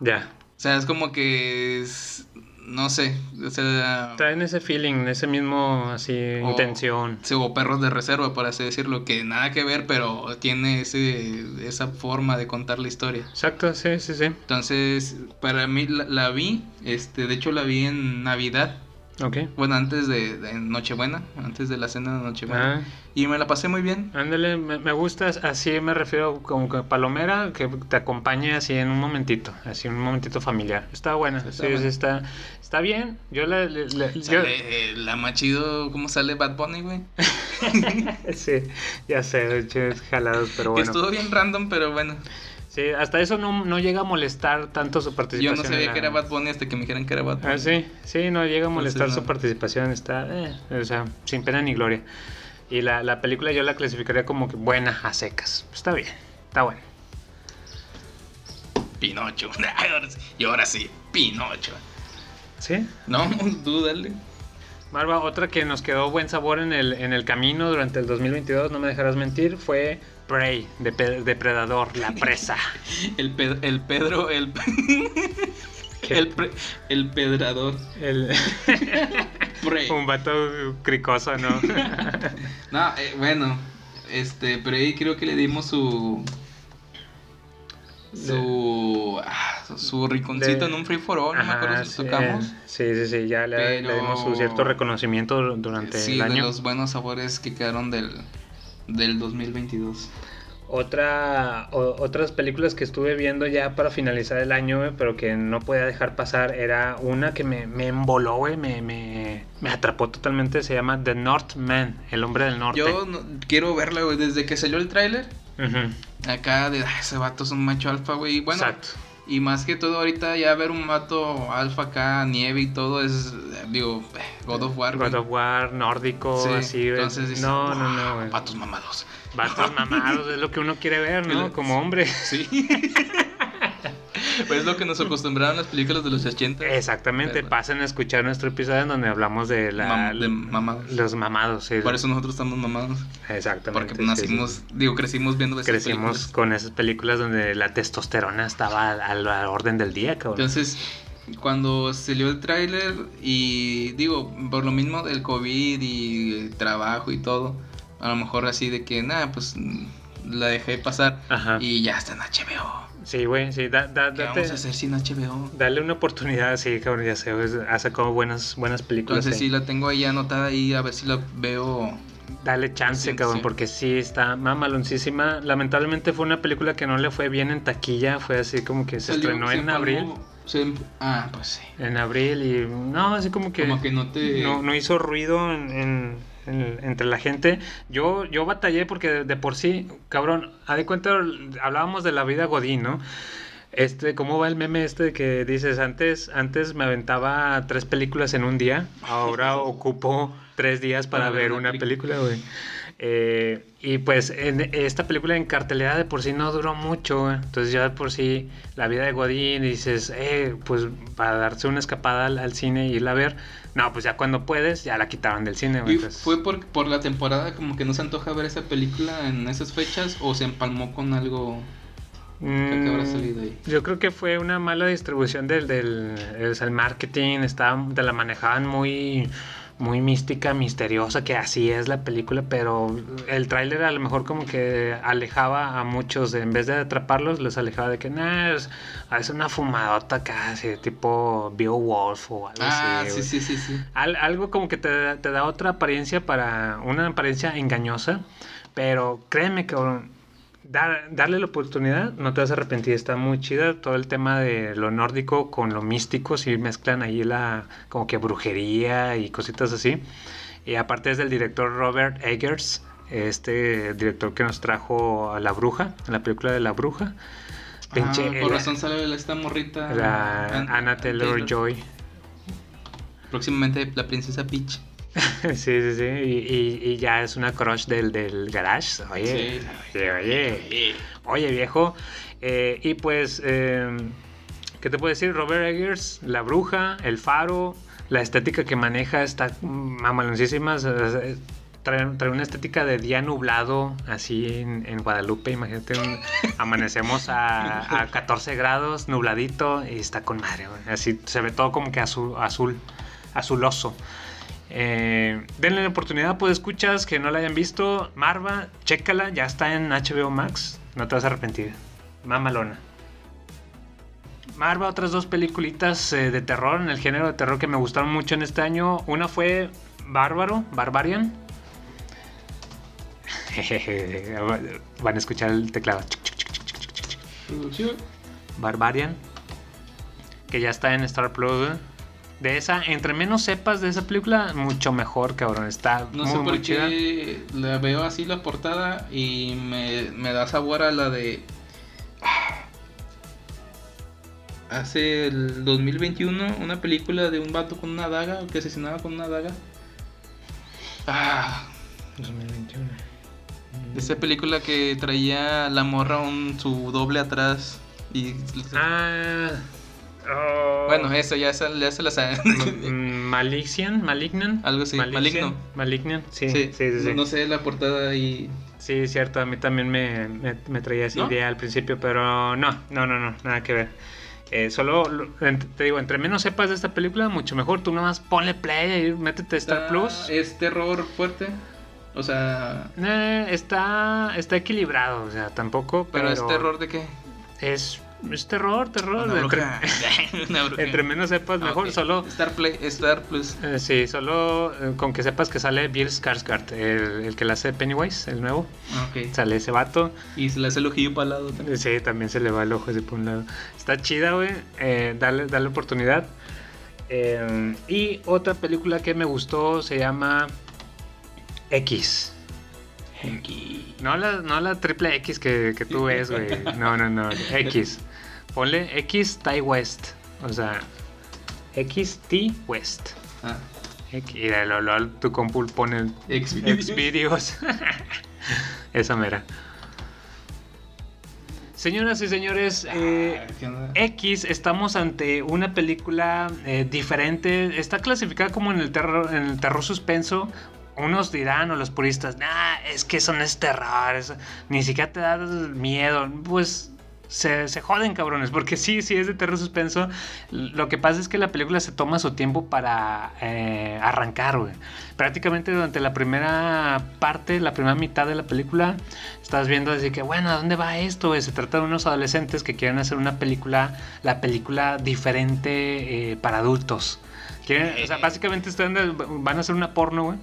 [SPEAKER 1] Ya.
[SPEAKER 2] O sea, es como que. es- no sé. O sea.
[SPEAKER 1] Traen ese feeling, ese mismo, así,
[SPEAKER 2] O-
[SPEAKER 1] intención.
[SPEAKER 2] sí, o perros de reserva, por así decirlo, que nada que ver, pero tiene ese, esa forma de contar la historia.
[SPEAKER 1] Exacto, sí, sí, sí.
[SPEAKER 2] Entonces, para mí la, la vi, este, de hecho la vi en Navidad,
[SPEAKER 1] Ok.
[SPEAKER 2] bueno, antes de, de Nochebuena, antes de la cena de Nochebuena,
[SPEAKER 1] Ah,
[SPEAKER 2] y me la pasé muy bien.
[SPEAKER 1] ándale, me, me gusta, así me refiero como que palomera, que te acompañe así en un momentito, así en un momentito familiar. Está buena,
[SPEAKER 2] Está
[SPEAKER 1] sí,
[SPEAKER 2] buena.
[SPEAKER 1] está, está bien. Yo le- le- yo-
[SPEAKER 2] eh, la más chido, ¿cómo sale Bad Bunny, güey?
[SPEAKER 1] sí, ya sé, jalados, pero bueno.
[SPEAKER 2] estuvo bien random, pero bueno.
[SPEAKER 1] Sí, hasta eso no, no llega a molestar tanto su
[SPEAKER 2] Yo
[SPEAKER 1] participación.
[SPEAKER 2] no
[SPEAKER 1] en
[SPEAKER 2] sabía
[SPEAKER 1] la-
[SPEAKER 2] que era Bad Bunny hasta que me dijeran que era Bad Bunny.
[SPEAKER 1] Ah, sí, sí, no llega a molestar
[SPEAKER 2] Entonces,
[SPEAKER 1] su
[SPEAKER 2] no.
[SPEAKER 1] participación, está, eh, o sea, sin pena ni gloria. Y la, la película yo la clasificaría como que buena a secas. Está bien, está bueno.
[SPEAKER 2] Pinocho. Y ahora sí, Pinocho.
[SPEAKER 1] ¿Sí?
[SPEAKER 2] No, tú dale.
[SPEAKER 1] Marva, otra que nos quedó buen sabor en el, en el camino durante el 2022, no me dejarás mentir, fue Prey, de Pe- Depredador, la presa.
[SPEAKER 2] El, Ped- el Pedro, el... El, pre- el pedrador.
[SPEAKER 1] El,
[SPEAKER 2] Prey.
[SPEAKER 1] un vato cricoso, ¿no?
[SPEAKER 2] No, eh, bueno, este, ahí creo que le dimos su su ah, su rinconcito
[SPEAKER 1] De-
[SPEAKER 2] en un free for all, no me acuerdo si
[SPEAKER 1] sí,
[SPEAKER 2] tocamos.
[SPEAKER 1] Sí, sí, sí, ya le, le dimos su cierto reconocimiento durante
[SPEAKER 2] Sí,
[SPEAKER 1] el
[SPEAKER 2] de
[SPEAKER 1] año.
[SPEAKER 2] los buenos sabores que quedaron del del 2022.
[SPEAKER 1] Otra, o- otras películas que estuve viendo ya para finalizar el año, pero que no podía dejar pasar, era una que me, me emboló, güey, me, me, me atrapó totalmente, se llama The Northman, el hombre del norte.
[SPEAKER 2] Yo no- quiero verla, güey, desde que salió el tráiler. Acá de "Ah, ese vato es un macho alfa, güey. Bueno,
[SPEAKER 1] Exacto.
[SPEAKER 2] Y más que todo ahorita ya ver un vato alfa acá, nieve y todo es digo, God of War, güey.
[SPEAKER 1] God of War, nórdico,
[SPEAKER 2] Sí,
[SPEAKER 1] así,
[SPEAKER 2] entonces dices,
[SPEAKER 1] no, no,
[SPEAKER 2] "Wow,
[SPEAKER 1] no, güey.
[SPEAKER 2] Vatos mamados.
[SPEAKER 1] Vatos mamados, es lo que uno quiere ver, ¿no? Como hombre.
[SPEAKER 2] Sí. pues es lo que nos acostumbraron las películas de los 80.
[SPEAKER 1] Exactamente,
[SPEAKER 2] Pero-
[SPEAKER 1] pasen a escuchar nuestro episodio en donde hablamos de, la,
[SPEAKER 2] Mam- de mamados.
[SPEAKER 1] los mamados. Sí,
[SPEAKER 2] Por eso nosotros estamos mamados.
[SPEAKER 1] Exactamente.
[SPEAKER 2] Porque nacimos,
[SPEAKER 1] sí.
[SPEAKER 2] digo, crecimos viendo esas
[SPEAKER 1] Crecimos
[SPEAKER 2] películas.
[SPEAKER 1] con esas películas donde la testosterona estaba a la, orden del día, cabrón.
[SPEAKER 2] Entonces, cuando salió el tráiler y digo, por lo mismo del COVID y el trabajo y todo, a lo mejor así de que, nada, pues la dejé pasar
[SPEAKER 1] Ajá.
[SPEAKER 2] y ya está en HBO.
[SPEAKER 1] Sí, güey, sí, da, da-
[SPEAKER 2] ¿Qué
[SPEAKER 1] date-
[SPEAKER 2] vamos a hacer sin HBO?
[SPEAKER 1] dale una oportunidad, sí, cabrón, ya sé, güey, ha sacado buenas, buenas películas.
[SPEAKER 2] Entonces sí la tengo ahí anotada ahí a ver si la veo.
[SPEAKER 1] Dale chance, cabrón, porque sí está mamaloncísima. Lamentablemente fue una película que no le fue bien en taquilla, fue así como que se
[SPEAKER 2] Salió-
[SPEAKER 1] estrenó
[SPEAKER 2] se
[SPEAKER 1] en
[SPEAKER 2] empalmó-
[SPEAKER 1] abril.
[SPEAKER 2] se em- ah, pues sí.
[SPEAKER 1] En abril y no, así como que,
[SPEAKER 2] Como que no te.
[SPEAKER 1] no, no hizo ruido en, en- en- entre la gente. Yo, yo batallé porque de, de por sí, cabrón, a de cuenta, hablábamos de la vida Godín, ¿no? Este, ¿cómo va el meme este que dices antes? Antes me aventaba tres películas en un día, ahora ocupo tres días para, ver una película, güey. Eh, y pues en esta película en cartelera de por sí no duró mucho, entonces ya de por sí la vida de Godín dices, eh, pues para darse una escapada al, al cine y irla a ver, no, pues ya cuando puedes ya la quitaron del cine, güey.
[SPEAKER 2] ¿Y
[SPEAKER 1] entonces-
[SPEAKER 2] fue por, por la temporada como que no se antoja ver esa película en esas fechas o se empalmó con algo que que habrá
[SPEAKER 1] Mm,
[SPEAKER 2] salido ahí?
[SPEAKER 1] Yo creo que fue una mala distribución del, del el marketing, estaba, te la manejaban muy, muy mística, misteriosa, que así es la película, pero el tráiler a lo mejor como que alejaba a muchos, en vez de atraparlos, les alejaba de que, nah, es, es una fumadota casi, tipo Beowulf o algo
[SPEAKER 2] Ah,
[SPEAKER 1] así.
[SPEAKER 2] sí, sí, sí, sí.
[SPEAKER 1] Al- algo como que te, te da otra apariencia para, una apariencia engañosa, pero créeme que dar, darle la oportunidad, no te vas a arrepentir, está muy chida todo el tema de lo nórdico con lo místico, si mezclan ahí la como que brujería y cositas así. Y aparte es del director Robert Eggers, este director que nos trajo a La Bruja, la película de La Bruja. Pinche,
[SPEAKER 2] Ah, por razón sale esta morrita.
[SPEAKER 1] La
[SPEAKER 2] An-
[SPEAKER 1] Anna Taylor Joy.
[SPEAKER 2] Próximamente la princesa Peach.
[SPEAKER 1] sí, sí, sí. Y, y- y ya es una crush del, del garage. Oye, oye, oye. Oye, viejo. Eh, y pues, eh, ¿qué te puedo decir? Robert Eggers, La Bruja, El Faro, la estética que maneja está mamaloncísima. Trae, trae una estética de día nublado, así en, en Guadalupe. Imagínate, un- amanecemos a, a 14 grados, nubladito, y está con madre. Así se ve todo como que azul, azul azuloso. Eh, denle la oportunidad, pues escuchas que no la hayan visto. Marva, chécala, ya está en HBO Max. No te vas a arrepentir. Mamalona. Marva, otras dos peliculitas eh, de terror, en el género de terror que me gustaron mucho en este año. Una fue Bárbaro, Barbarian. Van a escuchar el teclado. Barbarian. Que ya está en Star Plus. De esa, entre menos sepas de esa película, mucho mejor, cabrón. Está
[SPEAKER 2] No
[SPEAKER 1] muy,
[SPEAKER 2] sé por
[SPEAKER 1] muy chida.
[SPEAKER 2] qué la veo así la portada y me, me da sabor a la de. Ah. Hace el 2021 una película de un vato con una daga que asesinaba con una daga. Ah,
[SPEAKER 1] 2021.
[SPEAKER 2] esa película que traía la morra un, su doble atrás y
[SPEAKER 1] Ah. Oh.
[SPEAKER 2] bueno, eso ya se, ya se la saben.
[SPEAKER 1] M- Malixian, Malignan.
[SPEAKER 2] Algo así,
[SPEAKER 1] Malignan, Malignan, sí, sí, sí. sí,
[SPEAKER 2] No, no sé la portada y
[SPEAKER 1] Sí, es cierto, a mí también me, me, me traía esa
[SPEAKER 2] ¿No?
[SPEAKER 1] idea al principio, pero no, no, no, no, nada que ver. Eh, solo, te digo, entre menos sepas de esta película, mucho mejor. Tú nomás ponle play y métete a Star
[SPEAKER 2] Está-
[SPEAKER 1] Plus.
[SPEAKER 2] Es terror fuerte. O sea,
[SPEAKER 1] Eh, está, está equilibrado, o sea, tampoco,
[SPEAKER 2] pero,
[SPEAKER 1] pero,
[SPEAKER 2] es terror de qué?
[SPEAKER 1] Es, es terror, terror.
[SPEAKER 2] Una
[SPEAKER 1] entre,
[SPEAKER 2] bruja. Una bruja.
[SPEAKER 1] entre menos sepas,
[SPEAKER 2] Ah,
[SPEAKER 1] mejor. Solo,
[SPEAKER 2] Star Play, Star Plus.
[SPEAKER 1] eh, sí, solo eh, con que sepas que sale Bill Skarsgård, el, el que la hace Pennywise, el nuevo.
[SPEAKER 2] Ah.
[SPEAKER 1] Sale ese vato.
[SPEAKER 2] Y se le hace el ojillo para el lado también.
[SPEAKER 1] Sí, también se le va el ojo así por un lado. Está chida, güey. Eh, dale, dale oportunidad. Eh, y otra película que me gustó se llama X. No la, no la triple X que, que tú ves, güey. No, no, no. X. Ponle X Ty West. O sea, XT West.
[SPEAKER 2] Ah,
[SPEAKER 1] Y de lo, lo- tu compu pone
[SPEAKER 2] Xvideos.
[SPEAKER 1] Xvideos. Esa mera. Señoras y señores, eh,
[SPEAKER 2] ¿qué onda?
[SPEAKER 1] X, estamos ante una película eh, diferente. Está clasificada como en el terror, en el terror suspenso. Unos dirán, o los puristas, nah, es que eso no es terror, eso ni siquiera te da miedo. Pues se, se joden, cabrones, porque sí, sí es de terror suspenso. Lo que pasa es que la película se toma su tiempo para eh, arrancar, güey. Prácticamente durante la primera parte, la primera mitad de la película, estás viendo así que, bueno, ¿a dónde va esto? güey? Se trata de unos adolescentes que quieren hacer una película, la película diferente eh, para adultos. Quieren- o sea, básicamente están, van a hacer una porno, güey.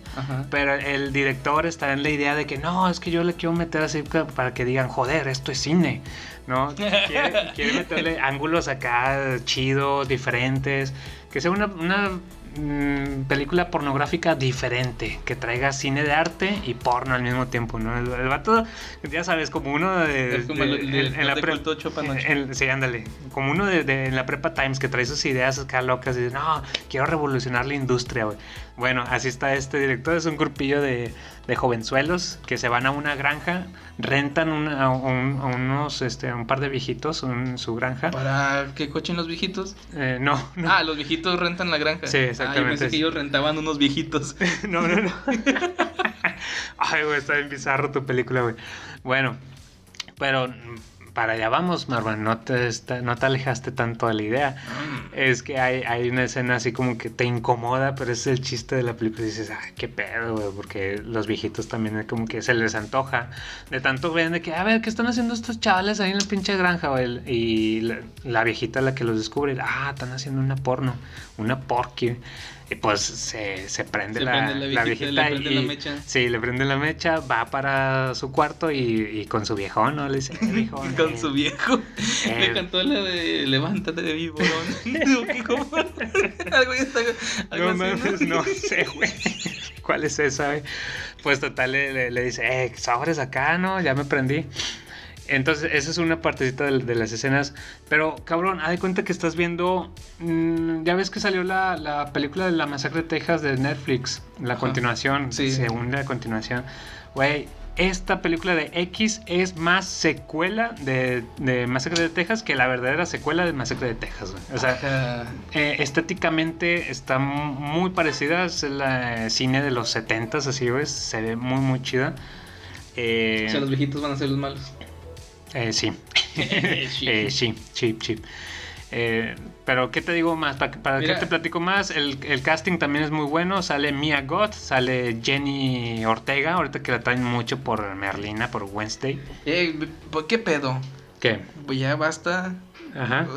[SPEAKER 1] Pero el director está en la idea de que no, es que yo le quiero meter así para que digan, joder, esto es cine. ¿No? Quiere, quiere meterle ángulos acá chidos, diferentes. Que sea una, una, mm, película pornográfica diferente. Que traiga cine de arte y porno al mismo tiempo, ¿no? El, el vato, ya sabes, como uno de.
[SPEAKER 2] Es como
[SPEAKER 1] de-
[SPEAKER 2] el- el-
[SPEAKER 1] en la sí, ándale. Como uno de, de- en la Prepa Times que trae sus ideas acá locas y dice, no, quiero revolucionar la industria, güey. Bueno, así está este director. Es un grupillo de, de jovenzuelos que se van a una granja, rentan a, un- a unos, este, a un par de viejitos en su granja.
[SPEAKER 2] ¿Para que cochen los viejitos?
[SPEAKER 1] Eh, no, no.
[SPEAKER 2] Ah, los viejitos rentan la granja.
[SPEAKER 1] Sí, exactamente.
[SPEAKER 2] Ah, yo pensé que ellos rentaban unos viejitos.
[SPEAKER 1] No, no, no. Ay, güey, está bien bizarro tu película, güey. Bueno, pero para allá vamos, Marwan. No te, está- no te alejaste tanto de la idea. Es que hay, hay una escena así como que te incomoda, pero es el chiste de la película. Y dices, ay, qué pedo, güey, porque los viejitos también es como que se les antoja. De tanto ven de que, a ver, ¿qué están haciendo estos chavales ahí en la pinche granja, güey? Y la, la viejita la que los descubre, ah, están haciendo una porno, una porky. Y pues se, se prende,
[SPEAKER 2] Se
[SPEAKER 1] la,
[SPEAKER 2] prende la
[SPEAKER 1] la
[SPEAKER 2] viejita,
[SPEAKER 1] viejita,
[SPEAKER 2] le prende
[SPEAKER 1] y,
[SPEAKER 2] la mecha.
[SPEAKER 1] Sí, le prende la mecha, va para su cuarto y, y con su viejón, ¿no? Le dice, "Eh, viejón,
[SPEAKER 2] Con
[SPEAKER 1] eh".
[SPEAKER 2] su viejo.
[SPEAKER 1] Eh.
[SPEAKER 2] Le cantó la de Levántate de. ¿Cómo? Algo está- algo
[SPEAKER 1] No
[SPEAKER 2] así,
[SPEAKER 1] mames, no sé, güey. ¿Cuál es esa, güey? Pues total, le, le- le dice, eh, sobres acá, ¿no? Ya me prendí. Entonces, esa es una partecita de, de las escenas. Pero, cabrón, haz de cuenta que estás viendo. mm, ya ves que salió la, la película de la Masacre de Texas de Netflix. La
[SPEAKER 2] Ajá.
[SPEAKER 1] continuación.
[SPEAKER 2] Sí.
[SPEAKER 1] Según la continuación. Güey, esta película de X es más secuela de, de Masacre de Texas que la verdadera secuela de Masacre de Texas, güey. O sea. Eh, estéticamente está mu- muy parecida, es la cine de los 70s, así ves, se ve muy muy chida. Eh,
[SPEAKER 2] o sea, los viejitos van a ser los malos.
[SPEAKER 1] Eh, sí.
[SPEAKER 2] Sí.
[SPEAKER 1] Eh, sí, sí, sí. Eh, pero, ¿qué te digo más? ¿Para, para qué te platico más? El, el casting también es muy bueno. Sale Mia Goth, sale Jenny Ortega, ahorita que la traen mucho por Merlina, por Wednesday.
[SPEAKER 2] Eh, ¿por ¿Qué pedo?
[SPEAKER 1] ¿Qué?
[SPEAKER 2] Pues ya basta.
[SPEAKER 1] Ajá.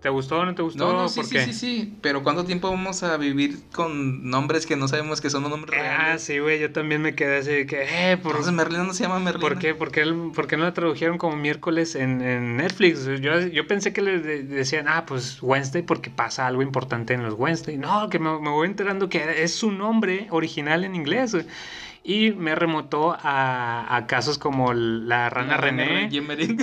[SPEAKER 1] ¿Te gustó o no te gustó?
[SPEAKER 2] No, no, sí,
[SPEAKER 1] ¿Por
[SPEAKER 2] sí, sí, sí. Pero ¿cuánto tiempo vamos a vivir con nombres que no sabemos que son nombres
[SPEAKER 1] Ah,
[SPEAKER 2] reales?
[SPEAKER 1] sí, güey, yo también me quedé así de que, eh, por,
[SPEAKER 2] Entonces Merlina no se llama Merlina.
[SPEAKER 1] ¿Por qué? ¿Por qué, por qué no la tradujeron como miércoles en, en Netflix? Yo, yo pensé que le de- decían, ah, pues Wednesday porque pasa algo importante en los Wednesday. No, que me, me voy enterando que es su nombre original en inglés. güey. Y me remotó a, a casos como la rana René,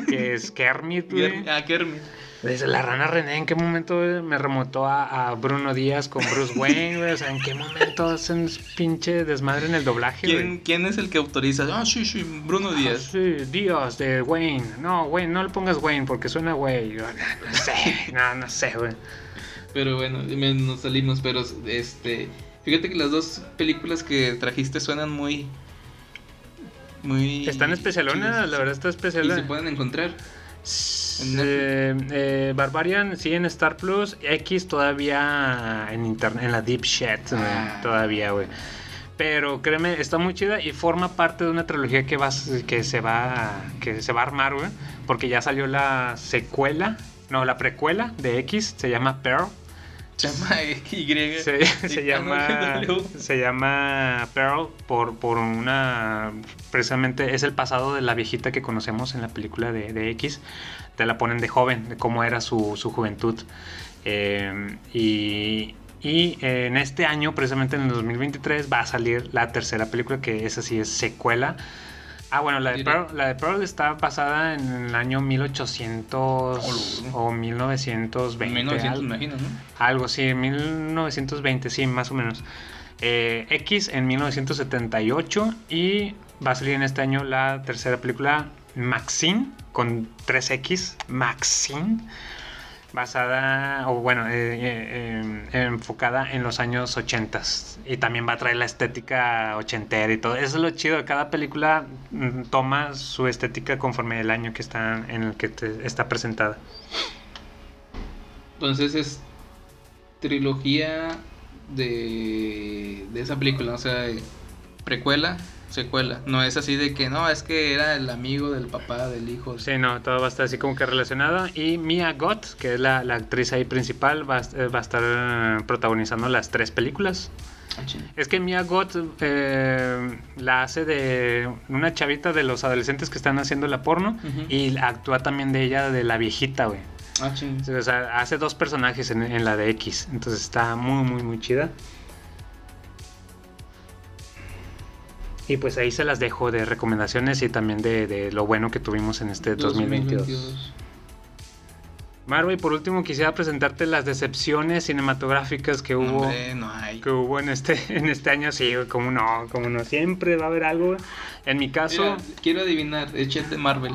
[SPEAKER 1] que es Kermit, güey.
[SPEAKER 2] Ah, Kermit.
[SPEAKER 1] Desde la rana René, ¿en qué momento me remotó a, a Bruno Díaz con Bruce Wayne, güey? O sea, ¿en qué momento hacen pinche desmadre en el doblaje, güey?
[SPEAKER 2] ¿Quién, ¿Quién es el que autoriza? Ah, sí, sí, Bruno Díaz.
[SPEAKER 1] Sí, Díaz de Wayne. No, Wayne, no le pongas Wayne porque suena güey. No, no sé, no, no sé, güey.
[SPEAKER 2] Pero bueno, nos salimos, pero este... Fíjate que las dos películas que trajiste suenan muy... Muy...
[SPEAKER 1] Están especialonas, la verdad está
[SPEAKER 2] Y se
[SPEAKER 1] especial.
[SPEAKER 2] pueden encontrar.
[SPEAKER 1] Eh, eh, Barbarian sí en Star Plus, X todavía en internet, en la Deep güey,
[SPEAKER 2] Ah.
[SPEAKER 1] todavía, güey. Pero créeme, está muy chida y forma parte de una trilogía que va, que se va, que se va a armar, güey, porque ya salió la secuela, no, la precuela de X, se llama Pearl.
[SPEAKER 2] Se llama Y.
[SPEAKER 1] Se, llama se llama Pearl por, por una precisamente es el pasado de la viejita que conocemos en la película de, de X. Te la ponen de joven de cómo era su, su juventud. Eh, y y en este año precisamente en el 2023 va a salir la tercera película que esa sí es secuela Ah, bueno, la de. Pearl, la de Pearl está basada en el año 1800 o 1920.
[SPEAKER 2] 1900,
[SPEAKER 1] algo.
[SPEAKER 2] imagino, ¿no?
[SPEAKER 1] Algo, sí, 1920, sí, más o menos. Eh, X en 1978 y va a salir en este año la tercera película Maxine con 3X, Maxine, basada, o bueno, eh, eh, eh, enfocada en los años 80 y también va a traer la estética ochentera y todo. Eso es lo chido, cada película mm, toma su estética conforme el año que está en el que te- está presentada.
[SPEAKER 2] Entonces es trilogía de, de esa película, o sea, precuela, secuela. No es así de que no, es que era el amigo del papá, del hijo.
[SPEAKER 1] Sí, no, todo va a estar así como que relacionado. Y Mia Goth, que es la, la actriz ahí principal, va, a- eh, va a estar eh, protagonizando las tres películas.
[SPEAKER 2] Ah.
[SPEAKER 1] Es que Mia Goth eh, la hace de una chavita de los adolescentes que están haciendo la porno
[SPEAKER 2] Ujú.
[SPEAKER 1] y actúa también de ella de la viejita, güey.
[SPEAKER 2] Ah.
[SPEAKER 1] O sea, hace dos personajes en, en la de X. Entonces está muy, muy, muy chida. Y pues ahí se las dejo de recomendaciones y también de, de lo bueno que tuvimos en este 2022. Marvel, por último quisiera presentarte las decepciones cinematográficas que hubo
[SPEAKER 2] Hombre, no hay.
[SPEAKER 1] que hubo en este en este año. Sí, como no, como no, siempre va a haber algo. En mi caso,
[SPEAKER 2] Mira, quiero adivinar, el chat de Marvel.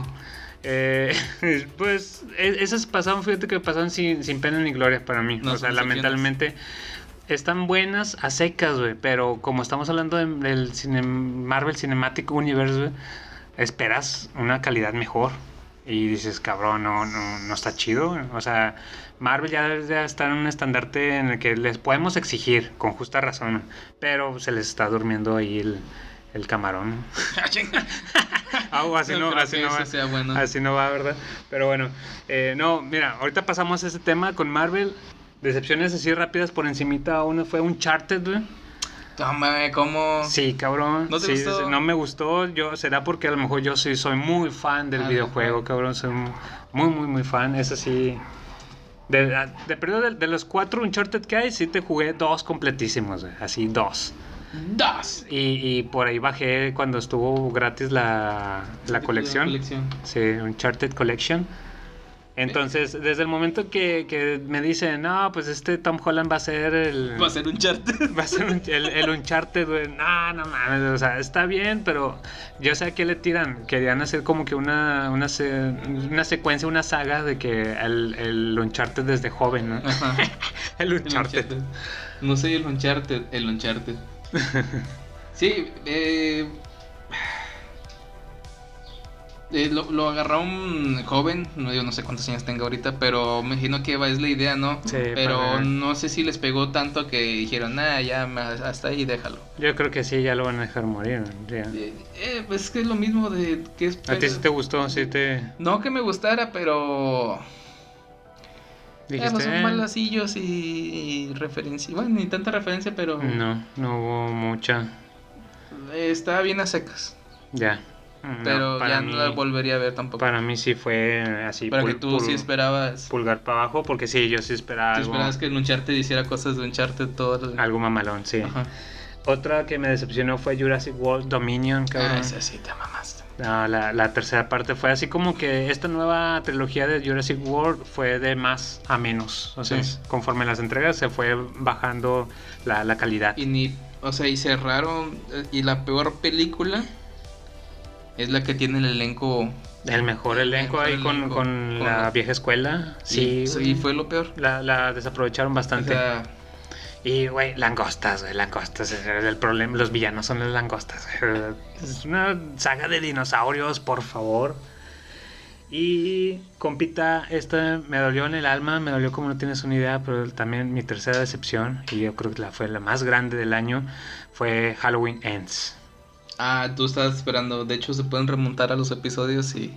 [SPEAKER 1] eh, pues e- esas pasaron, fíjate que pasaron sin, sin pena ni gloria para mí.
[SPEAKER 2] No
[SPEAKER 1] o sea, lamentablemente están buenas a secas, güey. Pero como estamos hablando de- del cine- Marvel Cinematic Universe, güey, esperas una calidad mejor. Y dices, cabrón, no, no, no está chido. O sea, Marvel ya debe de estar en un estandarte en el que les podemos exigir, con justa razón. Pero se les está durmiendo ahí el, el camarón. Así no, así va.
[SPEAKER 2] bueno.
[SPEAKER 1] Así no va, ¿verdad? Pero bueno, eh, no, mira, ahorita pasamos a ese tema con Marvel. Decepciones así rápidas por encimita. Una fue Uncharted, güey.
[SPEAKER 2] Toma, ¿cómo?
[SPEAKER 1] Sí, cabrón.
[SPEAKER 2] ¿No te
[SPEAKER 1] Sí,
[SPEAKER 2] gustó?
[SPEAKER 1] no me gustó. Yo, será porque a lo mejor yo sí soy muy fan del
[SPEAKER 2] Ah,
[SPEAKER 1] videojuego,
[SPEAKER 2] no,
[SPEAKER 1] cabrón. Soy muy, muy, muy fan. Es así. De, de, de, de los cuatro Uncharted que hay, sí te jugué dos completísimos, güey. Así, dos.
[SPEAKER 2] Das.
[SPEAKER 1] Y, y por ahí bajé cuando estuvo gratis la, la colección.
[SPEAKER 2] colección.
[SPEAKER 1] Sí, Uncharted Collection. Entonces, desde el momento que, que me dicen, no, pues este Tom Holland va a ser el.
[SPEAKER 2] Va a ser un chart.
[SPEAKER 1] Va a ser un- el, el Uncharted, güey. No, no mames. O sea, está bien, pero yo sé a qué le tiran. Querían hacer como que una, una, una secuencia, una saga de que el, el Uncharted desde joven, ¿no?
[SPEAKER 2] Ajá.
[SPEAKER 1] El
[SPEAKER 2] El
[SPEAKER 1] Uncharted.
[SPEAKER 2] Uncharted. No soy el Uncharted, el Uncharted. Sí, eh, eh, lo, lo agarró un joven, no, yo no sé cuántos años tenga ahorita, pero me imagino que va, es la idea, ¿no?
[SPEAKER 1] Sí,
[SPEAKER 2] pero
[SPEAKER 1] para-
[SPEAKER 2] no sé si les pegó tanto que dijeron, nah, ya hasta ahí déjalo.
[SPEAKER 1] Yo creo que sí, ya lo van a dejar morir. Ya.
[SPEAKER 2] Eh, eh, pues es que es lo mismo de que es...
[SPEAKER 1] ¿A ti sí te gustó? ¿Sí te
[SPEAKER 2] No que me gustara, pero... Eh,
[SPEAKER 1] dijiste?
[SPEAKER 2] pues son malacillos y, y referencia. Bueno, ni tanta referencia, pero
[SPEAKER 1] No, no hubo mucha.
[SPEAKER 2] estaba bien a secas.
[SPEAKER 1] Ya. No,
[SPEAKER 2] Pero ya
[SPEAKER 1] mí-
[SPEAKER 2] no la volvería a ver tampoco.
[SPEAKER 1] Para mí sí fue así.
[SPEAKER 2] Para que tú
[SPEAKER 1] pul-
[SPEAKER 2] sí esperabas.
[SPEAKER 1] Pulgar para abajo, porque sí, yo sí esperaba
[SPEAKER 2] Tú
[SPEAKER 1] algo,
[SPEAKER 2] esperabas que Uncharted hiciera cosas de Uncharted todo el...
[SPEAKER 1] algo mamalón, sí.
[SPEAKER 2] Ajá.
[SPEAKER 1] Otra que me decepcionó fue Jurassic World Dominion, cabrón.
[SPEAKER 2] Ah, esa sí te mamaste.
[SPEAKER 1] No, la, la tercera parte fue así como que esta nueva trilogía de Jurassic World fue de más a menos. O sea,
[SPEAKER 2] Sí.
[SPEAKER 1] conforme las entregas se fue bajando la, la calidad.
[SPEAKER 2] Y ni... O sea, y cerraron... eh, Y la peor película es la que tiene el elenco...
[SPEAKER 1] El mejor elenco
[SPEAKER 2] mejor
[SPEAKER 1] ahí con,
[SPEAKER 2] elenco,
[SPEAKER 1] con
[SPEAKER 2] con
[SPEAKER 1] la
[SPEAKER 2] la-
[SPEAKER 1] vieja escuela. Sí,
[SPEAKER 2] y fue lo peor.
[SPEAKER 1] La, la desaprovecharon
[SPEAKER 2] O
[SPEAKER 1] bastante.
[SPEAKER 2] sea,
[SPEAKER 1] Y, güey, langostas, güey, langostas. El problema, los villanos son las langostas. güey. Es una saga de dinosaurios, por favor. Y, compita, esta me dolió en el alma, me dolió como no tienes una idea, pero también mi tercera decepción, y yo creo que la fue la más grande del año, fue Halloween Ends.
[SPEAKER 2] Ah, tú estabas esperando. De hecho, se pueden remontar a los episodios y...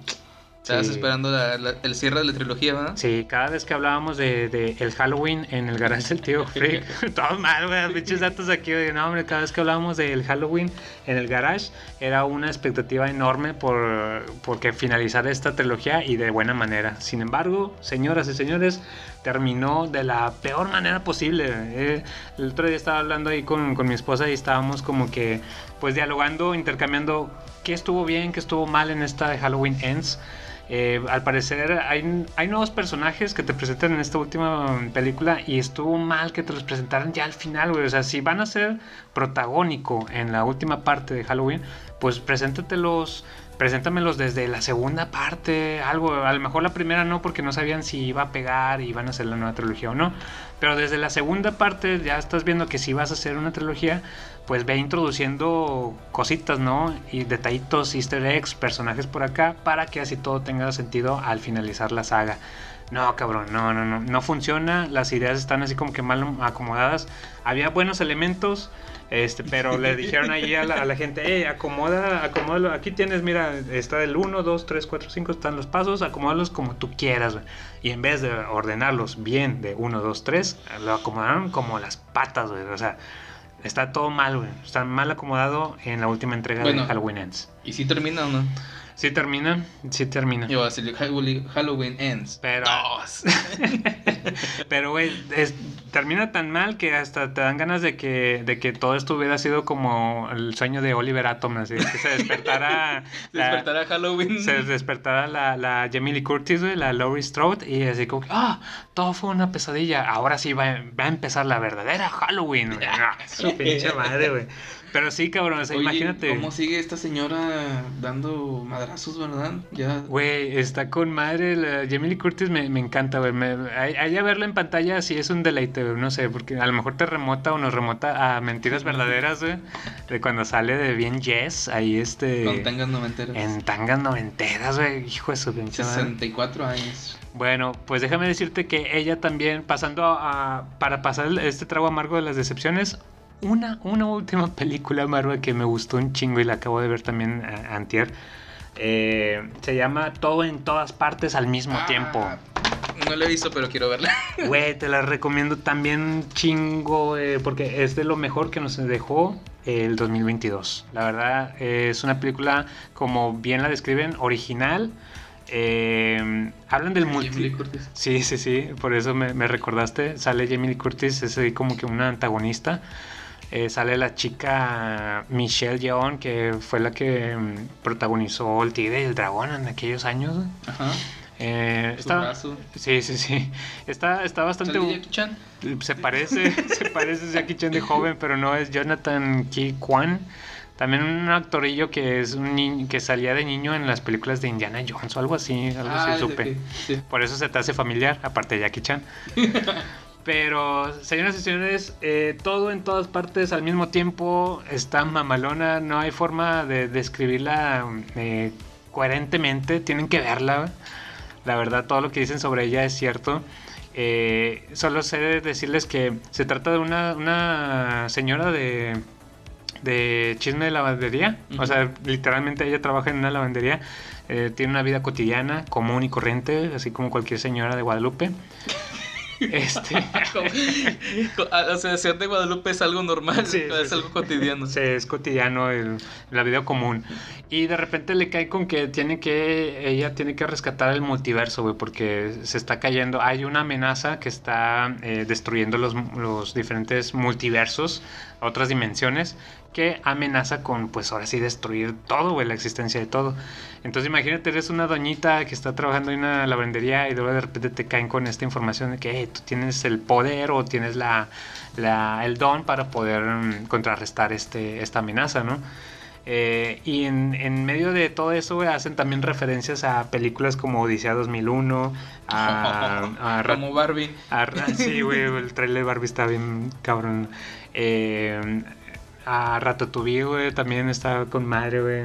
[SPEAKER 2] Estabas
[SPEAKER 1] Sí.
[SPEAKER 2] esperando la- la- el cierre de la trilogía, ¿verdad?
[SPEAKER 1] Sí, cada vez que hablábamos de, de el Halloween en el garage del tío Freak, todo mal, güey, pinches datos aquí, no, hombre, cada vez que hablábamos del Halloween en el garage, era una expectativa enorme por porque finalizar esta trilogía y de buena manera. Sin embargo, señoras y señores, terminó de la peor manera posible. eh. el otro día estaba hablando ahí con, con mi esposa y estábamos como que, pues, dialogando, intercambiando qué estuvo bien, qué estuvo mal en esta de Halloween Ends. Eh, al parecer hay, hay nuevos personajes que te presentan en esta última película y estuvo mal que te los presentaran ya al final, güey. O sea, si van a ser protagónico en la última parte de Halloween, pues preséntatelos, preséntamelos desde la segunda parte, algo. A lo mejor la primera no, porque no sabían si iba a pegar y iban a hacer la nueva trilogía o no. Pero desde la segunda parte ya estás viendo que si vas a hacer una trilogía, pues ve introduciendo cositas, ¿no? Y detallitos, easter eggs, personajes por acá, para que así todo tenga sentido al finalizar la saga. No, cabrón, no, no, no, no funciona. Las ideas están así como que mal acomodadas. Había buenos elementos, este, pero le dijeron ahí a la, a la gente, hey, acomoda, acomódalo. Aquí tienes, mira, está el 1, 2, 3, 4, 5, están los pasos, acomódalos como tú quieras. Y en vez de ordenarlos bien de 1, 2, 3, lo acomodaron como las patas, güey. O sea, está todo mal, güey. Está mal acomodado en la última entrega
[SPEAKER 2] Bueno.
[SPEAKER 1] de Halloween Ends.
[SPEAKER 2] ¿Y si termina o no?
[SPEAKER 1] Sí termina, sí termina.
[SPEAKER 2] Yo voy a decir Halloween, Ends.
[SPEAKER 1] Pero,
[SPEAKER 2] Dos.
[SPEAKER 1] pero güey, es- termina tan mal que hasta te dan ganas de que, de que todo esto hubiera sido como el sueño de Oliver Atom, así, que se despertara, la-
[SPEAKER 2] Despertará Halloween.
[SPEAKER 1] se despertara la, la Jamie Lee Curtis, güey, la Laurie Strode, y así como, que, ah, todo fue una pesadilla, ahora sí va, va a empezar la verdadera Halloween, güey. Su pinche madre, güey. Pero sí, cabrón, o sea,
[SPEAKER 2] Oye,
[SPEAKER 1] imagínate.
[SPEAKER 2] ¿Cómo sigue esta señora dando madrazos, verdad? Ya.
[SPEAKER 1] Güey, está con madre. La Jamie Lee Curtis me, me encanta, güey. Me, a, ella verla en pantalla sí es un deleite, güey. No sé, porque a lo mejor te remota o nos remota a mentiras verdaderas, güey. De cuando sale de bien Jess, ahí este.
[SPEAKER 2] Con tangas noventeras.
[SPEAKER 1] En tangas noventeras, güey. Hijo de su pinche madre.
[SPEAKER 2] 64 años.
[SPEAKER 1] Bueno, pues déjame decirte que ella también, pasando a. a- para pasar este trago amargo de las decepciones. Una, una última película, Marva, que me gustó un chingo y la acabo de ver también a- antier. Eh, se llama Todo en todas partes al mismo
[SPEAKER 2] Ah,
[SPEAKER 1] tiempo.
[SPEAKER 2] No la he visto, pero quiero verla.
[SPEAKER 1] Güey, te la recomiendo también chingo, eh, porque es de lo mejor que nos dejó el 2022. La verdad, eh, es una película, como bien la describen, original. Eh, hablan del
[SPEAKER 2] Jamie Lee
[SPEAKER 1] multi...
[SPEAKER 2] Curtis.
[SPEAKER 1] Sí, sí, sí, por eso me, me recordaste. Sale Jamie Lee Curtis, es como que una antagonista. Eh, sale la chica Michelle Yeoh, que fue la que mm, protagonizó El Tigre y el Dragón en aquellos años.
[SPEAKER 2] Ajá.
[SPEAKER 1] Eh, está, sí, sí, sí. Está, está bastante...
[SPEAKER 2] ¿Sale Jackie Chan?
[SPEAKER 1] Se parece, se parece a Jackie Chan de joven, pero no es Jonathan Ki Kwan. También un actorillo que es un niño que salía de niño en las películas de Indiana Jones o algo así, algo
[SPEAKER 2] Ah,
[SPEAKER 1] así supe.
[SPEAKER 2] que- sí.
[SPEAKER 1] Por eso se te hace familiar, aparte de Jackie Chan. Pero, señoras y señores, eh, todo en todas partes al mismo tiempo está mamalona. No hay forma de describirla eh, coherentemente. Tienen que verla. La verdad, todo lo que dicen sobre ella es cierto. Eh, solo sé decirles que se trata de una, una señora de, de chisme de lavandería. O sea, literalmente ella trabaja en una lavandería. eh, tiene una vida cotidiana, común y corriente, así como cualquier señora de Guadalupe. Este,
[SPEAKER 2] O sea, ser de Guadalupe es algo normal,
[SPEAKER 1] Sí,
[SPEAKER 2] es
[SPEAKER 1] sí,
[SPEAKER 2] algo
[SPEAKER 1] sí.
[SPEAKER 2] cotidiano.
[SPEAKER 1] Sí, es cotidiano, el- la vida común. Y de repente le cae con que tiene que, ella tiene que rescatar el multiverso, güey, porque se está cayendo. Hay una amenaza que está eh, destruyendo los, los diferentes multiversos, otras dimensiones, que amenaza con, pues ahora sí, destruir todo, güey, la existencia de todo. Entonces imagínate, eres una doñita que está trabajando en una lavandería y luego de repente te caen con esta información de que "Eh, tú tienes el poder o tienes la, la- el don para poder mm, contrarrestar este, esta amenaza, ¿no? Eh, y en, en medio de todo eso, güey, hacen también referencias a películas como Odisea 2001, a, a
[SPEAKER 2] Como Barbie.
[SPEAKER 1] a sí, güey, el trailer de Barbie está bien cabrón. Eh, a Ratatouille, güey, también está con madre, güey.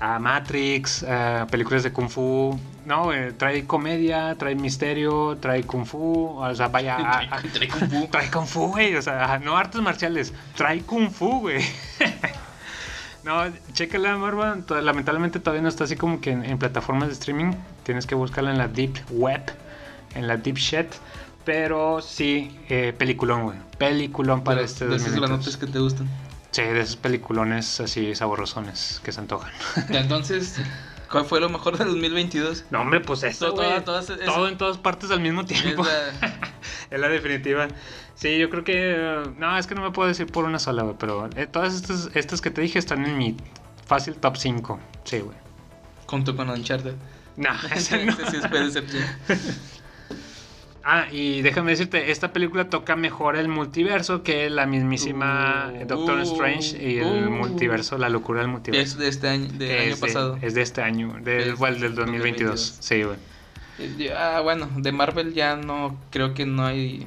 [SPEAKER 1] A Matrix, a películas de Kung Fu. No, güey, trae comedia, trae misterio, trae Kung Fu. O sea, vaya. a- a-
[SPEAKER 2] Trae Kung Fu.
[SPEAKER 1] Trae Kung Fu, güey. O sea, no artes marciales, trae Kung Fu, güey. No, chécala, Marva. Lamentablemente todavía no está así como que en, en plataformas de streaming. Tienes que buscarla en la Deep Web, en la Deep Shit. Pero sí, eh, peliculón, güey. Peliculón para
[SPEAKER 2] de,
[SPEAKER 1] este
[SPEAKER 2] de esos
[SPEAKER 1] 2022.
[SPEAKER 2] granotes que te gustan.
[SPEAKER 1] Sí, de esos peliculones así sabrosones que se antojan.
[SPEAKER 2] Entonces, ¿cuál fue lo mejor del 2022?
[SPEAKER 1] No, hombre, pues eso,
[SPEAKER 2] Todo-
[SPEAKER 1] en todas partes al mismo
[SPEAKER 2] Es
[SPEAKER 1] tiempo.
[SPEAKER 2] la-
[SPEAKER 1] Es la definitiva. Sí, yo creo que. No, es que no me puedo decir por una sola, güey. Pero eh, todas estas, estas que te dije están en mi fácil top 5. Sí, güey.
[SPEAKER 2] junto con Uncharted.
[SPEAKER 1] No,
[SPEAKER 2] Ese
[SPEAKER 1] no.
[SPEAKER 2] sí es puede ser, sí.
[SPEAKER 1] Ah, y déjame decirte, esta película toca mejor el multiverso que la mismísima
[SPEAKER 2] Uh,
[SPEAKER 1] Doctor
[SPEAKER 2] uh,
[SPEAKER 1] Strange y el
[SPEAKER 2] uh.
[SPEAKER 1] multiverso, la locura del multiverso.
[SPEAKER 2] Es de este año, del año
[SPEAKER 1] de-
[SPEAKER 2] pasado.
[SPEAKER 1] Es de este año, del,
[SPEAKER 2] Es
[SPEAKER 1] igual del 2022.
[SPEAKER 2] 2022.
[SPEAKER 1] Sí.
[SPEAKER 2] Eh, Ah, bueno, de Marvel ya no creo que no hay.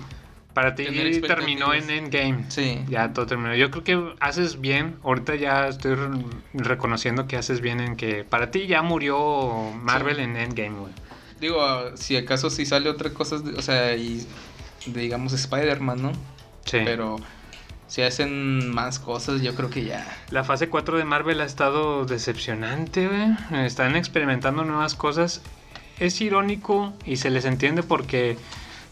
[SPEAKER 1] Para ti terminó en. Endgame.
[SPEAKER 2] Sí.
[SPEAKER 1] Ya todo terminó. Yo creo que haces bien. Ahorita ya estoy re- reconociendo que haces bien en que para ti ya murió Marvel
[SPEAKER 2] Sí.
[SPEAKER 1] en Endgame, güey.
[SPEAKER 2] Digo, si acaso si sale otra cosa, o sea, y digamos Spider-Man, ¿no?
[SPEAKER 1] Sí.
[SPEAKER 2] Pero si hacen más cosas, yo creo que ya.
[SPEAKER 1] La fase 4 de Marvel ha estado decepcionante, güey. Están experimentando nuevas cosas. Es irónico y se les entiende porque...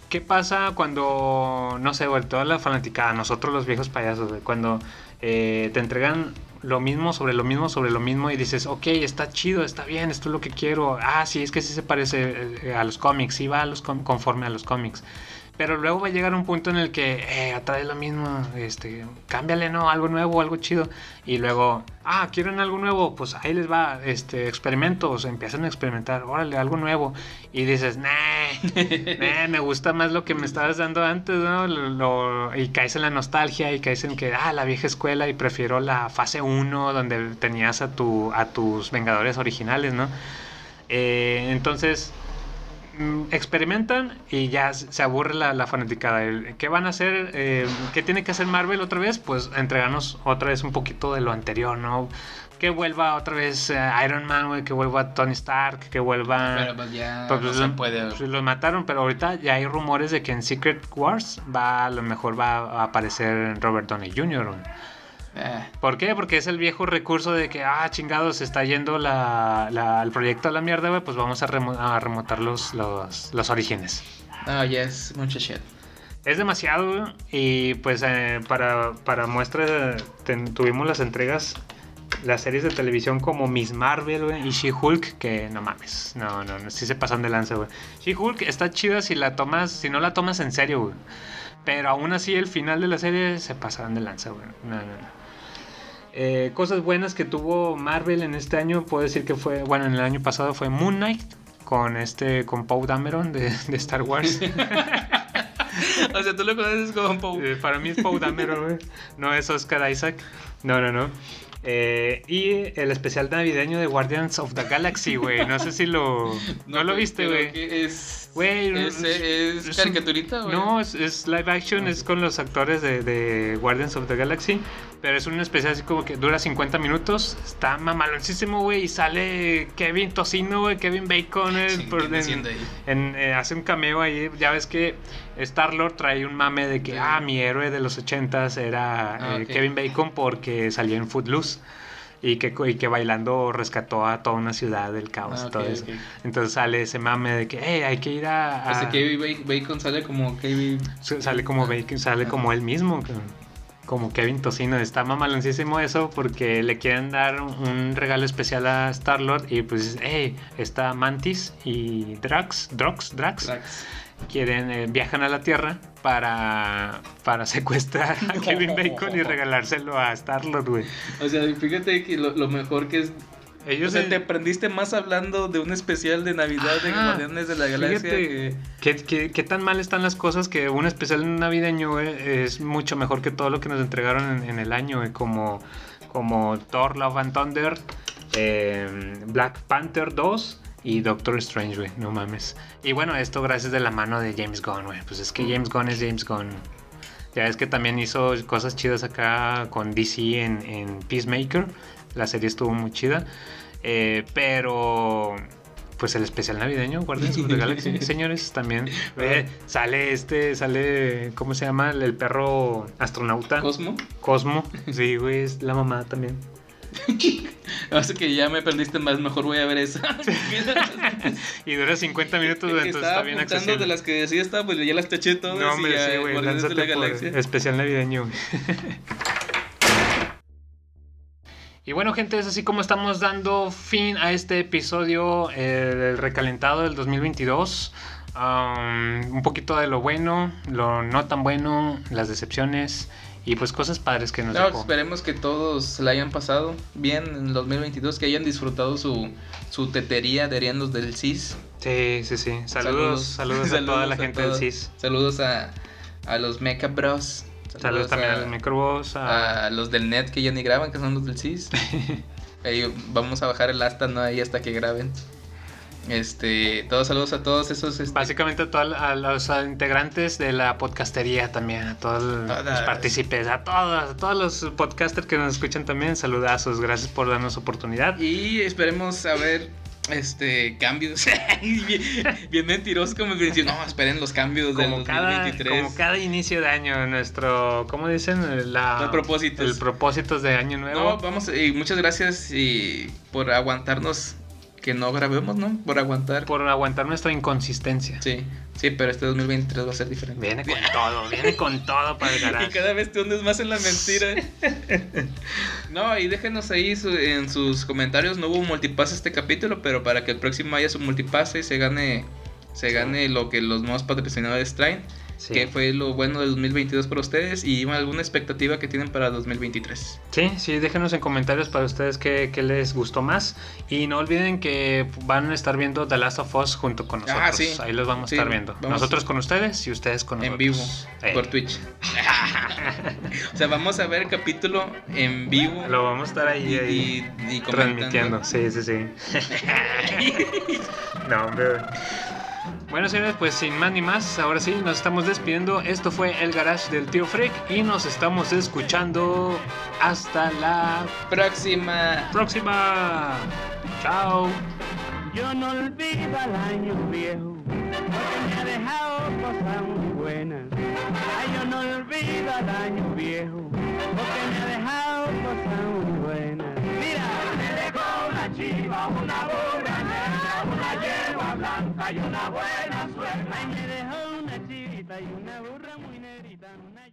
[SPEAKER 1] ¿Qué pasa cuando, no sé, güey, toda la fanaticada, nosotros los viejos payasos, güey, cuando eh, te entregan lo mismo sobre lo mismo sobre lo mismo y dices, ok, está chido, está bien, esto es lo que quiero. Ah, sí, es que sí se parece eh, a los cómics, sí va a los conforme a los cómics. Pero luego va a llegar un punto en el que eh, atrae lo mismo, este, cámbiale, ¿no? Algo nuevo, algo chido. Y luego, ah, ¿quieren algo nuevo? Pues ahí les va, este, experimentos, empiezan a experimentar, órale, algo nuevo. Y dices, nah, nah, me gusta más lo que me estabas dando antes, ¿no? Lo- lo- y caes en la nostalgia y caes en que, ah, la vieja escuela y prefiero la fase 1 donde tenías a, tu, a tus Vengadores originales, ¿no? Eh, entonces, experimentan y ya se aburre la, la fanaticada. ¿Qué van a hacer? Eh, ¿Qué tiene que hacer Marvel otra vez? Pues entregarnos otra vez un poquito de lo anterior, ¿no? Que vuelva otra vez eh, Iron Man, güey, que vuelva Tony Stark, que vuelva...
[SPEAKER 2] Pero pues ya
[SPEAKER 1] Pues,
[SPEAKER 2] no
[SPEAKER 1] pues,
[SPEAKER 2] se
[SPEAKER 1] lo-
[SPEAKER 2] puede.
[SPEAKER 1] pues, mataron, pero ahorita ya hay rumores de que en Secret Wars va, a lo mejor va a aparecer Robert Downey Jr.
[SPEAKER 2] Eh,
[SPEAKER 1] ¿Por qué? Porque es el viejo recurso de que, ah, chingados, se está yendo la, la- el proyecto a la mierda, güey, pues vamos a, remo- a remontar los, los, los orígenes.
[SPEAKER 2] no, ya es mucha shit.
[SPEAKER 1] Es demasiado, güey, y pues eh, para, para muestra ten- tuvimos las entregas, las series de televisión como Miss Marvel, güey, y She-Hulk, que no mames, no, no, no, sí se pasan de lanza, güey. She-Hulk está chida si la tomas, si no la tomas en serio, güey. Pero aún así, el final de la serie se pasaron de lanza, güey. No, no, no. Eh, cosas buenas que tuvo Marvel en este año, puedo decir que fue, bueno, en el año pasado fue Moon Knight con este, con Poe Dameron de, de Star Wars.
[SPEAKER 2] O sea, tú lo conoces como Poe.
[SPEAKER 1] Eh, para mí es Poe Dameron, güey. No es Oscar Isaac. No, no, no. Eh, y el especial navideño de Guardians of the Galaxy, güey. No sé si lo. No, lo viste, güey.
[SPEAKER 2] ¿qué Es,
[SPEAKER 1] Güey,
[SPEAKER 2] es,
[SPEAKER 1] es-
[SPEAKER 2] es
[SPEAKER 1] es
[SPEAKER 2] caricaturita, güey.
[SPEAKER 1] No, es, es live action, es con los actores de, de Guardians of the Galaxy. Pero es un especial así como que dura 50 minutos. Está mamaloncísimo, güey. Y sale Kevin Tocino, güey. Kevin Bacon. eh,
[SPEAKER 2] Sí,
[SPEAKER 1] por-
[SPEAKER 2] ¿quién
[SPEAKER 1] en-
[SPEAKER 2] haciendo ahí?
[SPEAKER 1] en, eh, hace un cameo ahí. Ya ves que Star-Lord trae un mame de que, ah, mi héroe de los 80s era
[SPEAKER 2] Ah,
[SPEAKER 1] eh. Kevin Bacon porque salía en Footloose. Y que, y que bailando rescató a toda una ciudad del caos
[SPEAKER 2] Ah,
[SPEAKER 1] y todo
[SPEAKER 2] ok,
[SPEAKER 1] eso.
[SPEAKER 2] ok.
[SPEAKER 1] Entonces sale ese mame de que, hey, hay que ir a. a-
[SPEAKER 2] Ese Kevin Ba- Bacon sale como Kevin.
[SPEAKER 1] Sale como Bacon, sale como él mismo, como Kevin Tocino. Está mamaloncísimo eso porque le quieren dar un- regalo especial a Star Lord y pues, hey, está Mantis y Drax, Drax, Drax,
[SPEAKER 2] Drax.
[SPEAKER 1] Quieren eh, viajan a la Tierra para para secuestrar a Kevin Bacon y regalárselo a Star Lord, güey.
[SPEAKER 2] O sea, fíjate que lo, lo mejor que es.
[SPEAKER 1] Ellos
[SPEAKER 2] o sea, te aprendiste más hablando de un especial de Navidad de
[SPEAKER 1] Ajá.
[SPEAKER 2] Guardianes de la Galaxia
[SPEAKER 1] Fíjate
[SPEAKER 2] que.
[SPEAKER 1] ¿Qué, qué, qué tan mal están las cosas que un especial navideño güey, es mucho mejor que todo lo que nos entregaron en, en el año, güey, como, como Thor, Love and Thunder, eh, Black Panther 2 y Doctor Strange, güey, no mames. Y bueno, esto gracias de la mano de James Gunn, güey, pues es que James Gunn es James Gunn. Ya es que también hizo cosas chidas acá con DC en, en Peacemaker, la serie estuvo muy chida, eh, pero pues el especial navideño, Guardians of the Galaxy, señores, también eh, sale este, sale, ¿cómo se llama? El, el perro astronauta.
[SPEAKER 2] Cosmo.
[SPEAKER 1] Cosmo. Sí, güey, es la mamá también.
[SPEAKER 2] Así que ya me perdiste más, mejor voy a ver esa.
[SPEAKER 1] Y dura 50 minutos, güey, entonces
[SPEAKER 2] Estaba
[SPEAKER 1] está bien accesible.
[SPEAKER 2] de las que decía esta, pues ya las taché todas.
[SPEAKER 1] No, hombre,
[SPEAKER 2] y ya,
[SPEAKER 1] sí, güey,
[SPEAKER 2] la
[SPEAKER 1] lánzate por
[SPEAKER 2] Galaxia.
[SPEAKER 1] especial navideño. güey. Y bueno, gente, es así como estamos dando fin a este episodio, eh, el recalentado del 2022. Um, un poquito de lo bueno, lo no tan bueno, las decepciones y pues cosas padres que nos
[SPEAKER 2] No,
[SPEAKER 1] dejó.
[SPEAKER 2] esperemos que todos la hayan pasado bien en el 2022, que hayan disfrutado su, su tetería de arianos del CIS.
[SPEAKER 1] Sí, sí, sí. Saludos, saludos, a toda la gente del. CIS.
[SPEAKER 2] Saludos a, a los Mecha Bros.
[SPEAKER 1] Saludos también a los microbos, a...
[SPEAKER 2] a los del net que ya ni graban, que son los del CIS. Ahí vamos a bajar el asta, ¿no? Ahí hasta que graben. Este, todos saludos a todos esos. este,
[SPEAKER 1] Básicamente a, a los integrantes de la podcastería también, a todos los partícipes, a todos, a todos los podcasters que nos escuchan también, saludazos, gracias por darnos oportunidad.
[SPEAKER 2] Y esperemos a ver este cambios. bien, bien mentiroso como que dicen, no, esperen los cambios del
[SPEAKER 1] Como cada,
[SPEAKER 2] 2023.
[SPEAKER 1] como cada inicio de año, nuestro, ¿cómo dicen? La,
[SPEAKER 2] Los propósitos.
[SPEAKER 1] El propósitos de año nuevo.
[SPEAKER 2] No, vamos, y muchas gracias y por aguantarnos que no grabemos, ¿no? Por aguantar.
[SPEAKER 1] Por aguantar nuestra inconsistencia.
[SPEAKER 2] Sí, sí, pero este 2023 va a ser diferente.
[SPEAKER 1] Viene con todo, viene con todo para el
[SPEAKER 2] Y
[SPEAKER 1] garage.
[SPEAKER 2] cada vez te hundes más en la mentira. No, y déjenos ahí su- en sus comentarios. No hubo multipass este capítulo, pero para que el próximo haya su multipass y se gane, se
[SPEAKER 1] Sí.
[SPEAKER 2] gane lo que los nuevos patrocinadores traen.
[SPEAKER 1] Sí.
[SPEAKER 2] Que fue lo bueno del 2022 para ustedes y alguna expectativa que tienen para 2023.
[SPEAKER 1] Sí, sí, déjenos en comentarios para ustedes qué, qué les gustó más. Y no olviden que van a estar viendo The Last of Us junto con nosotros.
[SPEAKER 2] Ah, sí.
[SPEAKER 1] Ahí los vamos a
[SPEAKER 2] Sí,
[SPEAKER 1] estar viendo. nosotros
[SPEAKER 2] a-
[SPEAKER 1] con ustedes y ustedes con
[SPEAKER 2] En
[SPEAKER 1] nosotros.
[SPEAKER 2] vivo,
[SPEAKER 1] Eh,
[SPEAKER 2] por Twitch. o sea, vamos a ver el capítulo en vivo.
[SPEAKER 1] Lo vamos a estar ahí,
[SPEAKER 2] y,
[SPEAKER 1] ahí
[SPEAKER 2] y- y
[SPEAKER 1] transmitiendo. Sí, sí, sí. no, hombre. Bueno, señores, pues sin más ni más, ahora sí, nos estamos despidiendo. Esto fue el garage del tío Freak y nos estamos escuchando hasta la
[SPEAKER 2] Próxima.
[SPEAKER 1] próxima. Chao.
[SPEAKER 5] Yo no olvido al año viejo, porque me ha dejado cosas muy buenas. Ay, yo no olvido al año viejo, porque me ha dejado cosas muy buenas. Mira, me dejó una chiva, una burra yegua blanca y una buena suegra. Ay, me dejó una chivita y una burra muy negrita, una